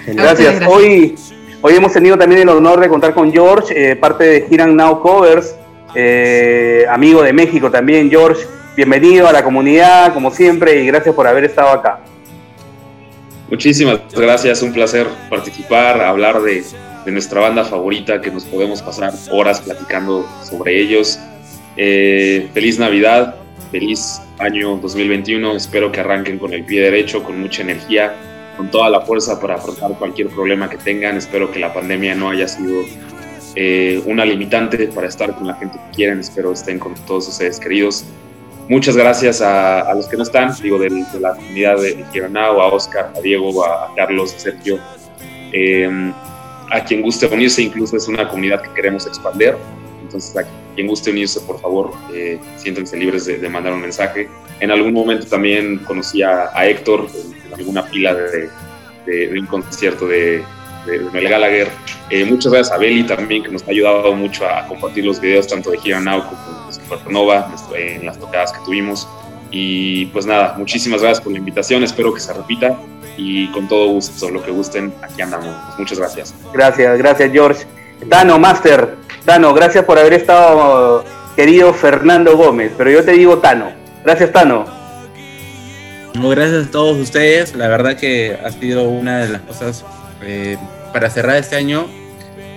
Ustedes, Gracias. gracias. Hoy, hoy hemos tenido también el honor de contar con George, eh, parte de Hiran Now Covers, eh, amigo de México también. George, bienvenido a la comunidad, como siempre, y gracias por haber estado acá. Muchísimas gracias, un placer participar, hablar de, nuestra banda favorita, que nos podemos pasar horas platicando sobre ellos. Eh, feliz Navidad, feliz año 2021, espero que arranquen con el pie derecho, con mucha energía, con toda la fuerza para afrontar cualquier problema que tengan. Espero que la pandemia no haya sido eh, una limitante para estar con la gente que quieren, espero estén con todos ustedes queridos. Muchas gracias a, a los que no están, digo, del- de, la comunidad de Gironao, a Oscar, a Diego, a, Carlos, a Sergio, eh, a quien guste unirse, incluso es una comunidad que queremos expandir. Entonces, a quien guste unirse, por favor, eh, siéntense libres de, de mandar un mensaje. En algún momento también conocí a, a Héctor en, en alguna fila de, de- de un concierto de, de, de Noel Gallagher. Eh, muchas gracias a Beli también, que nos ha ayudado mucho a compartir los videos tanto de Here Now como de Supernova en las tocadas que tuvimos. Y pues nada, muchísimas gracias por la invitación, espero que se repita y con todo gusto, lo que gusten, aquí andamos. Muchas gracias. Gracias, gracias, George. Tano, Master, Tano, gracias por haber estado, querido Fernando Gómez, pero yo te digo Tano. Gracias, Tano. No, gracias a todos ustedes. La verdad que ha sido una de las cosas eh, para cerrar este año,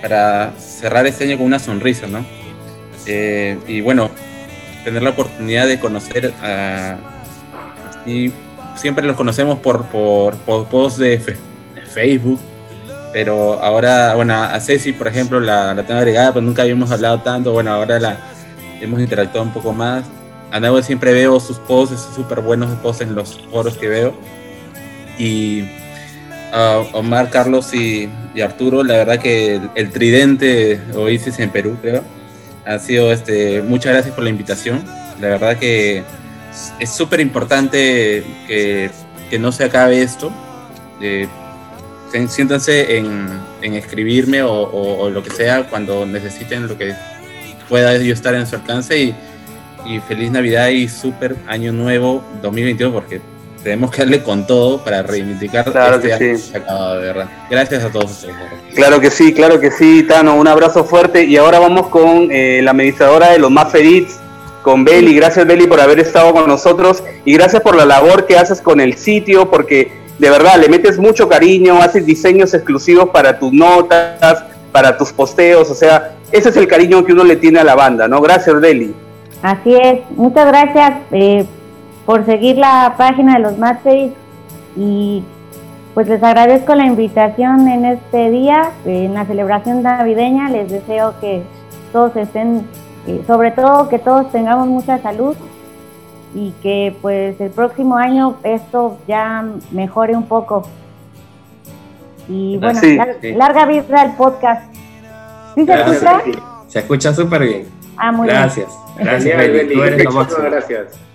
para cerrar este año con una sonrisa, ¿no? Eh, y bueno, tener la oportunidad de conocer a... Y siempre los conocemos por, por, por posts de, Facebook, pero ahora, bueno, a Ceci, por ejemplo, la, la tengo agregada, pero nunca habíamos hablado tanto. Bueno, ahora la hemos interactuado un poco más. A Nahue siempre veo sus posts, esos súper buenos posts en los foros que veo. Y a Omar, Carlos y, Arturo, la verdad que el, el tridente Oasis en Perú, creo, ha sido este. Muchas gracias por la invitación. La verdad que es súper importante que, que no se acabe esto. Eh, siéntanse en, en escribirme o, lo que sea cuando necesiten lo que pueda yo estar en su alcance y, feliz Navidad y súper año nuevo 2022 porque tenemos que darle con todo para reivindicar Claro este que sí. de verdad. Gracias a todos ustedes. Claro que sí, claro que sí, Tano. Un abrazo fuerte. Y ahora vamos con eh, la administradora de los más feliz, con Beli. Gracias, Beli, por haber estado con nosotros. Y gracias por la labor que haces con el sitio, porque de verdad le metes mucho cariño, haces diseños exclusivos para tus notas, para tus posteos. O sea, ese es el cariño que uno le tiene a la banda, ¿no? Gracias, Beli. Así es, muchas gracias eh, por seguir la página de los Matseis y pues les agradezco la invitación en este día, en la celebración navideña. Les deseo que todos estén, eh, sobre todo que todos tengamos mucha salud y que pues el próximo año esto ya mejore un poco. Y bueno, Sí, lar- sí. larga vida al podcast. ¿Sí se Gracias. escucha? Se escucha súper bien. Ah, muy Gracias. bien. Gracias. Tú eres lo máximo. gracias.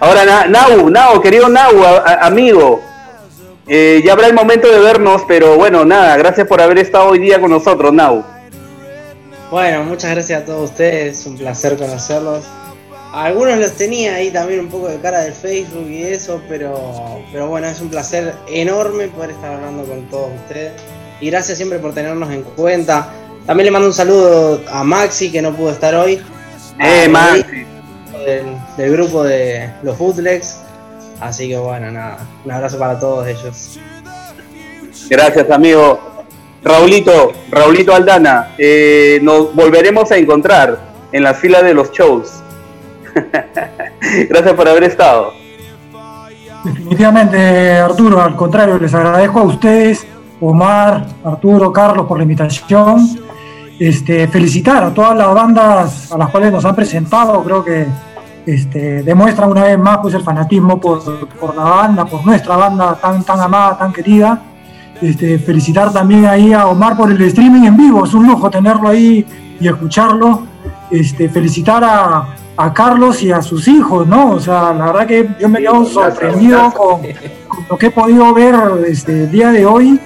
Ahora, Na- Nau, Nau, querido Nau, a- amigo. eh, ya habrá el momento de vernos, pero bueno, nada, gracias por haber estado hoy día con nosotros, Nau. Bueno, muchas gracias a todos ustedes, un placer conocerlos. A algunos los tenía ahí también un poco de cara del Facebook y eso, pero, pero bueno, es un placer enorme poder estar hablando con todos ustedes. Y gracias siempre por tenernos en cuenta. También le mando un saludo a Maxi, que no pudo estar hoy. Eh, Maxi. Del, del grupo de los bootlegs. Así que bueno, nada, un abrazo para todos ellos. Gracias, amigo. Raulito, Raulito Aldana, eh, nos volveremos a encontrar en las filas de los shows. Gracias por haber estado. Definitivamente, Arturo, al contrario, les agradezco a ustedes, Omar, Arturo, Carlos, por la invitación. Este, felicitar a todas las bandas a las cuales nos han presentado, creo que este, demuestran una vez más pues, el fanatismo por, por la banda, por nuestra banda tan, tan amada, tan querida. Este, felicitar también ahí a Omar por el streaming en vivo, es un lujo tenerlo ahí y escucharlo. Este, felicitar a, a Carlos y a sus hijos, ¿no? O sea, la verdad que yo me quedo sorprendido con, con lo que he podido ver este, el día de hoy.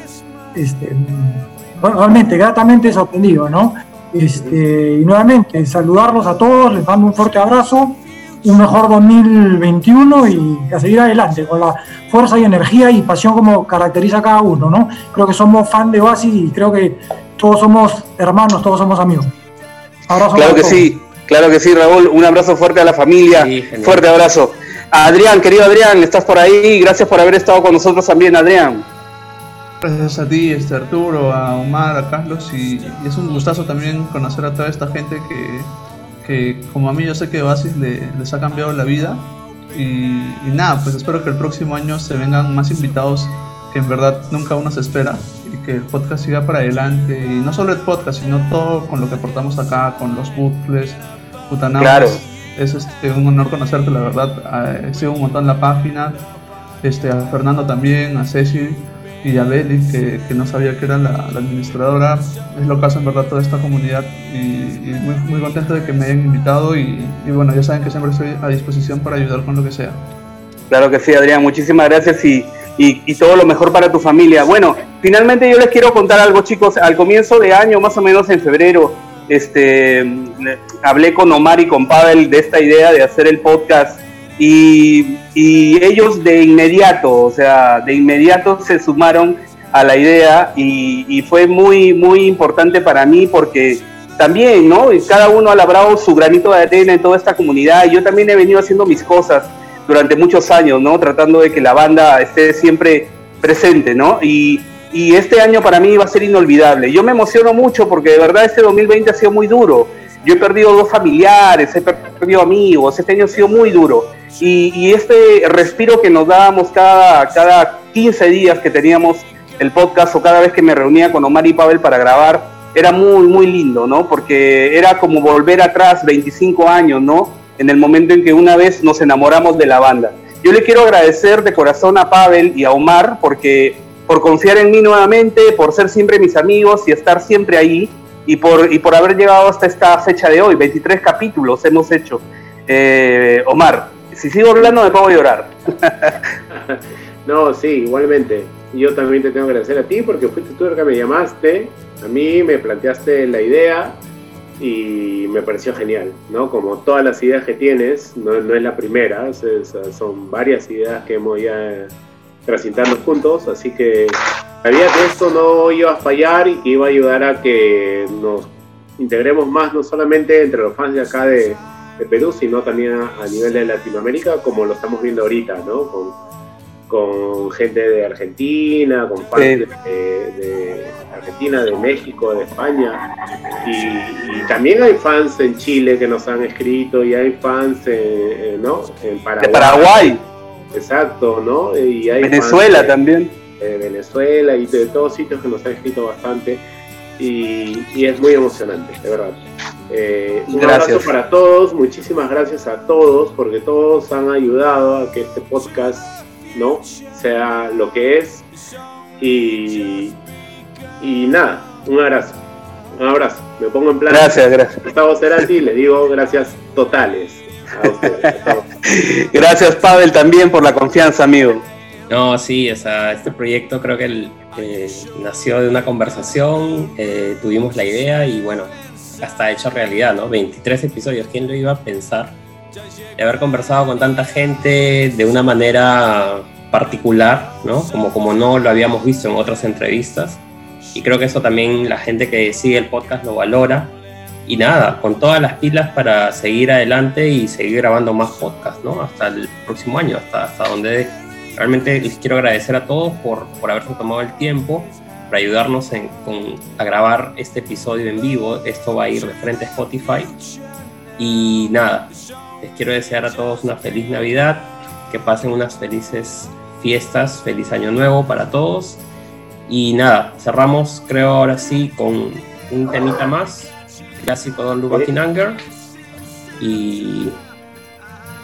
Este, realmente, gratamente sorprendido, ¿no? Este, y nuevamente, saludarlos a todos, les mando un fuerte abrazo, un mejor 2021 y a seguir adelante con la fuerza y energía y pasión como caracteriza a cada uno, ¿no? Creo que somos fan de Oasis y creo que todos somos hermanos, todos somos amigos. Abrazo Claro que todos. sí, claro que sí, Raúl. Un abrazo fuerte a la familia. fuerte abrazo. Adrián, querido Adrián, estás por ahí. Gracias por haber estado con nosotros también, Adrián. Gracias a ti, este Arturo, a Omar, a Carlos y, y es un gustazo también conocer a toda esta gente que, que como a mí yo sé que Oasis le- les ha cambiado la vida y, y nada, pues espero que el próximo año se vengan más invitados que en verdad nunca uno se espera y que el podcast siga para adelante y no solo el podcast sino todo con lo que aportamos acá, con los bootles, putanautas. Claro. Es este, un honor conocerte, la verdad. He sido un montón la página, este, a Fernando también, a Ceci y a Beli, que, que no sabía que era la, administradora. Es lo caso en verdad toda esta comunidad y, muy, muy contento de que me hayan invitado y, y bueno, ya saben que siempre estoy a disposición para ayudar con lo que sea. Claro que sí, Adrián. Muchísimas gracias y, y- todo lo mejor para tu familia. Bueno, finalmente yo les quiero contar algo, chicos. Al comienzo de año, más o menos en febrero, este, hablé con Omar y con Pavel de esta idea de hacer el podcast y, y ellos de inmediato, o sea, de inmediato se sumaron a la idea y, y fue muy, muy importante para mí porque también, ¿no? Cada uno ha labrado su granito de arena en toda esta comunidad. Yo también he venido haciendo mis cosas durante muchos años, ¿no? Tratando de que la banda esté siempre presente, ¿no? Y, y este año para mí va a ser inolvidable. Yo me emociono mucho porque de verdad este 2020 ha sido muy duro. Yo he perdido dos familiares, he perdido amigos, este año ha sido muy duro. Y, y este respiro que nos dábamos cada, cada 15 días que teníamos el podcast o cada vez que me reunía con Omar y Pavel para grabar, era muy, muy lindo, ¿no? Porque era como volver atrás 25 años, ¿no? En el momento en que una vez nos enamoramos de la banda. Yo le quiero agradecer de corazón a Pavel y a Omar porque por confiar en mí nuevamente, por ser siempre mis amigos y estar siempre ahí y por, y por haber llegado hasta esta fecha de hoy. 23 capítulos hemos hecho. Eh, Omar, si sigo hablando me pongo a llorar. No, sí, igualmente. Yo también te tengo que agradecer a ti porque fuiste tú el que me llamaste, a mí me planteaste la idea y me pareció genial, ¿no? Como todas las ideas que tienes, no, no es la primera, son varias ideas que hemos ya transitando juntos, así que sabía que esto no iba a fallar y que iba a ayudar a que nos integremos más, no solamente entre los fans de acá de, de Perú, sino también a, a nivel de Latinoamérica, como lo estamos viendo ahorita, ¿no? Con, con gente de Argentina, con fans de, de Argentina, de México, de España. Y, y también hay fans en Chile que nos han escrito y hay fans en, en- ¿no? en Paraguay. De Paraguay, Exacto, ¿no? Y hay Venezuela de- también. de Venezuela y de todos sitios que nos han escrito bastante y, y es muy emocionante, de verdad. Eh, un Gracias. abrazo para todos, muchísimas gracias a todos porque todos han ayudado a que este podcast no sea lo que es y, y nada, un abrazo, un abrazo. Me pongo en plan Gracias, gracias. Gustavo Cerati y le digo gracias totales Gracias Pavel también por la confianza, amigo. No, sí, o sea, este proyecto creo que el- eh, nació de una conversación, eh, tuvimos la idea y bueno, hasta hecho realidad, ¿no? 23 episodios, ¿quién lo iba a pensar? De haber conversado con tanta gente de una manera particular, ¿no? Como, como no lo habíamos visto en otras entrevistas. Y creo que eso también la gente que sigue el podcast lo valora. Y nada, con todas las pilas para seguir adelante y seguir grabando más podcasts, ¿no? Hasta el próximo año, hasta, hasta donde realmente les quiero agradecer a todos por, por haberse tomado el tiempo para ayudarnos en- con- a grabar este episodio en vivo. Esto va a ir de frente a Spotify. Y nada, les quiero desear a todos una feliz Navidad, que pasen unas felices fiestas, feliz año nuevo para todos. Y nada, cerramos creo ahora sí con un temita más, clásico Don Look in Anger. Y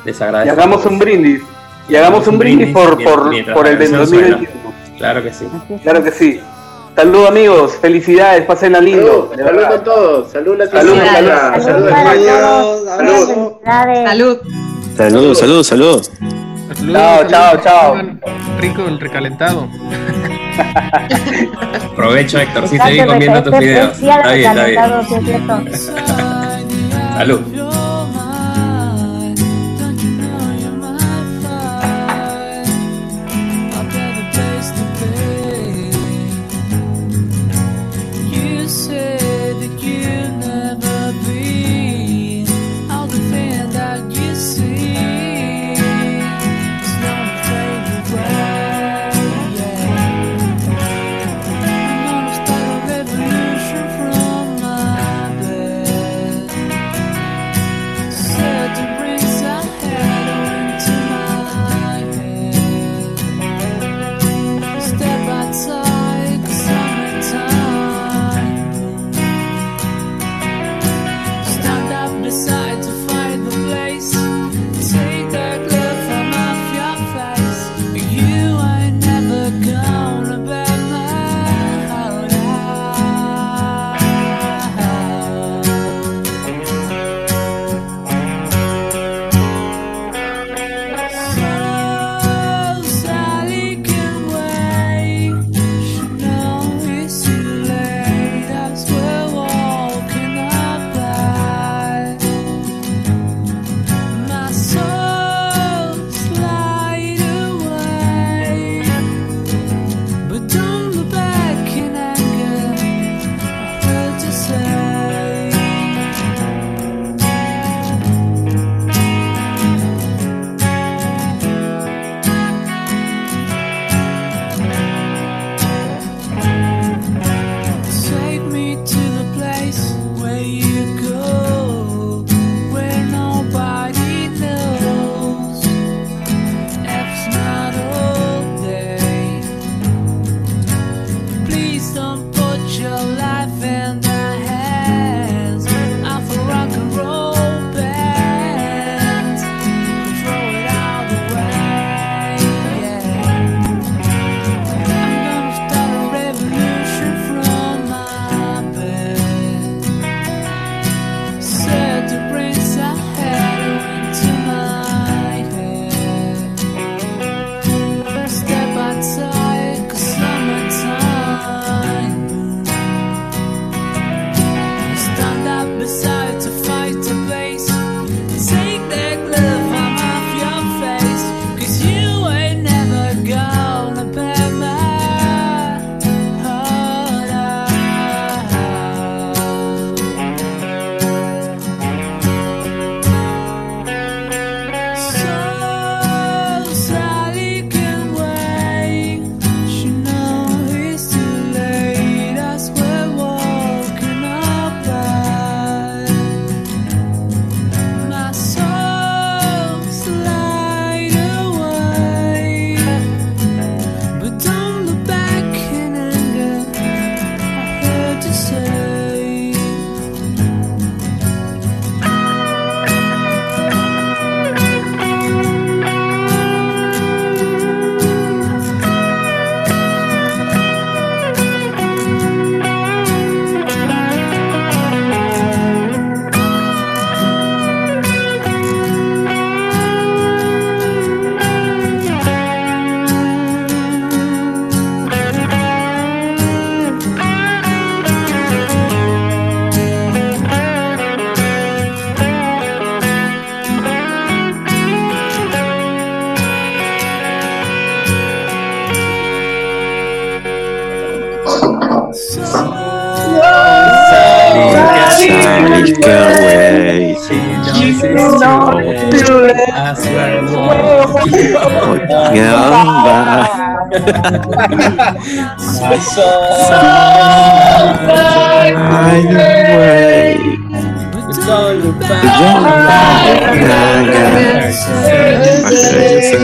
les Y agradezco. hagamos un brindis. Y hagamos un brindis por, por, mientras por el del canción suena. 2021. Claro que sí. Claro que sí. Salud amigos, felicidades, pasenla lindo. Salud, salud con todos, salud Salud, Latinoamérica, salud. salud Salud salud. Salud. Salud, salud, salud. Chao, chao, chao. Rico el recalentado. Aprovecho, Héctor, sí te vi Exacto, comiendo tus este- videos. Está bien, está bien. Salud.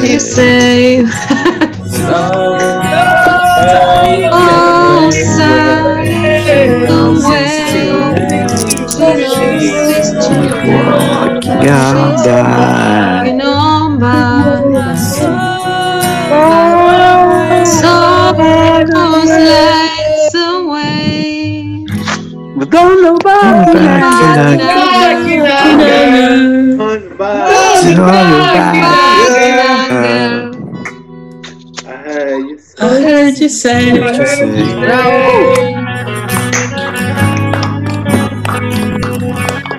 You say Don't nobody I heard you say.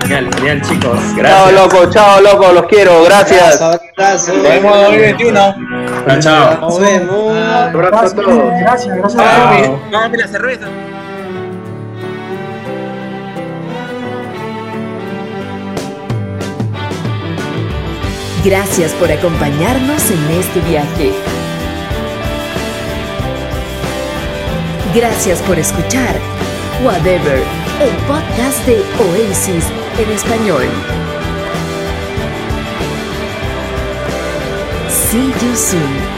Genial, genial chicos, Chao, loco, chao, loco, los quiero, gracias. Nos vemos en 2021. Chao, chao. Nos vemos. Abrazo a todos. Gracias, gracias. Dame la cerveza. Gracias por acompañarnos en este viaje. Gracias por escuchar Whatever, el podcast de Oasis en español. See you soon.